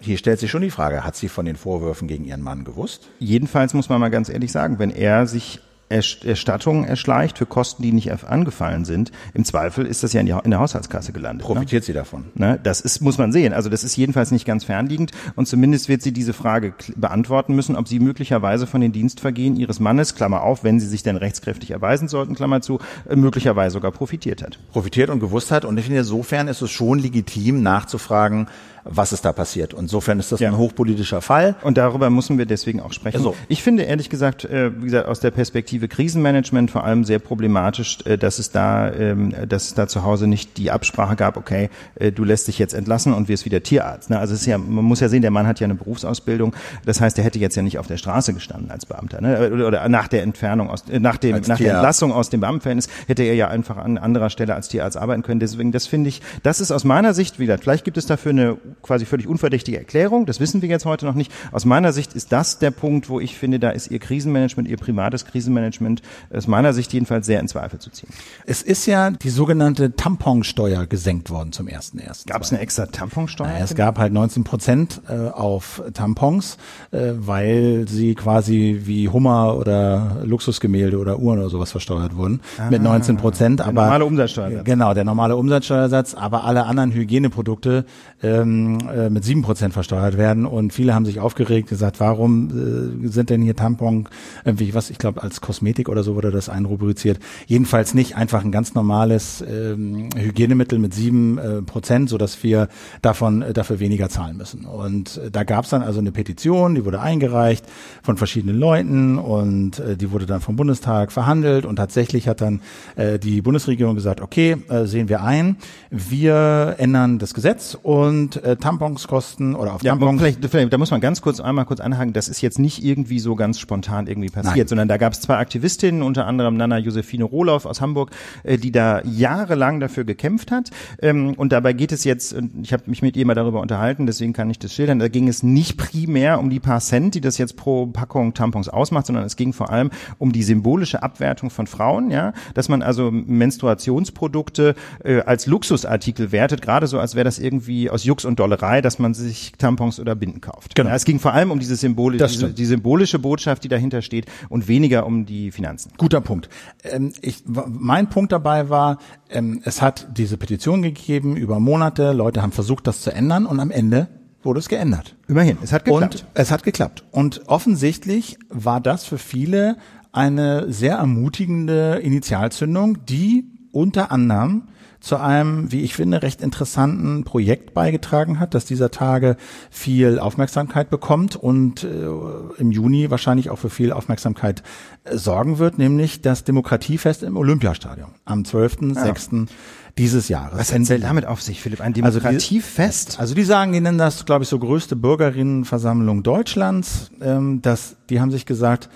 hier stellt sich schon die Frage, hat sie von den Vorwürfen gegen ihren Mann gewusst? Jedenfalls muss man mal ganz ehrlich sagen, wenn er sich Erstattungen erschleicht für Kosten, die nicht angefallen sind. Im Zweifel ist das ja in, die, in der Haushaltskasse gelandet. Profitiert ne? sie davon? Ne? Das ist, muss man sehen. Also das ist jedenfalls nicht ganz fernliegend und zumindest wird sie diese Frage beantworten müssen, ob sie möglicherweise von den Dienstvergehen ihres Mannes, Klammer auf, wenn sie sich denn rechtskräftig erweisen sollten, Klammer zu, äh, möglicherweise sogar profitiert hat. Profitiert und gewusst hat. Und ich finde, insofern ist es schon legitim nachzufragen, was ist da passiert. Und insofern ist das ja. ein hochpolitischer Fall. Und darüber müssen wir deswegen auch sprechen. Also, ich finde ehrlich gesagt, äh, wie gesagt, aus der Perspektive Krisenmanagement vor allem sehr problematisch, äh, dass es da, ähm, dass es da zu Hause nicht die Absprache gab, okay, äh, du lässt dich jetzt entlassen und wirst wieder Tierarzt. Ne? Also es ist ja, man muss ja sehen, der Mann hat ja eine Berufsausbildung. Das heißt, er hätte jetzt ja nicht auf der Straße gestanden als Beamter. Ne? Oder nach der Entfernung aus, nach dem, als nach der Entlassung aus dem Beamtenverhältnis hätte er ja einfach an anderer Stelle als Tierarzt arbeiten können. Deswegen, das finde ich, das ist aus meiner Sicht wieder, vielleicht gibt es dafür eine quasi völlig unverdächtige Erklärung. Das wissen wir jetzt heute noch nicht. Aus meiner Sicht ist das der Punkt, wo ich finde, da ist ihr Krisenmanagement, ihr privates Krisenmanagement aus meiner Sicht jedenfalls sehr in Zweifel zu ziehen. Es ist ja die sogenannte Tamponsteuer gesenkt worden zum ersten ersten. Gab es eine extra Tamponsteuer? Naja, es gab halt 19 Prozent äh, auf Tampons, äh, weil sie quasi wie Hummer oder Luxusgemälde oder Uhren oder sowas versteuert wurden ah, mit 19 Prozent. Aber der normale Umsatzsteuersatz. Genau, der normale Umsatzsteuersatz. Aber alle anderen Hygieneprodukte ähm, äh, mit sieben Prozent versteuert werden. Und viele haben sich aufgeregt, gesagt, warum äh, sind denn hier Tampon irgendwie was? Ich glaube als Kosmetik oder so wurde das einrubriziert. Jedenfalls nicht einfach ein ganz normales ähm, Hygienemittel mit sieben äh, Prozent, so dass wir davon äh, dafür weniger zahlen müssen. Und äh, da gab es dann also eine Petition, die wurde eingereicht von verschiedenen Leuten und äh, die wurde dann vom Bundestag verhandelt und tatsächlich hat dann äh, die Bundesregierung gesagt, okay, äh, sehen wir ein, wir ändern das Gesetz und äh, Tampons kosten oder auf Ja, Tampons. vielleicht, vielleicht, da muss man ganz kurz einmal kurz anhaken, das ist jetzt nicht irgendwie so ganz spontan irgendwie passiert, Nein. sondern da gab es zwei Aktivistinnen, unter anderem Nana Josephine Rohloff aus Hamburg, äh, die da jahrelang dafür gekämpft hat. Ähm, und dabei geht es jetzt, und ich habe mich mit ihr mal darüber unterhalten, deswegen kann ich das schildern, da ging es nicht primär um die paar Cent, die das jetzt pro Packung Tampons ausmacht, sondern es ging vor allem um die symbolische Abwertung von Frauen, ja, dass man also Menstruationsprodukte äh, als Luxusartikel wertet, gerade so, als wäre das irgendwie aus Jux und Dollerei, dass man sich Tampons oder Binden kauft. Genau. Ja, es ging vor allem um diese, Symbole, diese, die symbolische Botschaft, die dahinter steht und weniger um die Finanzen. Guter Punkt. Ähm, ich, mein Punkt dabei war, ähm, es hat diese Petition gegeben über Monate, Leute haben versucht, das zu ändern und am Ende wurde es geändert. Immerhin, es hat geklappt. Und es hat geklappt. Und offensichtlich war das für viele eine sehr ermutigende Initialzündung, die unter anderem zu einem, wie ich finde, recht interessanten Projekt beigetragen hat, das dieser Tage viel Aufmerksamkeit bekommt und äh, im Juni wahrscheinlich auch für viel Aufmerksamkeit äh, sorgen wird, nämlich das Demokratiefest im Olympiastadion am 12.06. dieses Jahres. Was hat denn damit auf sich, Philipp? Ein Also die- Demokratiefest? Also die sagen, die nennen das, glaube ich, so größte Bürgerinnenversammlung Deutschlands. Ähm, das, die haben sich gesagt,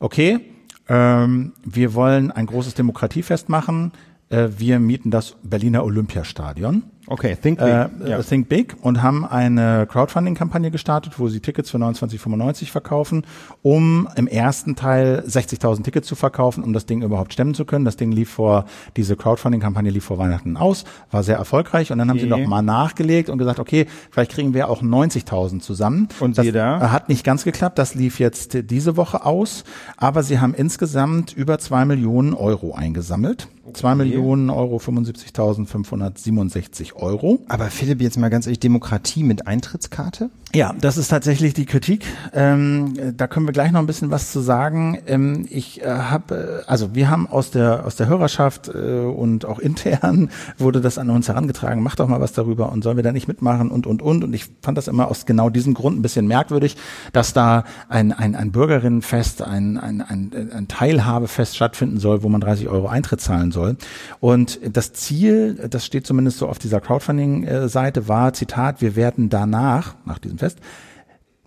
okay, ähm, wir wollen ein großes Demokratiefest machen. Äh, wir mieten das Berliner Olympiastadion. Okay, think big. Äh, ja. Think Big und haben eine Crowdfunding-Kampagne gestartet, wo sie Tickets für 29,95 verkaufen, um im ersten Teil 60.000 Tickets zu verkaufen, um das Ding überhaupt stemmen zu können. Das Ding lief vor, diese Crowdfunding-Kampagne lief vor Weihnachten aus, war sehr erfolgreich und dann haben sie Okay. noch mal nachgelegt und gesagt, okay, vielleicht kriegen wir auch 90.000 zusammen. Und das siehe da. hat nicht ganz geklappt, das lief jetzt diese Woche aus, aber sie haben insgesamt über zwei Millionen Euro eingesammelt. Zwei Millionen Euro 75.567 Euro. Aber Philipp, jetzt mal ganz ehrlich, Demokratie mit Eintrittskarte? Ja, das ist tatsächlich die Kritik. Ähm, äh, da können wir gleich noch ein bisschen was zu sagen. Ähm, ich äh, habe, äh, also wir haben aus der aus der Hörerschaft äh, und auch intern wurde das an uns herangetragen. Mach doch mal was darüber und sollen wir da nicht mitmachen und und und. Und ich fand das immer aus genau diesem Grund ein bisschen merkwürdig, dass da ein ein, ein Bürgerinnenfest, ein, ein ein ein Teilhabefest stattfinden soll, wo man 30 Euro Eintritt zahlen soll. Und das Ziel, das steht zumindest so auf dieser Crowdfunding-Seite, war Zitat: Wir werden danach nach diesem Fest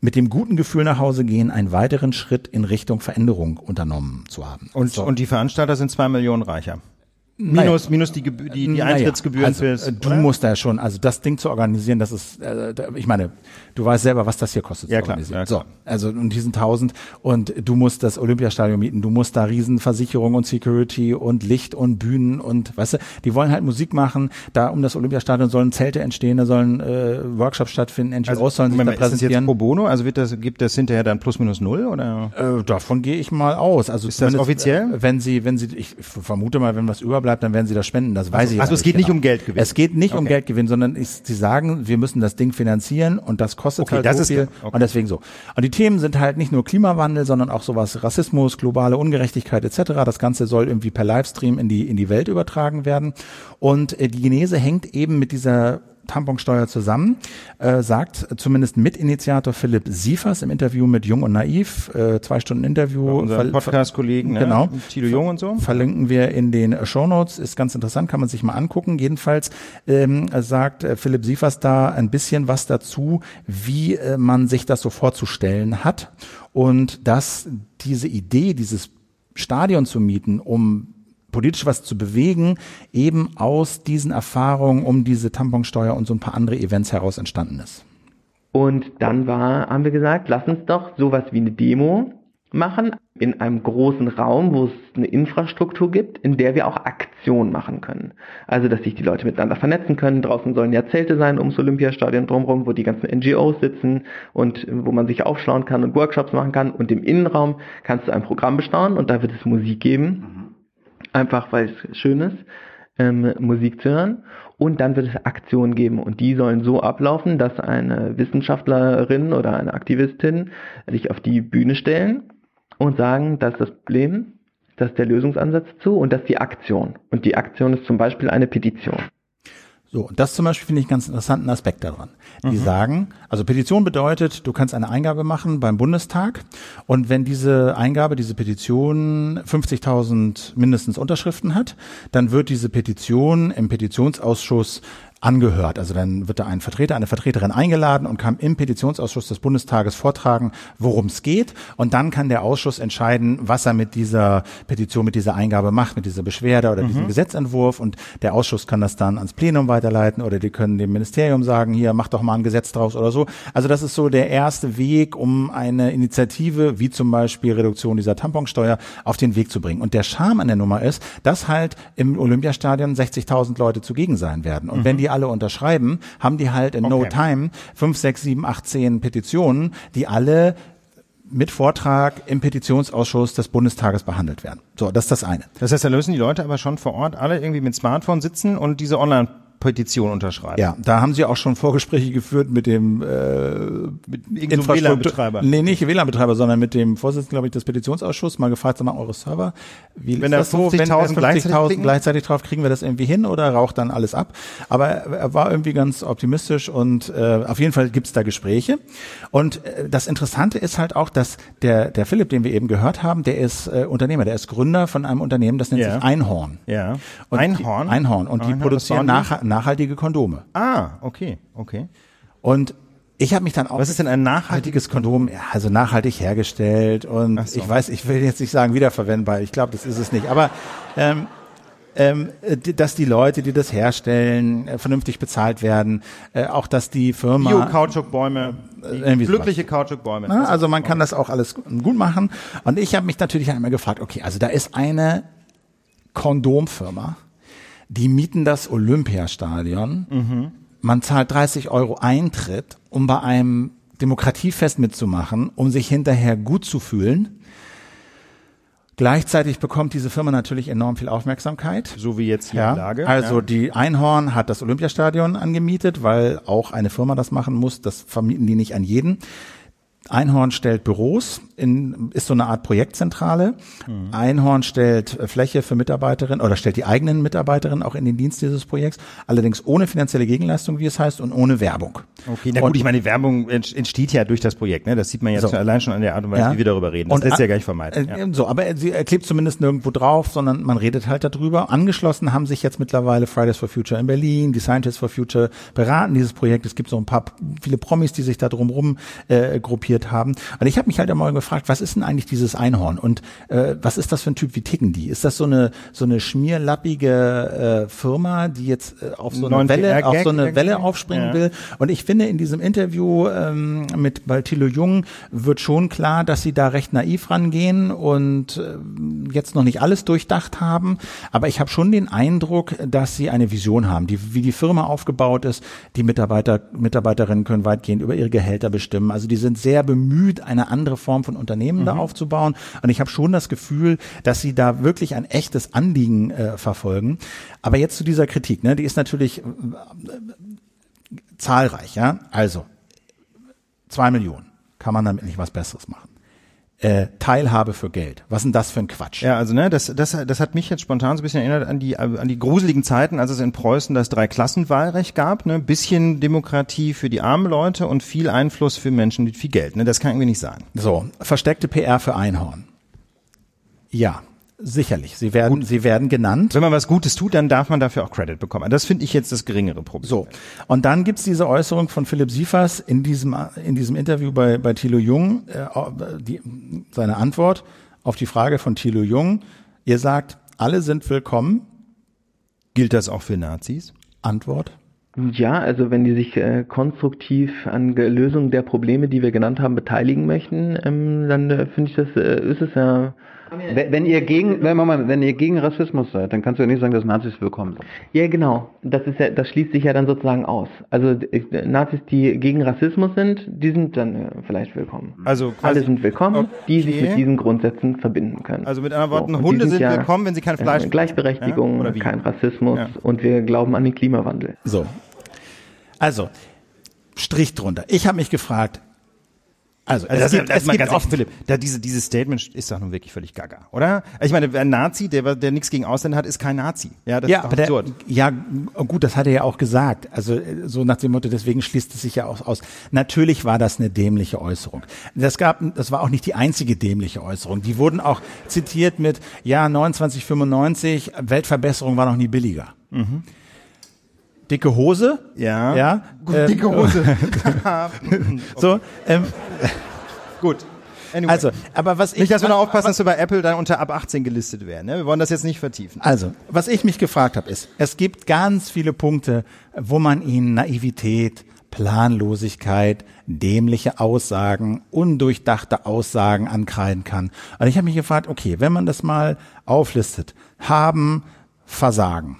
mit dem guten Gefühl nach Hause gehen, einen weiteren Schritt in Richtung Veränderung unternommen zu haben. Und, So. und die Veranstalter sind zwei Millionen reicher. Minus, minus die, Gebü- die, die Naja, Eintrittsgebühren also, fürs. äh, Du oder? musst da schon, also das Ding zu organisieren, das ist, äh, ich meine, du weißt selber, was das hier kostet. Ja, klar, ja, klar. So, also und diesen tausend und du musst das Olympiastadion mieten, du musst da Riesenversicherung und Security und Licht und Bühnen und, weißt du, die wollen halt Musik machen. Da um das Olympiastadion sollen Zelte entstehen, da sollen äh, Workshops stattfinden, NGOs sollen sich Also, da mal, ist das jetzt präsentieren. pro bono? Also wird das, gibt das hinterher dann plus minus null oder? Äh, davon gehe ich mal aus. Also Ist das offiziell? äh, Wenn Sie, wenn Sie, ich vermute mal, wenn was überbleibt, dann werden Sie das spenden. Das weiß ich. also es geht nicht um Geldgewinn. Es geht nicht um Okay. Geldgewinn, sondern ich, Sie sagen, wir müssen das Ding finanzieren und das kostet Okay, halt das so ist viel. Okay. und deswegen so. Und die Themen sind halt nicht nur Klimawandel, sondern auch sowas Rassismus, globale Ungerechtigkeit etc. Das Ganze soll irgendwie per Livestream in die in die Welt übertragen werden und äh, die Genese hängt eben mit dieser Tamponsteuer zusammen, äh, sagt zumindest Mitinitiator Philipp Siefers im Interview mit Jung und Naiv, äh, zwei Stunden Interview. Podcast-Kollegen, ne? Genau. Tilo Jung und so. Verlinken wir in den äh, Shownotes, ist ganz interessant, kann man sich mal angucken. Jedenfalls ähm, sagt äh, Philipp Siefers da ein bisschen was dazu, wie äh, man sich das so vorzustellen hat und dass diese Idee, dieses Stadion zu mieten, um politisch was zu bewegen, eben aus diesen Erfahrungen um diese Tamponsteuer und so ein paar andere Events heraus entstanden ist. Und dann war, haben wir gesagt, lass uns doch sowas wie eine Demo machen in einem großen Raum, wo es eine Infrastruktur gibt, in der wir auch Aktion machen können. Also, dass sich die Leute miteinander vernetzen können. Draußen sollen ja Zelte sein ums Olympiastadion drumherum, wo die ganzen NGOs sitzen und wo man sich aufschlauen kann und Workshops machen kann. Und im Innenraum kannst du ein Programm bestaunen und da wird es Musik geben. Einfach weil es schön ist, ähm, Musik zu hören. Und dann wird es Aktionen geben und die sollen so ablaufen, dass eine Wissenschaftlerin oder eine Aktivistin sich auf die Bühne stellen und sagen, das ist das Problem, das ist der Lösungsansatz zu und das ist die Aktion. Und die Aktion ist zum Beispiel eine Petition. So, und das zum Beispiel finde ich einen ganz interessanten Aspekt daran. Die sagen, also Petition bedeutet, du kannst eine Eingabe machen beim Bundestag und wenn diese Eingabe, diese Petition 50.000 mindestens Unterschriften hat, dann wird diese Petition im Petitionsausschuss angehört. Also dann wird da ein Vertreter, eine Vertreterin eingeladen und kann im Petitionsausschuss des Bundestages vortragen, worum es geht. Und dann kann der Ausschuss entscheiden, was er mit dieser Petition, mit dieser Eingabe macht, mit dieser Beschwerde oder mhm. diesem Gesetzentwurf. Und der Ausschuss kann das dann ans Plenum weiterleiten oder die können dem Ministerium sagen, hier, mach doch mal ein Gesetz draus oder so. Also das ist so der erste Weg, um eine Initiative, wie zum Beispiel Reduktion dieser Tamponsteuer, auf den Weg zu bringen. Und der Charme an der Nummer ist, dass halt im Olympiastadion 60.000 Leute zugegen sein werden. Und mhm. wenn die alle unterschreiben, haben die halt in okay. no time fünf, sechs, sieben, acht, zehn Petitionen, die alle mit Vortrag im Petitionsausschuss des Bundestages behandelt werden. So, das ist das eine. Das heißt, da lösen die Leute aber schon vor Ort alle irgendwie mit Smartphone sitzen und diese Online Petition unterschreiben. Ja, da haben sie auch schon Vorgespräche geführt mit dem äh, mit WLAN-Betreiber. Nee, nicht WLAN-Betreiber, sondern mit dem Vorsitzenden, glaube ich, des Petitionsausschusses mal gefragt, sag mal, eure Server, wie wenn ist das so? Wenn 50.000 gleichzeitig, gleichzeitig drauf, kriegen wir das irgendwie hin oder raucht dann alles ab? Aber er war irgendwie ganz optimistisch und äh, auf jeden Fall gibt's da Gespräche. Und äh, das Interessante ist halt auch, dass der, der Philipp, den wir eben gehört haben, der ist äh, Unternehmer, der ist Gründer von einem Unternehmen, das nennt ja. sich Einhorn. Ja. Und Einhorn? Die, Einhorn. Und Einhorn, die produzieren nach, nachhaltige Kondome. Ah, okay, okay. Und ich habe mich dann auch. Was ist denn ein nachhaltiges Kondom? Ja, also nachhaltig hergestellt und so. ich weiß, ich will jetzt nicht sagen wiederverwendbar. Ich glaube, das ist es nicht. Aber ähm, ähm, dass die Leute, die das herstellen, äh, vernünftig bezahlt werden, äh, auch dass die Firma Bio-Kautschukbäume, äh, glückliche Kautschukbäume. Na, also man kann das auch alles gut machen. Und ich habe mich natürlich einmal gefragt, okay, also da ist eine Kondomfirma, die mieten das Olympiastadion. Mhm. Man zahlt 30 Euro Eintritt, um bei einem Demokratiefest mitzumachen, um sich hinterher gut zu fühlen. Gleichzeitig bekommt diese Firma natürlich enorm viel Aufmerksamkeit. So wie jetzt hier ja, Lage. Also ja. die Einhorn hat das Olympiastadion angemietet, weil auch eine Firma das machen muss. Das vermieten die nicht an jeden. Einhorn stellt Büros, in, ist so eine Art Projektzentrale. Mhm. Einhorn stellt äh, Fläche für Mitarbeiterinnen oder stellt die eigenen Mitarbeiterinnen auch in den Dienst dieses Projekts, allerdings ohne finanzielle Gegenleistung, wie es heißt, und ohne Werbung. Okay, na gut, und, ich meine, die Werbung entsteht ja durch das Projekt, ne? Das sieht man jetzt so. allein schon an der Art und Weise, ja. wie wir darüber reden. Das und, lässt ja gar nicht vermeiden. Äh, ja. So, aber sie klebt zumindest nirgendwo drauf, sondern man redet halt darüber. Angeschlossen haben sich jetzt mittlerweile Fridays for Future in Berlin, die Scientists for Future beraten dieses Projekt. Es gibt so ein paar viele Promis, die sich da drumherum äh, gruppiert haben. Und ich habe mich halt einmal gefragt, was ist denn eigentlich dieses Einhorn und äh, was ist das für ein Typ? Wie ticken die? Ist das so eine so eine schmierlappige äh, Firma, die jetzt äh, auf so eine Welle auf so eine Welle aufspringen ja. will? Und ich finde in diesem Interview ähm, mit bei Thilo Jung wird schon klar, dass sie da recht naiv rangehen und äh, jetzt noch nicht alles durchdacht haben. Aber ich habe schon den Eindruck, dass sie eine Vision haben, die, wie die Firma aufgebaut ist. Die Mitarbeiter Mitarbeiterinnen können weitgehend über ihre Gehälter bestimmen. Also die sind sehr bemüht, eine andere Form von Unternehmen mhm. da aufzubauen. Und ich habe schon das Gefühl, dass sie da wirklich ein echtes Anliegen äh, verfolgen. Aber jetzt zu dieser Kritik, ne? die ist natürlich äh, zahlreich. Ja? Also zwei Millionen kann man damit nicht was Besseres machen äh, Teilhabe für Geld. Was ist denn das für ein Quatsch? Ja, also ne, das, das, das hat mich jetzt spontan so ein bisschen erinnert an die, an die gruseligen Zeiten, als es in Preußen das Dreiklassenwahlrecht gab. Ne? Bisschen Demokratie für die armen Leute und viel Einfluss für Menschen mit viel Geld. Ne? Das kann irgendwie nicht sein. So, versteckte PR für Einhorn. Ja, Sicherlich, sie werden, Gut. sie werden genannt. Wenn man was Gutes tut, dann darf man dafür auch Credit bekommen. Das finde ich jetzt das geringere Problem. So, und dann gibt's diese Äußerung von Philipp Siefers in diesem, in diesem Interview bei, bei Thilo Jung, äh, die, seine Antwort auf die Frage von Thilo Jung. Ihr sagt, alle sind willkommen. Gilt das auch für Nazis? Antwort. Ja, also wenn die sich äh, konstruktiv an Lösung der Probleme, die wir genannt haben, beteiligen möchten, ähm, dann äh, finde ich das, äh, ist es ja wenn ihr gegen, wenn, man, wenn ihr gegen Rassismus seid, dann kannst du ja nicht sagen, dass Nazis willkommen sind. Ja, genau. Das ist ja, das schließt sich ja dann sozusagen aus. Also äh, Nazis, die gegen Rassismus sind, die sind dann äh, vielleicht willkommen. Also alle sind willkommen, okay. die sich mit diesen Grundsätzen verbinden können. Also mit anderen Worten, so, Hunde sind, sind ja, willkommen, wenn sie kein Fleisch. Äh, Gleichberechtigung, ja? kein Rassismus ja. und wir glauben an den Klimawandel. So. Also Strich drunter. Ich habe mich gefragt, also, also es, gibt, es gibt oft, Philipp, da diese, dieses Statement ist doch nun wirklich völlig gaga, oder? Ich meine, ein Nazi, der, der nichts gegen Ausländer hat, ist kein Nazi. Ja, das ja, ist aber der, ja, gut, das hat er ja auch gesagt. Also so nach dem Motto, deswegen schließt es sich ja auch aus. Natürlich war das eine dämliche Äußerung. Das gab, das war auch nicht die einzige dämliche Äußerung. Die wurden auch zitiert mit, ja, 2995, Weltverbesserung war noch nie billiger. Mhm. Dicke Hose. Ja. Ja. Gut, ähm, dicke Hose. So, ähm, Gut. Anyway. also, aber was ich nicht, dass wir noch aufpassen, dass wir bei Apple dann unter ab 18 gelistet werden. Ne? Wir wollen das jetzt nicht vertiefen. Also, was ich mich gefragt habe, ist, es gibt ganz viele Punkte, wo man ihnen Naivität, Planlosigkeit, dämliche Aussagen, undurchdachte Aussagen ankreiden kann. Und ich habe mich gefragt, okay, wenn man das mal auflistet, haben, Versagen,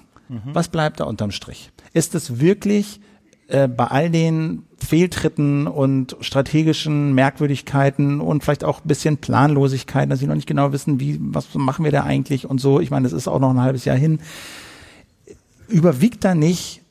was bleibt da unterm Strich? Ist es wirklich äh, bei all den Fehltritten und strategischen Merkwürdigkeiten und vielleicht auch ein bisschen Planlosigkeit, dass sie noch nicht genau wissen, wie, was machen wir da eigentlich und so. Ich meine, das ist auch noch ein halbes Jahr hin. Überwiegt da nicht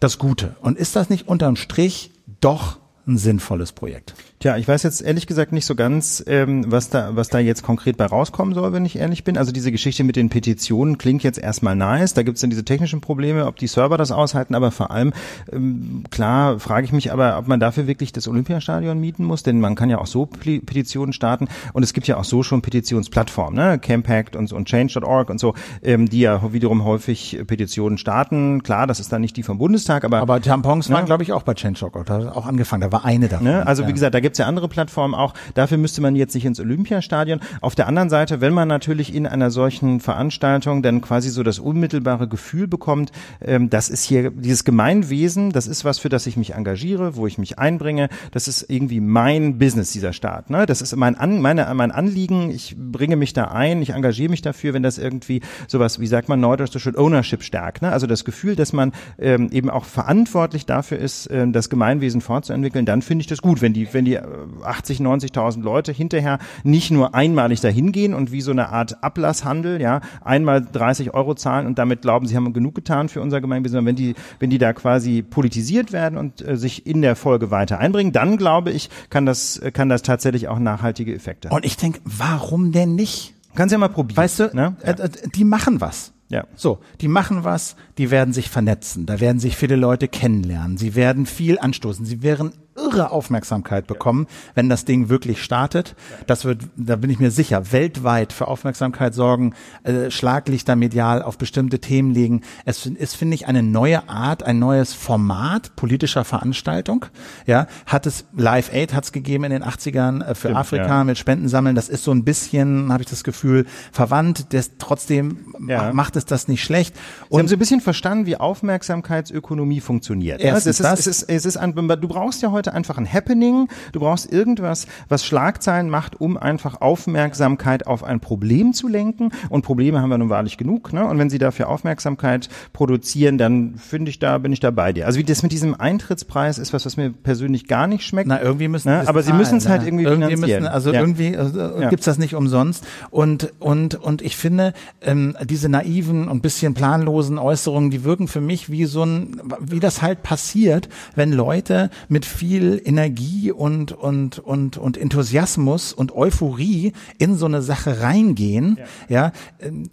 das Gute? Und ist das nicht unterm Strich doch ein sinnvolles Projekt? Tja, ich weiß jetzt ehrlich gesagt nicht so ganz, ähm, was da, was da jetzt konkret bei rauskommen soll, wenn ich ehrlich bin. Also diese Geschichte mit den Petitionen klingt jetzt erstmal nice. Da gibt's dann diese technischen Probleme, ob die Server das aushalten, aber vor allem, ähm, klar, frage ich mich aber, ob man dafür wirklich das Olympiastadion mieten muss, denn man kann ja auch so Petitionen starten und es gibt ja auch so schon Petitionsplattformen, ne? Campact und, und Change.org und so, ähm, die ja wiederum häufig Petitionen starten. Klar, das ist dann nicht die vom Bundestag, aber Aber Tampons waren, Ja. glaube ich, auch bei Change.org. Da hat auch angefangen. Da war eine davon. Ne? Also wie Ja. gesagt, da gibt's ja andere Plattformen auch. Dafür müsste man jetzt nicht ins Olympiastadion. Auf der anderen Seite, wenn man natürlich in einer solchen Veranstaltung dann quasi so das unmittelbare Gefühl bekommt, ähm, das ist hier dieses Gemeinwesen, das ist was, für das ich mich engagiere, wo ich mich einbringe. Das ist irgendwie mein Business, dieser Staat. Ne? Das ist mein, An meine, mein Anliegen. Ich bringe mich da ein, ich engagiere mich dafür, wenn das irgendwie sowas, wie sagt man neudeutsch so schön, Ownership stärkt. Ne? Also das Gefühl, dass man ähm, eben auch verantwortlich dafür ist, ähm, das Gemeinwesen fortzuentwickeln, dann finde ich das gut, wenn die, wenn die äh, 80, 90.000 Leute hinterher nicht nur einmalig dahin gehen und wie so eine Art Ablasshandel, ja, einmal 30 Euro zahlen und damit glauben, sie haben genug getan für unser Gemeinwesen, sondern wenn die, wenn die da quasi politisiert werden und äh, sich in der Folge weiter einbringen, dann glaube ich, kann das, äh, kann das tatsächlich auch nachhaltige Effekte haben. Und ich denke, warum denn nicht? Kannst ja mal probieren. Weißt du, ne? äh, äh, die machen was. Ja. So, die machen was, die werden sich vernetzen, da werden sich viele Leute kennenlernen, sie werden viel anstoßen, sie werden irre Aufmerksamkeit bekommen, wenn das Ding wirklich startet. Das wird, da bin ich mir sicher, weltweit für Aufmerksamkeit sorgen, äh, Schlaglichter medial auf bestimmte Themen legen. Es ist, finde ich, eine neue Art, ein neues Format politischer Veranstaltung. Ja, hat es Live Aid hat es gegeben in den 80ern äh, für Stimmt, Afrika ja. mit Spenden sammeln. Das ist so ein bisschen, habe ich das Gefühl, verwandt. Das, trotzdem Ja. macht es das nicht schlecht. Sie haben Und so ein bisschen verstanden, wie Aufmerksamkeitsökonomie funktioniert. ne? Erstens es ist, das. es ist, es ist ein, du brauchst ja heute einfach ein Happening, du brauchst irgendwas, was Schlagzeilen macht, um einfach Aufmerksamkeit auf ein Problem zu lenken. Und Probleme haben wir nun wahrlich genug. Ne? Und wenn sie dafür Aufmerksamkeit produzieren, dann finde ich da, bin ich da bei dir. Also wie das mit diesem Eintrittspreis ist was, was mir persönlich gar nicht schmeckt. Na, irgendwie müssen Ne? Aber sie müssen es halt ne? irgendwie irgendwie finanzieren. Müssen, also Ja. irgendwie äh, Ja. gibt's das nicht umsonst. Und und und ich finde ähm, diese naiven und bisschen planlosen Äußerungen, die wirken für mich wie so ein, wie das halt passiert, wenn Leute mit viel Energie und und und und Enthusiasmus und Euphorie in so eine Sache reingehen. Ja, ähm,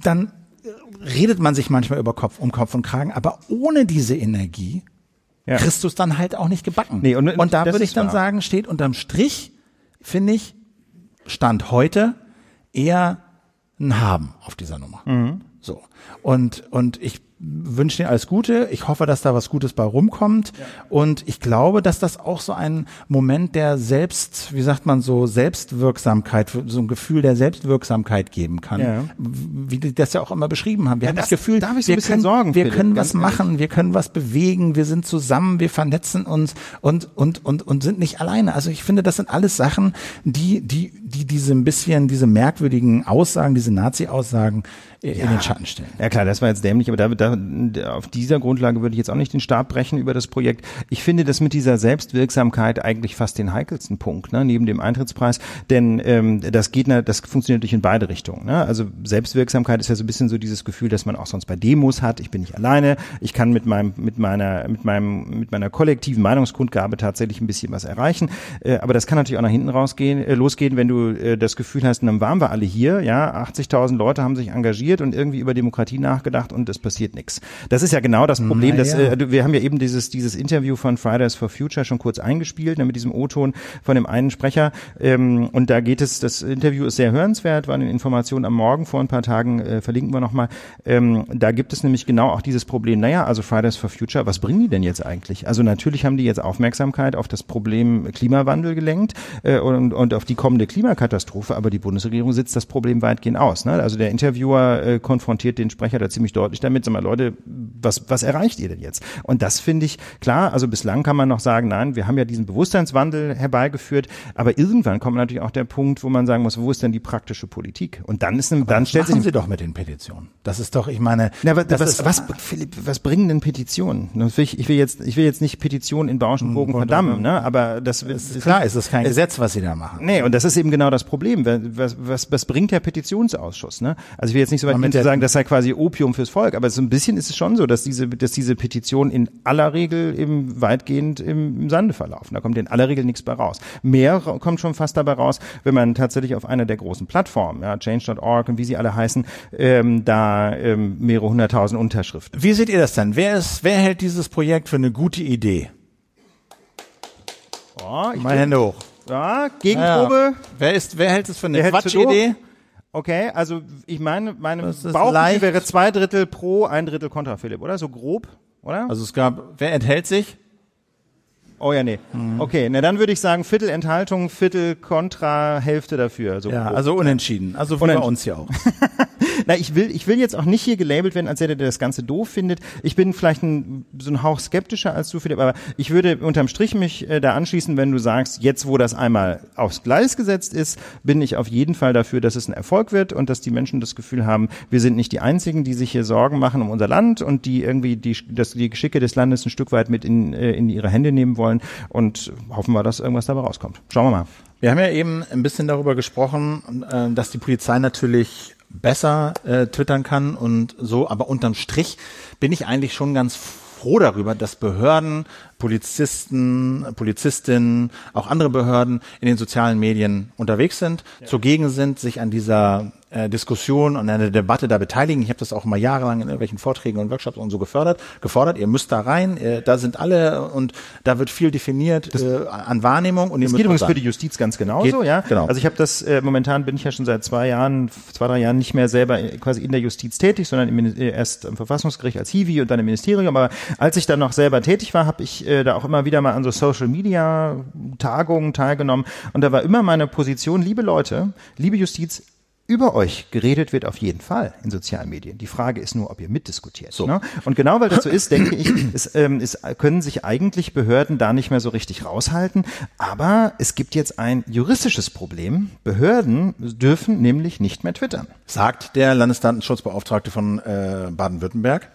dann redet man sich manchmal über Kopf um Kopf und Kragen, aber ohne diese Energie Ja. kriegst du es dann halt auch nicht gebacken. Nee, und- und da würde ich dann wahr. sagen, steht unterm Strich, finde ich, Stand heute eher ein Haben auf dieser Nummer. Mhm. So. Und, und ich wünsche dir alles Gute. Ich hoffe, dass da was Gutes bei rumkommt. Und ich glaube, dass das auch so ein Moment der Selbst, wie sagt man so, Selbstwirksamkeit, so ein Gefühl der Selbstwirksamkeit geben kann. Ja. Wie die das ja auch immer beschrieben haben. Wir Ja, haben das, das Gefühl, darf ich so wir ein bisschen können, sorgen, wir können was machen, wir können was bewegen, wir sind zusammen, wir vernetzen uns und, und, und, und sind nicht alleine. Also ich finde, das sind alles Sachen, die, die, die diese ein bisschen, diese merkwürdigen Aussagen, diese Nazi-Aussagen in den Schatten stellen. Ja klar, das war jetzt dämlich, aber da, da, auf dieser Grundlage würde ich jetzt auch nicht den Stab brechen über das Projekt. Ich finde das mit dieser Selbstwirksamkeit eigentlich fast den heikelsten Punkt, ne, neben dem Eintrittspreis, denn ähm, das geht, das funktioniert natürlich in beide Richtungen. Ne? Also Selbstwirksamkeit ist ja so ein bisschen so dieses Gefühl, dass man auch sonst bei Demos hat. Ich bin nicht alleine, ich kann mit meinem, mit meiner, mit meinem, mit meiner kollektiven Meinungskundgabe tatsächlich ein bisschen was erreichen. Äh, aber das kann natürlich auch nach hinten rausgehen, äh, losgehen, wenn du äh, das Gefühl hast, dann waren wir alle hier, ja, 80.000 Leute haben sich engagiert und irgendwie über Demokratie nachgedacht und es passiert nichts. Das ist ja genau das Problem. Dass, äh, wir haben ja eben dieses, dieses Interview von Fridays for Future schon kurz eingespielt, ne, mit diesem O-Ton von dem einen Sprecher. Ähm, und da geht es, das Interview ist sehr hörenswert, war eine Information am Morgen vor ein paar Tagen, äh, verlinken wir nochmal. Ähm, da gibt es nämlich genau auch dieses Problem, naja, also Fridays for Future, was bringen die denn jetzt eigentlich? Also natürlich haben die jetzt Aufmerksamkeit auf das Problem Klimawandel gelenkt äh, und, und auf die kommende Klimakatastrophe, aber die Bundesregierung sitzt das Problem weitgehend aus. Ne? Also der Interviewer äh, konfrontiert den Sprecher da ziemlich deutlich damit, sag mal, Leute, was, was erreicht ihr denn jetzt? Und das finde ich klar, also bislang kann man noch sagen, nein, wir haben ja diesen Bewusstseinswandel herbeigeführt, aber irgendwann kommt natürlich auch der Punkt, wo man sagen muss, wo ist denn die praktische Politik? Und dann ist dann aber stellt sich Sie doch mit den Petitionen. Das ist doch, ich meine, na, was, was, was, Philipp, was bringen denn Petitionen? Ich, will jetzt, ich will jetzt nicht Petitionen in Bauschenbogen hm, verdammen, ne? Aber das, ist klar, ist das kein Gesetz, was Sie da machen. Nee, und das ist eben genau das Problem. Was, was, was bringt der Petitionsausschuss? Ne? Also ich will jetzt nicht so weit gehen zu sagen, das sei quasi Opium fürs Volk, aber so ein bisschen ist es schon so, dass diese, dass diese Petitionen in aller Regel eben weitgehend im, im Sande verlaufen. Da kommt in aller Regel nichts bei raus. Mehr kommt schon fast dabei raus, wenn man tatsächlich auf einer der großen Plattformen, ja, Change.org und wie sie alle heißen, ähm, da ähm, mehrere hunderttausend Unterschriften. Wie seht ihr das denn? Wer ist, wer hält dieses Projekt für eine gute Idee? Oh, Mal Hände hoch. Ja, Gegenprobe. Ja. Wer ist, wer hält es für eine Quatschidee? Okay, also ich meine, meine Bauchgefühl wäre zwei Drittel pro, ein Drittel kontra, Philipp, oder? So grob, oder? Also es gab, wer enthält sich? Oh ja, nee. Mhm. Okay, na dann würde ich sagen Viertel Enthaltung, Viertel Kontra, Hälfte dafür. So ja, grob. also unentschieden. Also wie bei uns hier auch. Na, ich will, ich will jetzt auch nicht hier gelabelt werden, als der, der das Ganze doof findet. Ich bin vielleicht ein, so ein Hauch skeptischer als du, Philipp, aber ich würde unterm Strich mich äh, da anschließen, wenn du sagst, jetzt wo das einmal aufs Gleis gesetzt ist, bin ich auf jeden Fall dafür, dass es ein Erfolg wird und dass die Menschen das Gefühl haben, wir sind nicht die Einzigen, die sich hier Sorgen machen um unser Land und die irgendwie die, dass die Geschicke des Landes ein Stück weit mit in, äh, in ihre Hände nehmen wollen und hoffen wir, dass irgendwas dabei rauskommt. Schauen wir mal. Wir haben ja eben ein bisschen darüber gesprochen, äh, dass die Polizei natürlich besser äh, twittern kann und so, aber unterm Strich bin ich eigentlich schon ganz froh darüber, dass Behörden, Polizisten, Polizistinnen, auch andere Behörden in den sozialen Medien unterwegs sind, ja. zugegen sind, sich an dieser äh, Diskussion und einer Debatte da beteiligen. Ich habe das auch mal jahrelang in irgendwelchen Vorträgen und Workshops und so gefördert, gefordert. Ihr müsst da rein, äh, da sind alle und da wird viel definiert das, äh, an Wahrnehmung. Und das geht übrigens für die Justiz ganz genauso, geht, ja. Genau. Also ich habe das äh, momentan bin ich ja schon seit zwei Jahren, zwei drei Jahren nicht mehr selber quasi in der Justiz tätig, sondern im, äh, erst am Verfassungsgericht als Hiwi und dann im Ministerium. Aber als ich dann noch selber tätig war, habe ich äh, da auch immer wieder mal an so Social Media Tagungen teilgenommen und da war immer meine Position, liebe Leute, liebe Justiz, über euch geredet wird auf jeden Fall in sozialen Medien. Die Frage ist nur, ob ihr mitdiskutiert. So. Ne? Und genau weil das so ist, denke ich, es, ähm, es können sich eigentlich Behörden da nicht mehr so richtig raushalten. Aber es gibt jetzt ein juristisches Problem. Behörden dürfen nämlich nicht mehr twittern. Sagt der Landesdatenschutzbeauftragte von äh, Baden-Württemberg.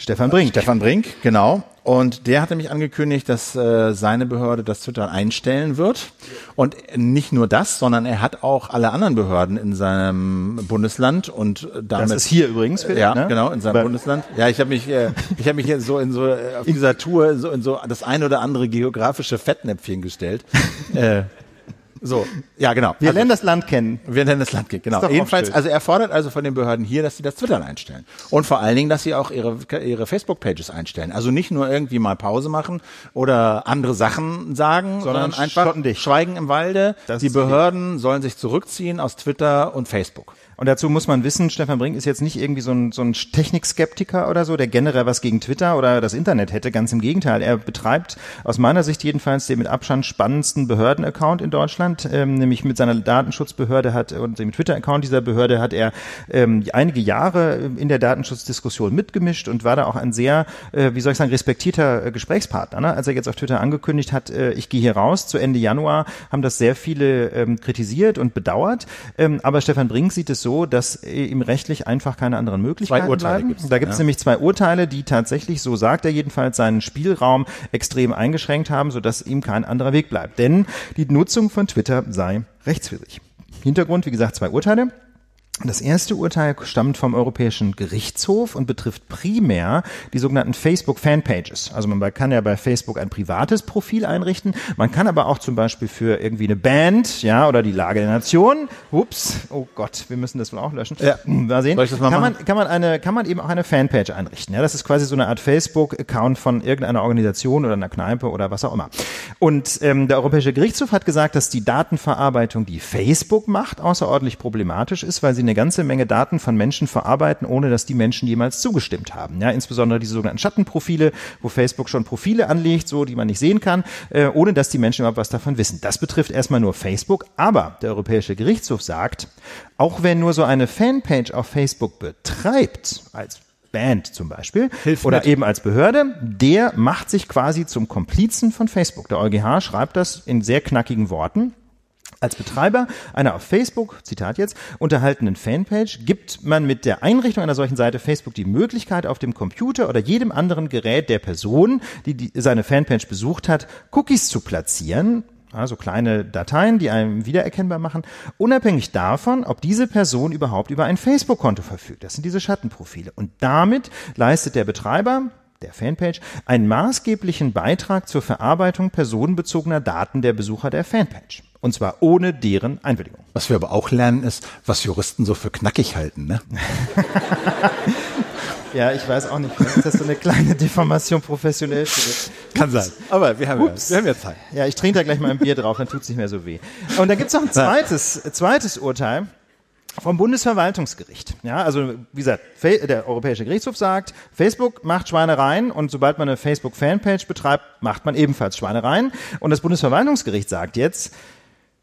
Stefan Brink. Stefan Brink, genau. Und der hatte mich angekündigt, dass äh, seine Behörde das Twitter einstellen wird. Und nicht nur das, sondern er hat auch alle anderen Behörden in seinem Bundesland und damit. Das ist hier übrigens, Philipp, Ja, ne? genau, in seinem Bei Bundesland. Ja, ich habe mich, äh, ich habe mich jetzt so in so äh, auf dieser Tour so in so das ein oder andere geografische Fettnäpfchen gestellt. äh, so, ja, genau. Wir also, lernen das Land kennen. Wir lernen das Land kennen, genau. Jedenfalls, also er fordert also von den Behörden hier, dass sie das Twitter einstellen. Und vor allen Dingen, dass sie auch ihre, ihre Facebook-Pages einstellen. Also nicht nur irgendwie mal Pause machen oder andere Sachen sagen, sondern, sondern einfach schweigen im Walde. Das die Behörden sollen sich zurückziehen aus Twitter und Facebook. Und dazu muss man wissen, Stefan Brink ist jetzt nicht irgendwie so ein, so ein Technikskeptiker oder so, der generell was gegen Twitter oder das Internet hätte. Ganz im Gegenteil. Er betreibt aus meiner Sicht jedenfalls den mit Abstand spannendsten Behördenaccount in Deutschland, ähm, nämlich mit seiner Datenschutzbehörde hat und dem Twitter-Account dieser Behörde hat er ähm, einige Jahre in der Datenschutzdiskussion mitgemischt und war da auch ein sehr, äh, wie soll ich sagen, respektierter äh, Gesprächspartner. Ne? Als er jetzt auf Twitter angekündigt hat, äh, ich gehe hier raus, zu Ende Januar, haben das sehr viele ähm, kritisiert und bedauert. Ähm, aber Stefan Brink sieht es so, so, dass ihm rechtlich einfach keine anderen Möglichkeiten zwei Urteile bleiben. Gibt's, da gibt es ja. nämlich zwei Urteile, die tatsächlich, so sagt er jedenfalls, seinen Spielraum extrem eingeschränkt haben, sodass ihm kein anderer Weg bleibt. Denn die Nutzung von Twitter sei rechtswidrig. Hintergrund, wie gesagt, zwei Urteile. Das erste Urteil stammt vom Europäischen Gerichtshof und betrifft primär die sogenannten Facebook Fanpages. Also man kann ja bei Facebook ein privates Profil einrichten. Man kann aber auch zum Beispiel für irgendwie eine Band, ja, oder die Lage der Nation, ups, oh Gott, wir müssen das wohl auch löschen. Ja. Mal sehen. Soll ich das mal kann machen? man, kann man eine, kann man eben auch eine Fanpage einrichten. Ja, das ist quasi so eine Art Facebook-Account von irgendeiner Organisation oder einer Kneipe oder was auch immer. Und ähm, der Europäische Gerichtshof hat gesagt, dass die Datenverarbeitung, die Facebook macht, außerordentlich problematisch ist, weil sie eine ganze Menge Daten von Menschen verarbeiten, ohne dass die Menschen jemals zugestimmt haben. Ja, insbesondere diese sogenannten Schattenprofile, wo Facebook schon Profile anlegt, so die man nicht sehen kann, äh, ohne dass die Menschen überhaupt was davon wissen. Das betrifft erstmal nur Facebook, aber der Europäische Gerichtshof sagt, auch wenn nur so eine Fanpage auf Facebook betreibt, als Band zum Beispiel Hilf oder mit. eben als Behörde, der macht sich quasi zum Komplizen von Facebook. Der EuGH schreibt das in sehr knackigen Worten. Als Betreiber einer auf Facebook, Zitat jetzt, unterhaltenen Fanpage gibt man mit der Einrichtung einer solchen Seite Facebook die Möglichkeit, auf dem Computer oder jedem anderen Gerät der Person, die, die seine Fanpage besucht hat, Cookies zu platzieren, also kleine Dateien, die einem wiedererkennbar machen, unabhängig davon, ob diese Person überhaupt über ein Facebook-Konto verfügt. Das sind diese Schattenprofile. Und damit leistet der Betreiber, der Fanpage, einen maßgeblichen Beitrag zur Verarbeitung personenbezogener Daten der Besucher der Fanpage. Und zwar ohne deren Einwilligung. Was wir aber auch lernen, ist, was Juristen so für knackig halten, ne? ja, ich weiß auch nicht. Ist das so eine kleine Deformation professionell? Kann sein. Aber wir haben, ja, wir haben ja Zeit. Ja, ich trinke da gleich mal ein Bier drauf, dann tut's nicht mehr so weh. Und dann gibt's noch ein zweites, zweites Urteil vom Bundesverwaltungsgericht. Ja, also wie gesagt, der Europäische Gerichtshof sagt, Facebook macht Schweinereien und sobald man eine Facebook-Fanpage betreibt, macht man ebenfalls Schweinereien. Und das Bundesverwaltungsgericht sagt jetzt,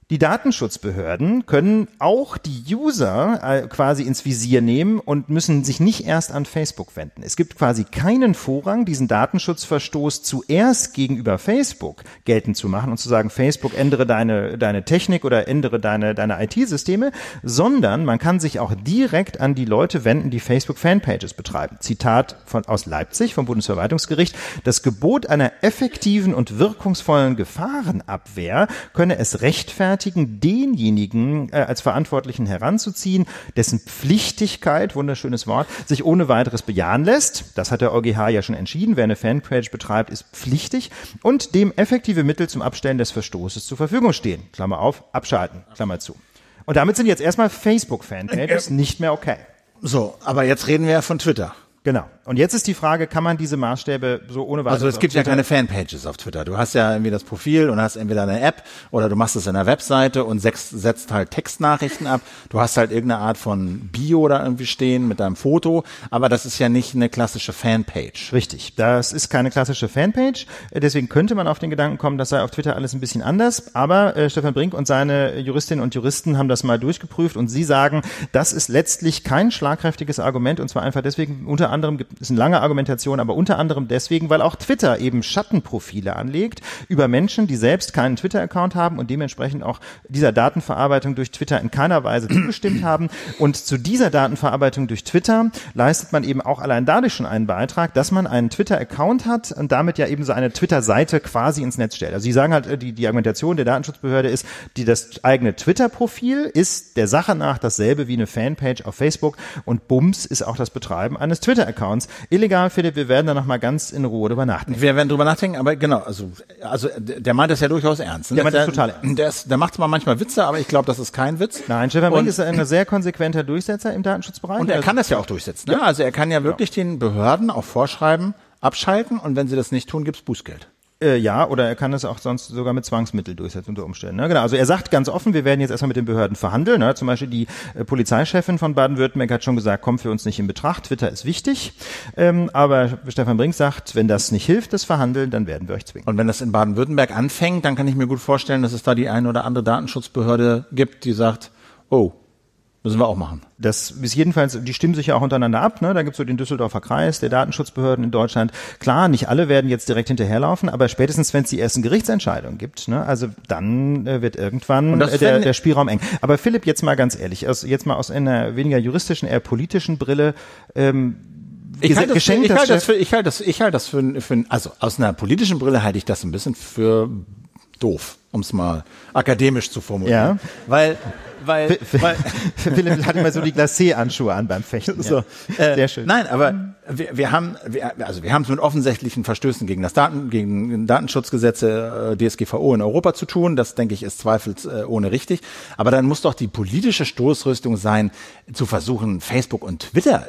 die Datenschutzbehörden können auch die User äh, quasi ins Visier nehmen und müssen sich nicht erst an Facebook wenden. Es gibt quasi keinen Vorrang, diesen Datenschutzverstoß zuerst gegenüber Facebook geltend zu machen und zu sagen, Facebook ändere deine, deine Technik oder ändere deine, deine IT-Systeme, sondern man kann sich auch direkt an die Leute wenden, die Facebook-Fanpages betreiben. Zitat von, aus Leipzig vom Bundesverwaltungsgericht. Das Gebot einer effektiven und wirkungsvollen Gefahrenabwehr könne es rechtfertigen, rechtfertigen, denjenigen äh, als Verantwortlichen heranzuziehen, dessen Pflichtigkeit, wunderschönes Wort, sich ohne weiteres bejahen lässt. Das hat der EuGH ja schon entschieden. Wer eine Fanpage betreibt, ist pflichtig und dem effektive Mittel zum Abstellen des Verstoßes zur Verfügung stehen. Klammer auf, abschalten, Klammer zu. Und damit sind jetzt erstmal Facebook-Fanpages nicht mehr okay. So, aber jetzt reden wir ja von Twitter. Genau. Und jetzt ist die Frage, kann man diese Maßstäbe so ohne weiteres... Also es gibt ja keine Fanpages auf Twitter. Du hast ja irgendwie das Profil und hast entweder eine App oder du machst es in einer Webseite und setzt halt Textnachrichten ab. Du hast halt irgendeine Art von Bio da irgendwie stehen mit deinem Foto, aber das ist ja nicht eine klassische Fanpage. Richtig, das ist keine klassische Fanpage. Deswegen könnte man auf den Gedanken kommen, das sei auf Twitter alles ein bisschen anders. Aber äh, Stefan Brink und seine Juristinnen und Juristen haben das mal durchgeprüft und sie sagen, das ist letztlich kein schlagkräftiges Argument und zwar einfach deswegen, unter anderem gibt ist eine lange Argumentation, aber unter anderem deswegen, weil auch Twitter eben Schattenprofile anlegt über Menschen, die selbst keinen Twitter-Account haben und dementsprechend auch dieser Datenverarbeitung durch Twitter in keiner Weise zugestimmt haben. Und zu dieser Datenverarbeitung durch Twitter leistet man eben auch allein dadurch schon einen Beitrag, dass man einen Twitter-Account hat und damit ja eben so eine Twitter-Seite quasi ins Netz stellt. Also sie sagen halt, die, die Argumentation der Datenschutzbehörde ist, die das eigene Twitter-Profil ist der Sache nach dasselbe wie eine Fanpage auf Facebook und Bums ist auch das Betreiben eines Twitter-Accounts illegal, Philipp. Wir werden da noch mal ganz in Ruhe drüber nachdenken. Wir werden drüber nachdenken, aber genau, also, also der meint das ja durchaus ernst. Ne? Der meint das total ernst. Der, ist, der macht zwar manchmal Witze, aber ich glaube, das ist kein Witz. Nein, Stefan Brink ist ein sehr konsequenter Durchsetzer im Datenschutzbereich. Und er kann das ja auch durchsetzen. Ne? Ja, also er kann ja wirklich ja. den Behörden auch vorschreiben, abschalten und wenn sie das nicht tun, gibt's Bußgeld. Äh, ja, oder er kann es auch sonst sogar mit Zwangsmittel durchsetzen unter Umständen. Ne? Genau. Also er sagt ganz offen, wir werden jetzt erstmal mit den Behörden verhandeln. Ne? Zum Beispiel die äh, Polizeichefin von Baden-Württemberg hat schon gesagt, kommt für uns nicht in Betracht. Twitter ist wichtig. Ähm, aber Stefan Brink sagt, wenn das nicht hilft, das Verhandeln, dann werden wir euch zwingen. Und wenn das in Baden-Württemberg anfängt, dann kann ich mir gut vorstellen, dass es da die eine oder andere Datenschutzbehörde gibt, die sagt, oh, Müssen wir auch machen. Das ist jedenfalls, die stimmen sich ja auch untereinander ab. Ne? Da gibt's so den Düsseldorfer Kreis, der Datenschutzbehörden in Deutschland. Klar, nicht alle werden jetzt direkt hinterherlaufen, aber spätestens, wenn es die ersten Gerichtsentscheidungen gibt, ne? also dann äh, wird irgendwann äh, der, der Spielraum eng. Aber Philipp, jetzt mal ganz ehrlich, aus, jetzt mal aus einer weniger juristischen, eher politischen Brille, ähm, ich halte das, ich halte das für, ich halte das, ich halte das für, für, also aus einer politischen Brille halte ich das ein bisschen für doof, um es mal akademisch zu formulieren. Ja. Weil weil, weil Philipp hat immer so die Glacé-Anschuhe an beim Fechten. so, ja. äh, Sehr schön. Nein, aber wir, wir haben, wir, also wir haben es mit offensichtlichen Verstößen gegen das Daten, gegen Datenschutzgesetze äh, DSGVO in Europa zu tun. Das denke ich ist zweifelsohne richtig. Aber dann muss doch die politische Stoßrüstung sein, zu versuchen, Facebook und Twitter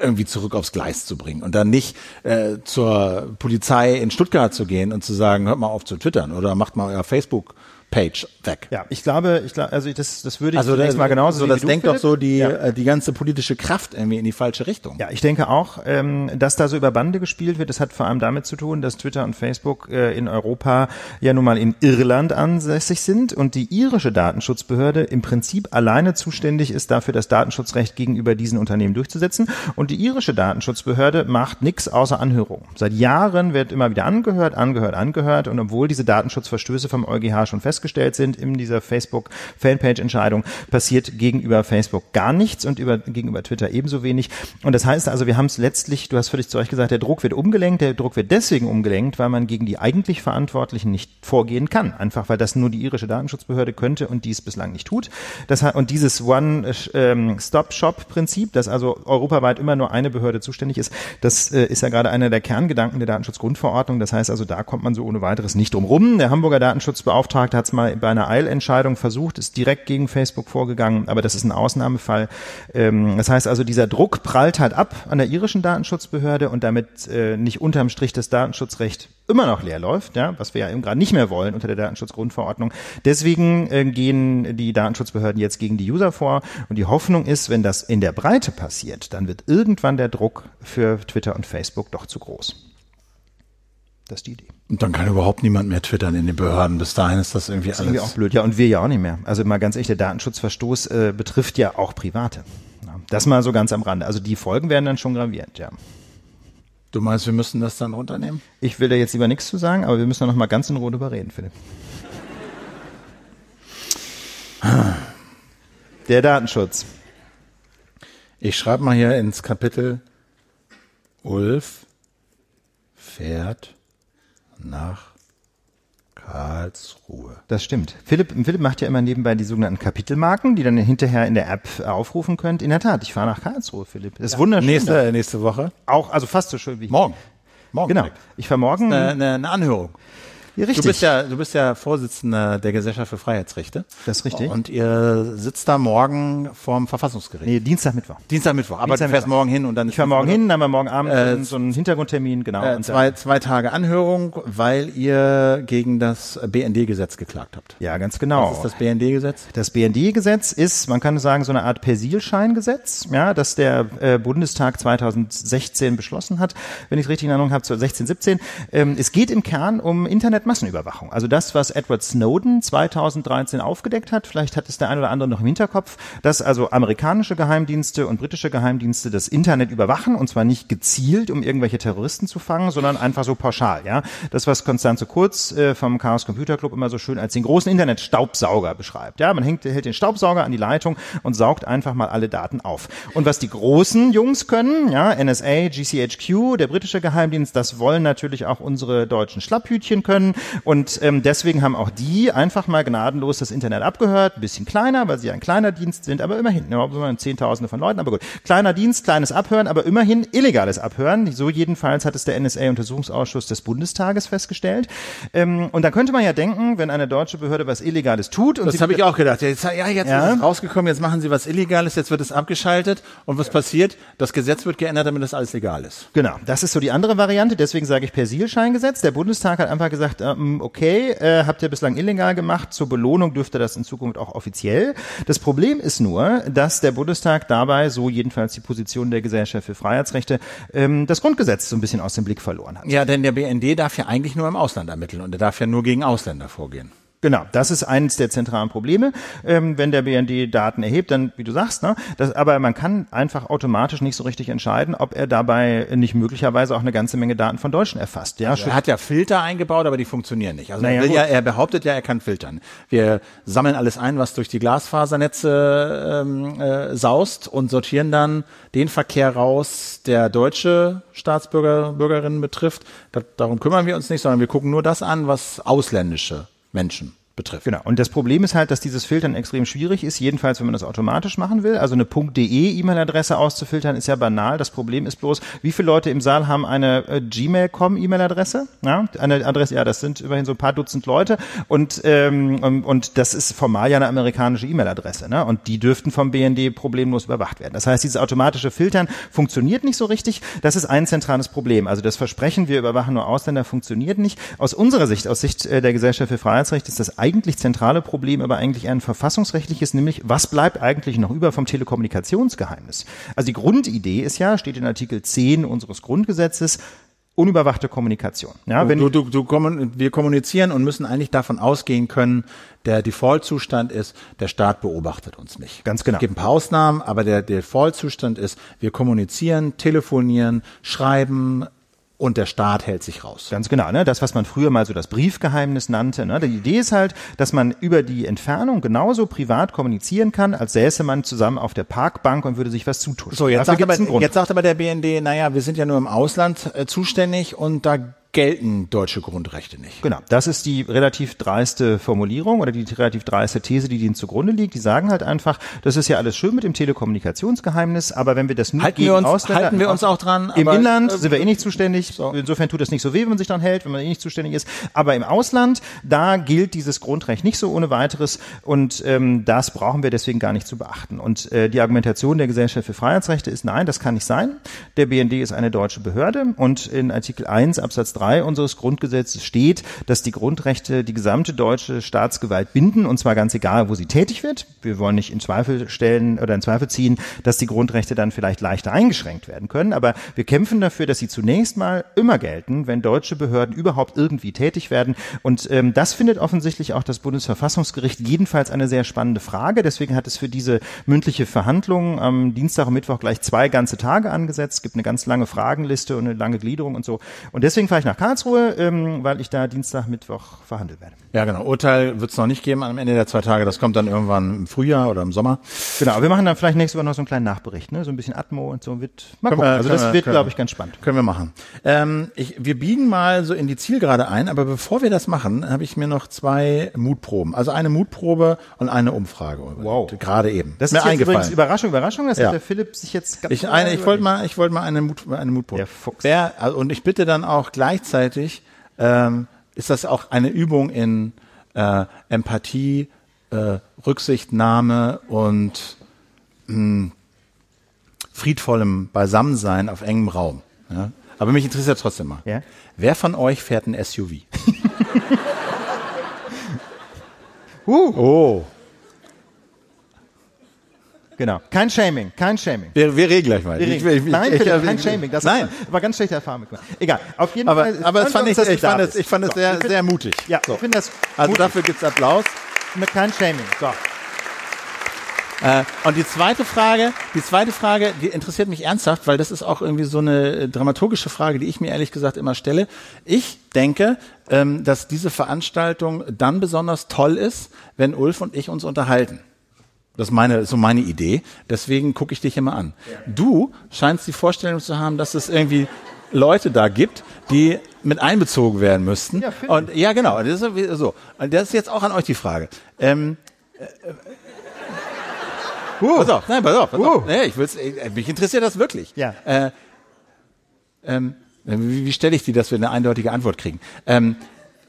irgendwie zurück aufs Gleis zu bringen und dann nicht äh, zur Polizei in Stuttgart zu gehen und zu sagen, hört mal auf zu twittern oder macht mal euer Facebook Page weg. Ja, ich glaube, ich glaube, also das, das würde ich Also das, mal genauso so, das denkt doch so die, Ja. äh, die ganze politische Kraft irgendwie in die falsche Richtung. Ja, ich denke auch, ähm, dass da so über Bande gespielt wird. Das hat vor allem damit zu tun, dass Twitter und Facebook äh, in Europa ja nun mal in Irland ansässig sind und die irische Datenschutzbehörde im Prinzip alleine zuständig ist dafür, das Datenschutzrecht gegenüber diesen Unternehmen durchzusetzen. Und die irische Datenschutzbehörde macht nichts außer Anhörung. Seit Jahren wird immer wieder angehört, angehört, angehört. Und obwohl diese Datenschutzverstöße vom EuGH schon festgestellt sind in dieser Facebook-Fanpage-Entscheidung, passiert gegenüber Facebook gar nichts und über, gegenüber Twitter ebenso wenig. Und das heißt also, wir haben es letztlich, du hast völlig zu Recht gesagt, der Druck wird umgelenkt. Der Druck wird deswegen umgelenkt, weil man gegen die eigentlich Verantwortlichen nicht vorgehen kann. Einfach weil das nur die irische Datenschutzbehörde könnte und dies bislang nicht tut. Das und dieses One-Stop-Shop-Prinzip, dass also europaweit immer nur eine Behörde zuständig ist, das äh, ist ja gerade einer der Kerngedanken der Datenschutzgrundverordnung. Das heißt also, da kommt man so ohne weiteres nicht drum rum. Der Hamburger Datenschutzbeauftragte hat es mal bei einer Eilentscheidung versucht, ist direkt gegen Facebook vorgegangen, aber das ist ein Ausnahmefall. Ähm, das heißt also, dieser Druck prallt halt ab an der irischen Datenschutzbehörde und damit äh, nicht unterm Strich das Datenschutzrecht immer noch leer läuft, ja, was wir ja eben gerade nicht mehr wollen unter der Datenschutzgrundverordnung. Deswegen äh, gehen die Datenschutzbehörden jetzt gegen die User vor und die Hoffnung ist, wenn das in der Breite passiert, dann wird irgendwann der Druck für Twitter und Facebook doch zu groß. Das ist die Idee. Und dann kann überhaupt niemand mehr twittern in den Behörden. Bis dahin ist das irgendwie Das ist irgendwie auch alles. blöd. Ja, und wir ja auch nicht mehr. Also mal ganz ehrlich, der Datenschutzverstoß äh, betrifft ja auch Private. Das mal so ganz am Rande. Also die Folgen werden dann schon gravierend, ja. Du meinst, wir müssen das dann runternehmen? Ich will da jetzt lieber nichts zu sagen, aber wir müssen da noch mal ganz in Ruhe drüber reden, Philipp. Der Datenschutz. Ich schreibe mal hier ins Kapitel Ulf fährt nach Karlsruhe. Das stimmt. Philipp, Philipp macht ja immer nebenbei die sogenannten Kapitelmarken, die dann hinterher in der App aufrufen könnt. In der Tat, ich fahre nach Karlsruhe, Philipp. Das ist wunderschön. Nächste, nächste Woche. Auch, also fast so schön wie Morgen. Morgen. Genau. Ich fahre morgen. Eine, eine, eine Anhörung. Ja, richtig. Du bist ja, du bist ja Vorsitzender der Gesellschaft für Freiheitsrechte. Das ist richtig. Und ihr sitzt da morgen vorm Verfassungsgericht. nee, Dienstag, Mittwoch. Dienstag, Mittwoch. Aber Dienstag, du fährst Mittwoch. morgen hin und dann Ich fahre morgen hin, dann haben wir morgen Abend Äh, so einen- Hintergrundtermin, genau. Äh, zwei, zwei Tage Anhörung, weil ihr gegen das BND-Gesetz geklagt habt. ja, ganz genau. Was ist das BND-Gesetz? Das BND-Gesetz ist, man kann sagen, so eine Art Persilscheingesetz, ja, das der äh, Bundestag 2016 beschlossen hat, wenn ich es richtig in Erinnerung habe, 16, 17. Ähm, es geht im Kern um Internetmassenüberwachung. Also das, was Edward Snowden 2013 aufgedeckt hat, vielleicht hat es der ein oder andere noch im Hinterkopf, dass also amerikanische Geheimdienste und britische Geheimdienste das Internet überwachen und zwar nicht gezielt, um irgendwelche Terroristen zu fangen, sondern einfach so pauschal, ja. Das, was Konstanze Kurz äh, vom Chaos Computer Club immer so schön als den großen Internetstaubsauger beschreibt. Ja, man hängt, hält den Staubsauger an die Leitung und saugt einfach mal alle Daten auf. Und was die großen Jungs können, ja, NSA, GCHQ, der britische Geheimdienst, das wollen natürlich auch unsere deutschen Schlapphütchen können. Und ähm, deswegen haben auch die einfach mal gnadenlos das Internet abgehört. Ein bisschen kleiner, weil sie ein kleiner Dienst sind, aber immerhin, ja, immerhin Zehntausende von Leuten, aber gut. Kleiner Dienst, kleines Abhören, aber immerhin illegales Abhören. So jedenfalls hat es der NSA-Untersuchungsausschuss des Bundestages festgestellt. Ähm, und da könnte man ja denken, wenn eine deutsche Behörde was Illegales tut und Das habe ich auch gedacht. Jetzt, ja, jetzt Ja. ist es rausgekommen, jetzt machen sie was Illegales, jetzt wird es abgeschaltet. Und was passiert? Das Gesetz wird geändert, damit das alles legal ist. Genau, das ist so die andere Variante, deswegen sage ich Persilscheingesetz. Der Bundestag hat einfach gesagt, okay, äh, habt ihr bislang illegal gemacht, zur Belohnung dürfte das in Zukunft auch offiziell. Das Problem ist nur, dass der Bundestag dabei, so jedenfalls die Position der Gesellschaft für Freiheitsrechte, ähm, das Grundgesetz so ein bisschen aus dem Blick verloren hat. Ja, denn der BND darf ja eigentlich nur im Ausland ermitteln und er darf ja nur gegen Ausländer vorgehen. Genau, das ist eines der zentralen Probleme. Ähm, wenn der BND Daten erhebt, dann, wie du sagst, ne, das, aber man kann einfach automatisch nicht so richtig entscheiden, ob er dabei nicht möglicherweise auch eine ganze Menge Daten von Deutschen erfasst. Ja, Er hat ja Filter eingebaut, aber die funktionieren nicht. Also Naja, er, ja, er behauptet ja, er kann filtern. Wir sammeln alles ein, was durch die Glasfasernetze ähm, äh, saust und sortieren dann den Verkehr raus, der deutsche Staatsbürger, Bürgerinnen betrifft. Da, darum kümmern wir uns nicht, sondern wir gucken nur das an, was ausländische Menschen betrifft. Genau. Und das Problem ist halt, dass dieses Filtern extrem schwierig ist, jedenfalls wenn man das automatisch machen will. Also eine .de E-Mail-Adresse auszufiltern ist ja banal. Das Problem ist bloß, wie viele Leute im Saal haben eine äh, Gmail.com E-Mail-Adresse? Ja, eine Adresse, ja, das sind immerhin so ein paar Dutzend Leute und ähm, und, und das ist formal ja eine amerikanische E-Mail-Adresse, ne? Und die dürften vom BND problemlos überwacht werden. Das heißt, dieses automatische Filtern funktioniert nicht so richtig. Das ist ein zentrales Problem. Also das Versprechen, wir überwachen nur Ausländer, funktioniert nicht. Aus unserer Sicht, aus Sicht äh, der Gesellschaft für Freiheitsrechte, ist das eigentlich zentrale Problem aber eigentlich ein verfassungsrechtliches, nämlich was bleibt eigentlich noch über vom Telekommunikationsgeheimnis? Also die Grundidee ist ja, steht in Artikel 10 unseres Grundgesetzes, unüberwachte Kommunikation. Ja, wenn du, du, du, wir kommunizieren und müssen eigentlich davon ausgehen können, der Default-Zustand ist, der Staat beobachtet uns nicht. Ganz genau. Es gibt ein paar Ausnahmen, aber der Default-Zustand ist, wir kommunizieren, telefonieren, schreiben, und der Staat hält sich raus. Ganz genau, ne? Das, was man früher mal so das Briefgeheimnis nannte. Ne? Die Idee ist halt, dass man über die Entfernung genauso privat kommunizieren kann, als säße man zusammen auf der Parkbank und würde sich was zutun. So, jetzt, sagt aber, jetzt sagt aber der BND, naja, wir sind ja nur im Ausland äh, zuständig und da gelten deutsche Grundrechte nicht. Genau, das ist die relativ dreiste Formulierung oder die relativ dreiste These, die denen zugrunde liegt. Die sagen halt einfach, das ist ja alles schön mit dem Telekommunikationsgeheimnis, aber wenn wir das nur halten gegen wir uns, Ausländer halten wir uns auch dran. Im Inland äh, sind wir eh nicht zuständig. So. Insofern tut das nicht so weh, wenn man sich dran hält, wenn man eh nicht zuständig ist. Aber im Ausland, da gilt dieses Grundrecht nicht so ohne weiteres und ähm, das brauchen wir deswegen gar nicht zu beachten. Und äh, die Argumentation der Gesellschaft für Freiheitsrechte ist, nein, das kann nicht sein. Der BND ist eine deutsche Behörde und in Artikel 1 Absatz 3 3 unseres Grundgesetzes steht, dass die Grundrechte die gesamte deutsche Staatsgewalt binden, und zwar ganz egal, wo sie tätig wird. Wir wollen nicht in Zweifel stellen oder in Zweifel ziehen, dass die Grundrechte dann vielleicht leichter eingeschränkt werden können, aber wir kämpfen dafür, dass sie zunächst mal immer gelten, wenn deutsche Behörden überhaupt irgendwie tätig werden. Und ähm, das findet offensichtlich auch das Bundesverfassungsgericht jedenfalls eine sehr spannende Frage. Deswegen hat es für diese mündliche Verhandlung am Dienstag und Mittwoch gleich zwei ganze Tage angesetzt. Es gibt eine ganz lange Fragenliste und eine lange Gliederung und so. Und deswegen fahre ich nach nach Karlsruhe, ähm, weil ich da Dienstag, Mittwoch verhandelt werde. Ja, genau. Urteil wird es noch nicht geben am Ende der zwei Tage. Das kommt dann irgendwann im Frühjahr oder im Sommer. Genau. Wir machen dann vielleicht nächste Woche noch so einen kleinen Nachbericht, ne? So ein bisschen Atmo und so wird. Mal gucken. Also das wir, wird, glaube ich, ganz spannend. Können wir machen. Ähm, ich, wir biegen mal so in die Zielgerade ein, aber bevor wir das machen, habe ich mir noch zwei Mutproben. Also eine Mutprobe und eine Umfrage. Wow. Gerade eben. Das ist mir eingefallen. übrigens Überraschung, Überraschung, dass ja. der Philipp sich jetzt ganz Ich, eine, ich wollte mal, ich wollte mal eine, Mut, eine Mutprobe. Der Fuchs. Wer, also, und ich bitte dann auch gleichzeitig ähm, ist das auch eine Übung in äh, Empathie, äh, Rücksichtnahme und mh, hm, friedvollem Beisammensein auf engem Raum. Ja? Aber mich interessiert trotzdem mal. Ja? Wer von euch fährt ein SUV? uh. Oh. Genau. Kein Shaming, kein Shaming. Wir, wir reden gleich mal. Reden. Ich, ich, Nein, ich, ich, kein Shaming. Das Nein. war ganz schlechte Erfahrung. Egal. Auf jeden aber, Fall. Aber es fand ich, ich fand es, ich fand es so, sehr, sehr mutig. Ja, so. ich finde das. Also mutig. dafür gibt's Applaus. Mit kein Shaming. So. Äh, und die zweite Frage, die zweite Frage, die interessiert mich ernsthaft, weil das ist auch irgendwie so eine äh, dramaturgische Frage, die ich mir ehrlich gesagt immer stelle. Ich denke, ähm, dass diese Veranstaltung dann besonders toll ist, wenn Ulf und ich uns unterhalten. Das ist meine, so meine Idee. Deswegen gucke ich dich immer an. Du scheinst die Vorstellung zu haben, dass es irgendwie Leute da gibt, die mit einbezogen werden müssten. Ja, und ja, genau. Das ist so. Und das ist jetzt auch an euch die Frage. Ähm, äh, uh. Pass auf, nein, pass auf, pass uh. auf. Nee, ich will's, äh, mich interessiert das wirklich. Ja. Äh, ähm, wie, wie stelle ich die, dass wir eine eindeutige Antwort kriegen? Ähm,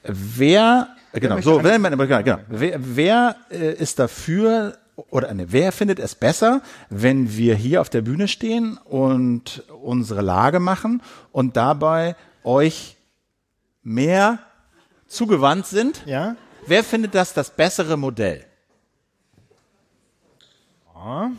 wer, genau, so, wer, genau, wer, wer äh, ist dafür, oder ne, wer findet es besser, wenn wir hier auf der Bühne stehen und unsere Lage machen und dabei euch mehr zugewandt sind? Ja. Wer findet das das bessere Modell? Ja.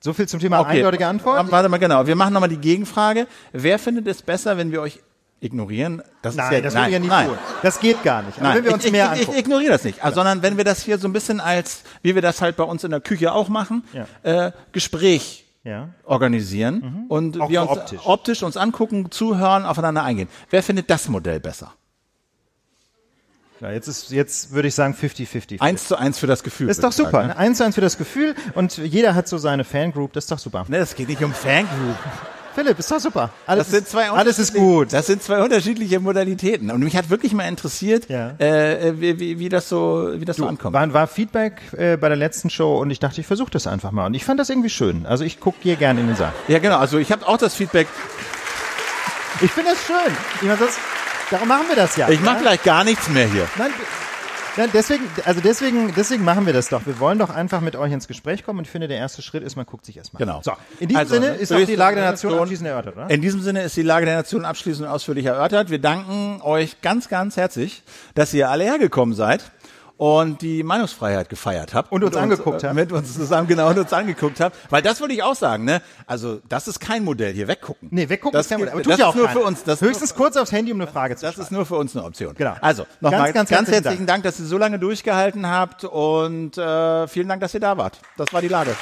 So viel zum Thema okay. eindeutige Antwort. Warte mal, genau. Wir machen nochmal die Gegenfrage. Wer findet es besser, wenn wir euch ignorieren. Das nein, ist ja, das nein, ja nicht nein. tun. Das geht gar nicht. Aber nein, wenn wir uns ich, mehr ich, ich, ignoriere das nicht, also, sondern wenn wir das hier so ein bisschen als, wie wir das halt bei uns in der Küche auch machen, ja. äh, Gespräch ja. organisieren mhm. und auch wir uns optisch. optisch uns angucken, zuhören, aufeinander eingehen. Wer findet das Modell besser? Ja, jetzt ist, jetzt würde ich sagen 50-50. Eins zu eins für das Gefühl. Das ist doch super. Sagen, ne? Eins zu eins für das Gefühl und jeder hat so seine Fangroup, das ist doch super. Ne, das geht nicht um Fangroup. Philipp, ist doch super. Alles, Das sind zwei ist, alles ist gut. Das sind zwei unterschiedliche Modalitäten. Und mich hat wirklich mal interessiert, Ja. äh, wie, wie, wie das so, wie das so ankommt. War, war Feedback äh, bei der letzten Show und ich dachte, ich versuche das einfach mal. Und ich fand das irgendwie schön. Also ich gucke hier gerne in den Saal. Ja, genau. Also ich habe auch das Feedback. Ich finde das schön. Ich meine, sonst, darum machen wir das ja. Ich mache ja? gleich gar nichts mehr hier. Nein, nein, deswegen, also deswegen, deswegen machen wir das doch. Wir wollen doch einfach mit euch ins Gespräch kommen und ich finde, der erste Schritt ist, man guckt sich erstmal. Genau. So, in diesem Also, Sinne ne, ist so auch die Lage der Nation Nation- abschließend erörtert, oder? In diesem Sinne ist die Lage der Nation abschließend und ausführlich erörtert. Wir danken euch ganz, ganz herzlich, dass ihr alle hergekommen seid und die Meinungsfreiheit gefeiert habt. Und uns angeguckt äh, habt. Mit uns zusammen genau und uns angeguckt habt. Weil das würde ich auch sagen, ne? Also das ist kein Modell hier, weggucken. Nee, weggucken das, ist kein Problem. Aber das tut ja ist auch nur keiner. für uns. Das Höchstens kurz aufs Handy, um eine Frage zu Das stellen. ist nur für uns eine Option. Genau. Also, nochmal ganz ganz, ganz, herzlichen herzlichen Dank. dass ihr so lange durchgehalten habt und äh, vielen Dank, dass ihr da wart. Das war die Lage.